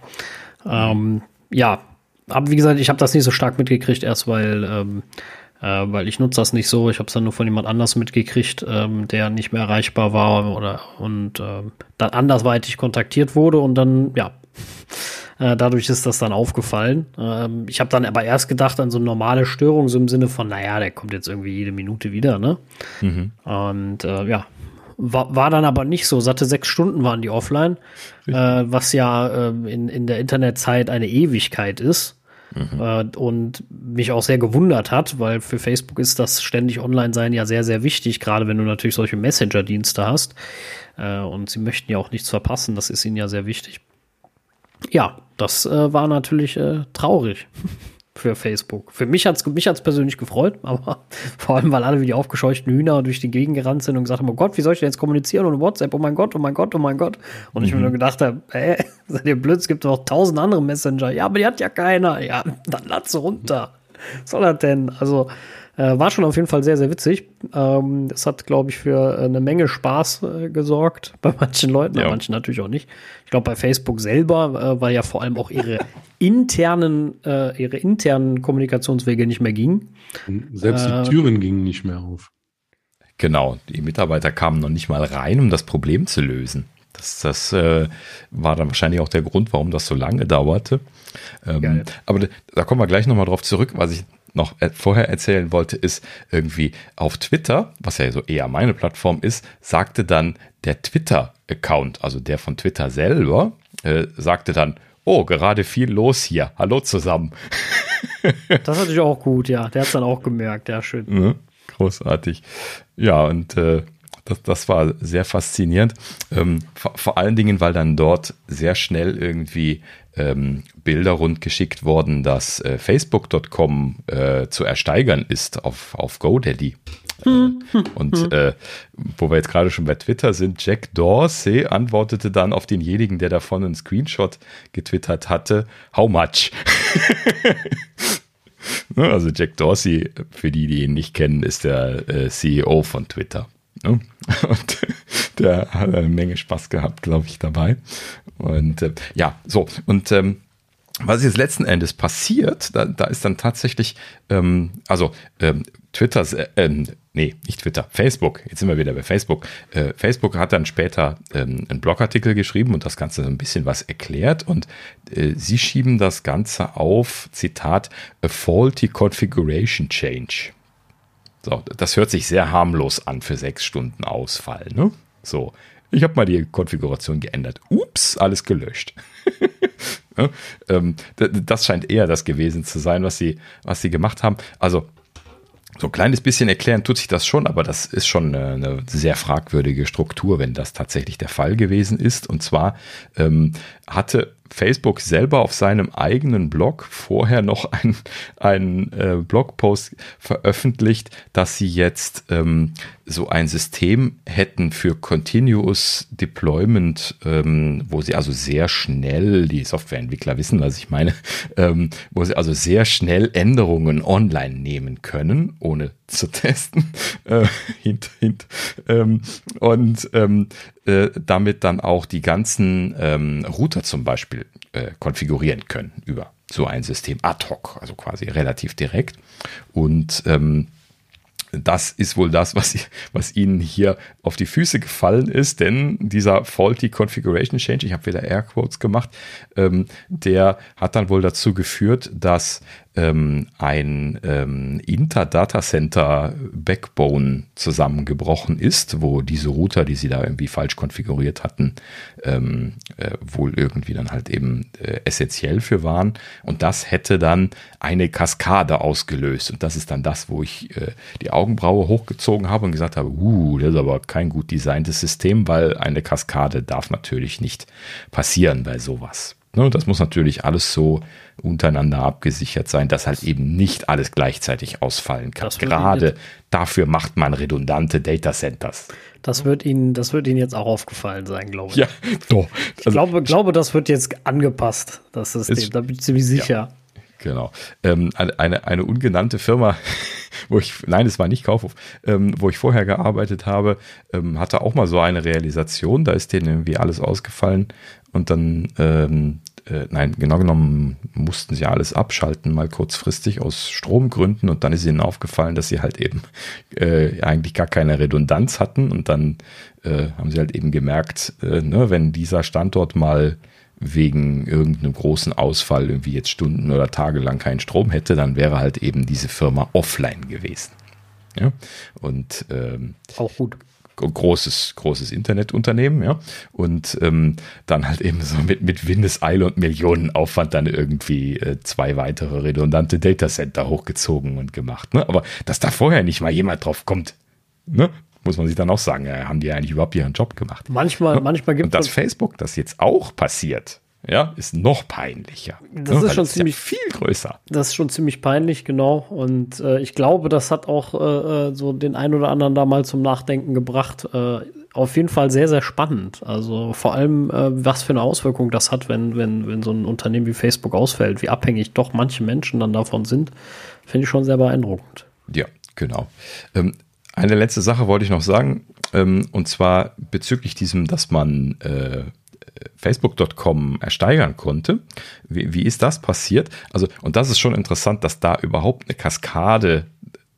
B: Ähm, ja, aber wie gesagt, ich habe das nicht so stark mitgekriegt, erst weil ähm, äh, weil ich nutze das nicht so. Ich habe es dann nur von jemand anders mitgekriegt, ähm, der nicht mehr erreichbar war oder und äh, dann andersweitig kontaktiert wurde und dann ja. Äh, dadurch ist das dann aufgefallen. Ähm, ich habe dann aber erst gedacht an so normale Störungen, so im Sinne von, naja, der kommt jetzt irgendwie jede Minute wieder, ne? Mhm. Und äh, ja, war, war dann aber nicht so. Satte sechs Stunden waren die offline, äh, was ja äh, in, in der Internetzeit eine Ewigkeit ist. Mhm. Äh, und mich auch sehr gewundert hat, weil für Facebook ist das ständig Online-Sein ja sehr, sehr wichtig, gerade wenn du natürlich solche Messenger-Dienste hast. Äh, und sie möchten ja auch nichts verpassen, das ist ihnen ja sehr wichtig. Ja, das äh, war natürlich traurig. Für Facebook. Für mich hat es mich hat's persönlich gefreut, *laughs* aber vor allem, weil alle wie die aufgescheuchten Hühner durch die Gegend gerannt sind und gesagt haben, oh Gott, wie soll ich denn jetzt kommunizieren ohne WhatsApp? Oh mein Gott, oh mein Gott, oh mein Gott. Und mhm. ich mir nur gedacht habe, hä, *laughs* seid ihr blöd, es gibt doch tausend andere Messenger. Ja, aber die hat ja keiner. Ja, dann lad sie runter. Was soll das denn? Also, äh, war schon auf jeden Fall sehr, sehr witzig. Ähm, das hat, glaube ich, für eine Menge Spaß äh, gesorgt *laughs* bei manchen Leuten, ja. bei manchen natürlich auch nicht. Ich glaube, bei Facebook selber, äh, weil ja vor allem auch ihre *laughs* internen, äh, ihre internen Kommunikationswege nicht mehr gingen.
C: Selbst die äh, Türen gingen nicht mehr auf.
A: Genau, die Mitarbeiter kamen noch nicht mal rein, um das Problem zu lösen. Das, das äh, war dann wahrscheinlich auch der Grund, warum das so lange dauerte. Ähm, aber da kommen wir gleich nochmal drauf zurück, was ich noch vorher erzählen wollte, ist irgendwie auf Twitter, was ja so eher meine Plattform ist, sagte dann der Twitter-Account, also der von Twitter selber, äh, sagte dann, oh, gerade viel los hier, hallo zusammen. *laughs*
B: Das ist natürlich auch gut, ja. Der hat es dann auch gemerkt, ja, schön. Mhm,
A: großartig. Ja, und äh, das, das war sehr faszinierend. Ähm, vor, vor, allen Dingen, weil dann dort sehr schnell irgendwie ähm, Bilder rundgeschickt worden, dass äh, Facebook.com äh, zu ersteigern ist auf, auf GoDaddy. Hm, und hm. äh, wo wir jetzt gerade schon bei Twitter sind, Jack Dorsey antwortete dann auf denjenigen, der davon einen Screenshot getwittert hatte, how much? *laughs* Ne, also Jack Dorsey, für die, die ihn nicht kennen, ist der äh, CEO von Twitter. Ne? *laughs* Und der hat eine Menge Spaß gehabt, glaube ich, dabei. Und äh, ja, so. Und ähm, was jetzt letzten Endes passiert, da, da ist dann tatsächlich, ähm, also ähm, Twitter, äh, nee, nicht Twitter, Facebook, jetzt sind wir wieder bei Facebook. Äh, Facebook hat dann später ähm, einen Blogartikel geschrieben und das Ganze so ein bisschen was erklärt und äh, sie schieben das Ganze auf, Zitat, a faulty configuration change. So, das hört sich sehr harmlos an für sechs Stunden Ausfall, ne? So, ich habe mal die Konfiguration geändert. Ups, alles gelöscht. *laughs* ähm, das scheint eher das gewesen zu sein, was sie, was sie gemacht haben. Also so ein kleines bisschen erklären tut sich das schon, aber das ist schon eine, eine, sehr fragwürdige Struktur, wenn das tatsächlich der Fall gewesen ist. Und zwar ähm, hatte Facebook selber auf seinem eigenen Blog vorher noch einen, äh, Blogpost veröffentlicht, dass sie jetzt ähm, so ein System hätten für Continuous Deployment, ähm, wo sie also sehr schnell, die Softwareentwickler wissen, was ich meine, ähm, wo sie also sehr schnell Änderungen online nehmen können, ohne zu testen. *laughs* Äh, hint, hint. Ähm, und ähm, äh, damit dann auch die ganzen ähm, Router zum Beispiel äh, konfigurieren können über so ein System ad hoc, also quasi relativ direkt. Und ähm, das ist wohl das, was, was ihnen hier auf die Füße gefallen ist, denn dieser Faulty Configuration Change, ich habe wieder Airquotes gemacht, ähm, der hat dann wohl dazu geführt, dass ähm, ein ähm, Inter-Data-Center-Backbone zusammengebrochen ist, wo diese Router, die sie da irgendwie falsch konfiguriert hatten, ähm, äh, wohl irgendwie dann halt eben äh, essentiell für waren. Und das hätte dann eine Kaskade ausgelöst. Und das ist dann das, wo ich äh, die Augenbraue hochgezogen habe und gesagt habe, uh, das ist aber kein gut designtes System, weil eine Kaskade darf natürlich nicht passieren bei sowas. Ne, das muss natürlich alles so untereinander abgesichert sein, dass halt eben nicht alles gleichzeitig ausfallen kann. Gerade dafür macht man redundante Data Centers.
B: Das wird Ihnen, das wird Ihnen jetzt auch aufgefallen sein, glaube ich.
A: Ja, doch.
B: Ich also, glaube, glaube, das wird jetzt angepasst, das System. Ist, da bin ich ziemlich sicher. Ja.
A: Genau. Ähm, eine, eine ungenannte Firma, *laughs* wo ich, nein, es war nicht Kaufhof, ähm, wo ich vorher gearbeitet habe, ähm, hatte auch mal so eine Realisation, da ist denen irgendwie alles ausgefallen und dann, ähm, äh, nein, genau genommen mussten sie alles abschalten, mal kurzfristig aus Stromgründen. Und dann ist ihnen aufgefallen, dass sie halt eben äh, eigentlich gar keine Redundanz hatten. Und dann äh, haben sie halt eben gemerkt, äh, ne, wenn dieser Standort mal wegen irgendeinem großen Ausfall irgendwie jetzt Stunden oder Tage lang keinen Strom hätte, dann wäre halt eben diese Firma offline gewesen. Ja, und ähm,
B: auch gut
A: großes, großes Internetunternehmen, ja. Und ähm, dann halt eben so mit, mit Windeseile und Millionenaufwand dann irgendwie äh, zwei weitere redundante Datacenter hochgezogen und gemacht. Ne? Aber dass da vorher nicht mal jemand drauf kommt, ne? muss man sich dann auch sagen, ja, haben die eigentlich überhaupt ihren Job gemacht?
B: Manchmal,
A: ne?
B: manchmal gibt
A: es. Und dass Facebook das jetzt auch passiert, ja, ist noch peinlicher.
B: Das
A: ne?
B: ist schon ziemlich
A: ja viel größer.
B: Das ist schon ziemlich peinlich, genau. Und äh, ich glaube, das hat auch äh, äh, so den einen oder anderen da mal zum Nachdenken gebracht. Äh, auf jeden Fall sehr, sehr spannend. Also vor allem, äh, was für eine Auswirkung das hat, wenn, wenn, wenn so ein Unternehmen wie Facebook ausfällt, wie abhängig doch manche Menschen dann davon sind, finde ich schon sehr beeindruckend.
A: Ja, genau. Ähm, eine letzte Sache wollte ich noch sagen, ähm, und zwar bezüglich diesem, dass man äh, Facebook.com ersteigern konnte. Wie, wie ist das passiert? Also, und das ist schon interessant, dass da überhaupt eine Kaskade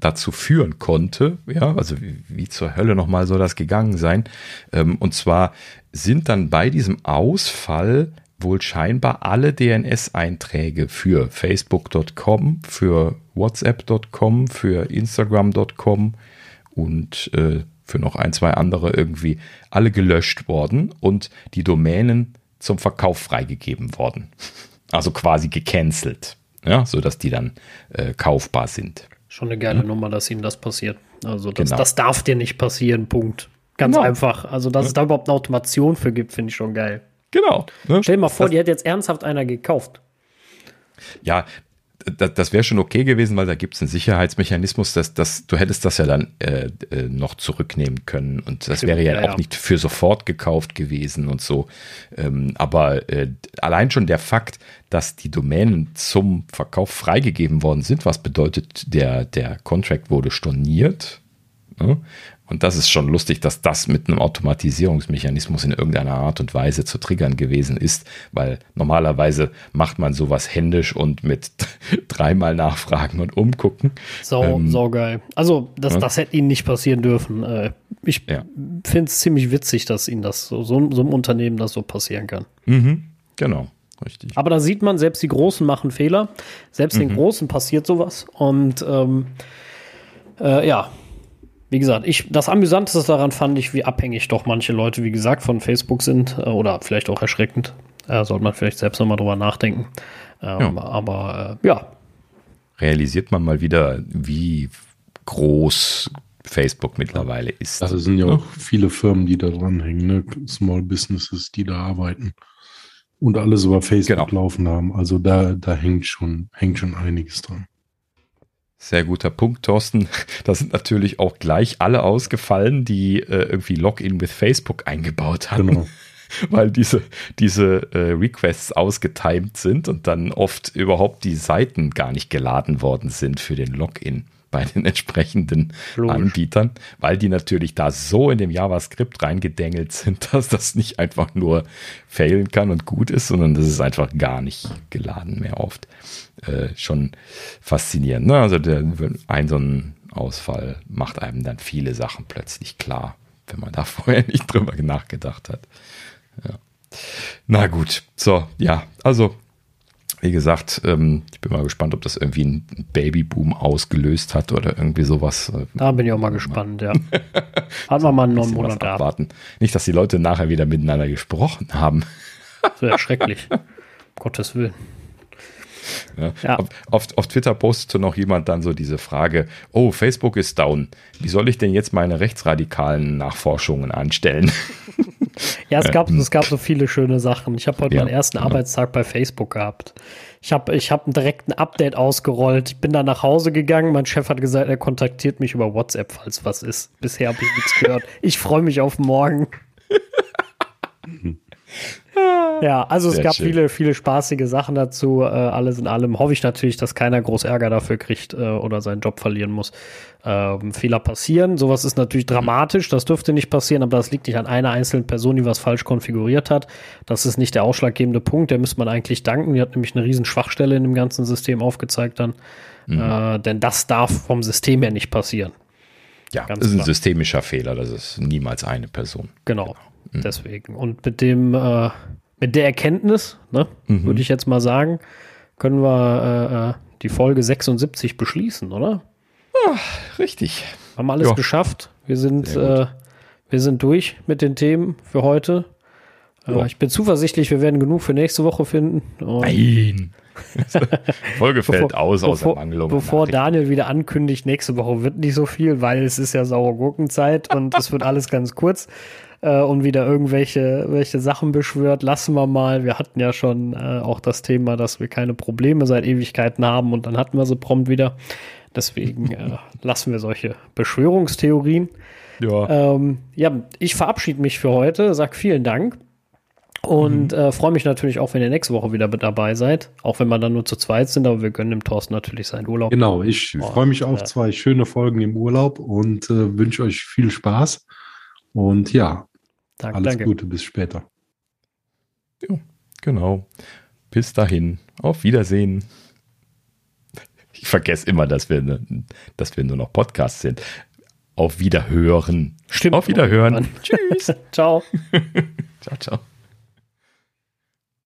A: dazu führen konnte. Ja, also wie, wie zur Hölle nochmal soll das gegangen sein? Ähm, und zwar sind dann bei diesem Ausfall wohl scheinbar alle DNS-Einträge für Facebook.com, für WhatsApp.com, für Instagram.com und äh, für noch ein, zwei andere irgendwie alle gelöscht worden und die Domänen zum Verkauf freigegeben worden. Also quasi gecancelt, ja, sodass die dann äh, kaufbar sind.
B: Schon eine geile ja. Nummer, dass ihnen das passiert. Also das, genau. das darf dir nicht passieren, Punkt. Ganz genau. einfach. Also, dass ja. es da überhaupt eine Automation für gibt, finde ich schon geil.
A: Genau.
B: Ne? Stell dir mal vor, das, die hätte jetzt ernsthaft einer gekauft.
A: Ja, das, das wäre schon okay gewesen, weil da gibt es einen Sicherheitsmechanismus, dass, dass du hättest das ja dann äh, äh, noch zurücknehmen können und das wäre ja, ja, auch nicht für sofort gekauft gewesen und so. Ähm, aber äh, allein schon der Fakt, dass die Domänen zum Verkauf freigegeben worden sind, was bedeutet, der, der Contract wurde storniert. Ne? Und das ist schon lustig, dass das mit einem Automatisierungsmechanismus in irgendeiner Art und Weise zu triggern gewesen ist, weil normalerweise macht man sowas händisch und mit *laughs* dreimal nachfragen und umgucken.
B: So, ähm, so geil. Also, das, ja? das hätte ihnen nicht passieren dürfen. Äh, ich ja. finde es ziemlich witzig, dass ihnen das so, so, so einem Unternehmen das so passieren kann.
A: Mhm, genau. Richtig.
B: Aber da sieht man, selbst die Großen machen Fehler. Selbst mhm. den Großen passiert sowas. Und ähm, äh, ja, wie gesagt, ich, das Amüsanteste daran fand ich, wie abhängig doch manche Leute, wie gesagt, von Facebook sind äh, oder vielleicht auch erschreckend. Äh, sollte man vielleicht selbst nochmal drüber nachdenken. Ähm, ja. Aber äh, ja.
A: Realisiert man mal wieder, wie groß Facebook mittlerweile ist.
C: Also es sind ja auch viele Firmen, die da dranhängen, ne? Small Businesses, die da arbeiten und alles über Facebook genau. laufen haben. Also da, da hängt schon, hängt schon einiges dran.
A: Sehr guter Punkt, Thorsten. Da sind natürlich auch gleich alle ausgefallen, die äh, irgendwie Login mit Facebook eingebaut haben. Genau. *laughs* weil diese, diese äh, Requests ausgetimed sind und dann oft überhaupt die Seiten gar nicht geladen worden sind für den Login bei den entsprechenden Logisch. Anbietern, weil die natürlich da so in dem JavaScript reingedengelt sind, *laughs* dass das nicht einfach nur failen kann und gut ist, sondern das ist einfach gar nicht geladen mehr oft. Äh, schon faszinierend. Ne? Also der, ein so ein Ausfall macht einem dann viele Sachen plötzlich klar, wenn man da *laughs* vorher nicht drüber nachgedacht hat. Ja. Na gut, so, ja, also wie gesagt, ähm, ich bin mal gespannt, ob das irgendwie einen Babyboom ausgelöst hat oder irgendwie sowas.
B: Da bin ich auch mal gespannt, ja. *laughs* Hat man mal einen neuen Monat
A: abwarten. Nicht, dass die Leute nachher wieder miteinander gesprochen haben.
B: Das wäre schrecklich. um Gottes Willen.
A: Ja. Ja. Auf, auf, Twitter postete noch jemand dann so diese Frage: Oh, Facebook ist down. Wie soll ich denn jetzt meine rechtsradikalen Nachforschungen anstellen? *laughs*
B: Ja, es gab, es gab so viele schöne Sachen. Ich habe heute ja, meinen ersten genau. Arbeitstag bei Facebook gehabt. Ich habe ich hab direkt ein Update ausgerollt. Ich bin dann nach Hause gegangen. Mein Chef hat gesagt, er kontaktiert mich über WhatsApp, falls was ist. Bisher habe ich nichts gehört. Ich freue mich auf morgen. *laughs* Ja, also es Sehr gab schön. viele, viele spaßige Sachen dazu. Äh, alles in allem hoffe ich natürlich, dass keiner groß Ärger dafür kriegt äh, oder seinen Job verlieren muss. Ähm, Fehler passieren. Sowas ist natürlich dramatisch. Das dürfte nicht passieren, aber das liegt nicht an einer einzelnen Person, die was falsch konfiguriert hat. Das ist nicht der ausschlaggebende Punkt. Der müsste man eigentlich danken. Die hat nämlich eine riesen Schwachstelle in dem ganzen System aufgezeigt dann. Mhm. Äh, denn das darf vom System her nicht passieren.
A: Ja, Ganz das ist ein systemischer Fehler. Das ist niemals eine Person.
B: Genau. genau. Mhm. Deswegen. Und mit dem, äh, mit der Erkenntnis, ne, mhm. würde ich jetzt mal sagen, können wir äh, äh die Folge 76 beschließen, oder?
A: Ja, richtig.
B: Haben alles jo. geschafft. Wir sind, äh, wir sind durch mit den Themen für heute. Äh, ich bin zuversichtlich, wir werden genug für nächste Woche finden.
A: Und Nein. *laughs* Folge fällt bevor, aus aus
B: bevor, Ermangelung. Bevor Daniel wieder ankündigt, nächste Woche wird nicht so viel, weil es ist ja saure Gurkenzeit und es wird alles ganz kurz äh, und wieder irgendwelche welche Sachen beschwört, lassen wir mal. Wir hatten ja schon äh, auch das Thema, dass wir keine Probleme seit Ewigkeiten haben und dann hatten wir sie prompt wieder. Deswegen äh, *laughs* lassen wir solche Beschwörungstheorien. Ja. Ähm, ja, ich verabschiede mich für heute, sag vielen Dank. Und mhm. äh, freue mich natürlich auch, wenn ihr nächste Woche wieder mit dabei seid. Auch wenn wir dann nur zu zweit sind, aber wir gönnen dem Thorsten natürlich seinen Urlaub.
C: Genau, ich freue mich auf äh, zwei schöne Folgen im Urlaub und äh, wünsche euch viel Spaß. Und ja, Dank, Alles danke. Gute, bis später.
A: Ja, genau. Bis dahin. Auf Wiedersehen. Ich vergesse immer, dass wir, ne, dass wir nur noch Podcasts sind. Auf Wiederhören.
B: Stimmt.
A: Auf Wiederhören.
B: Tschüss. *laughs* *laughs* ciao.
A: ciao, ciao.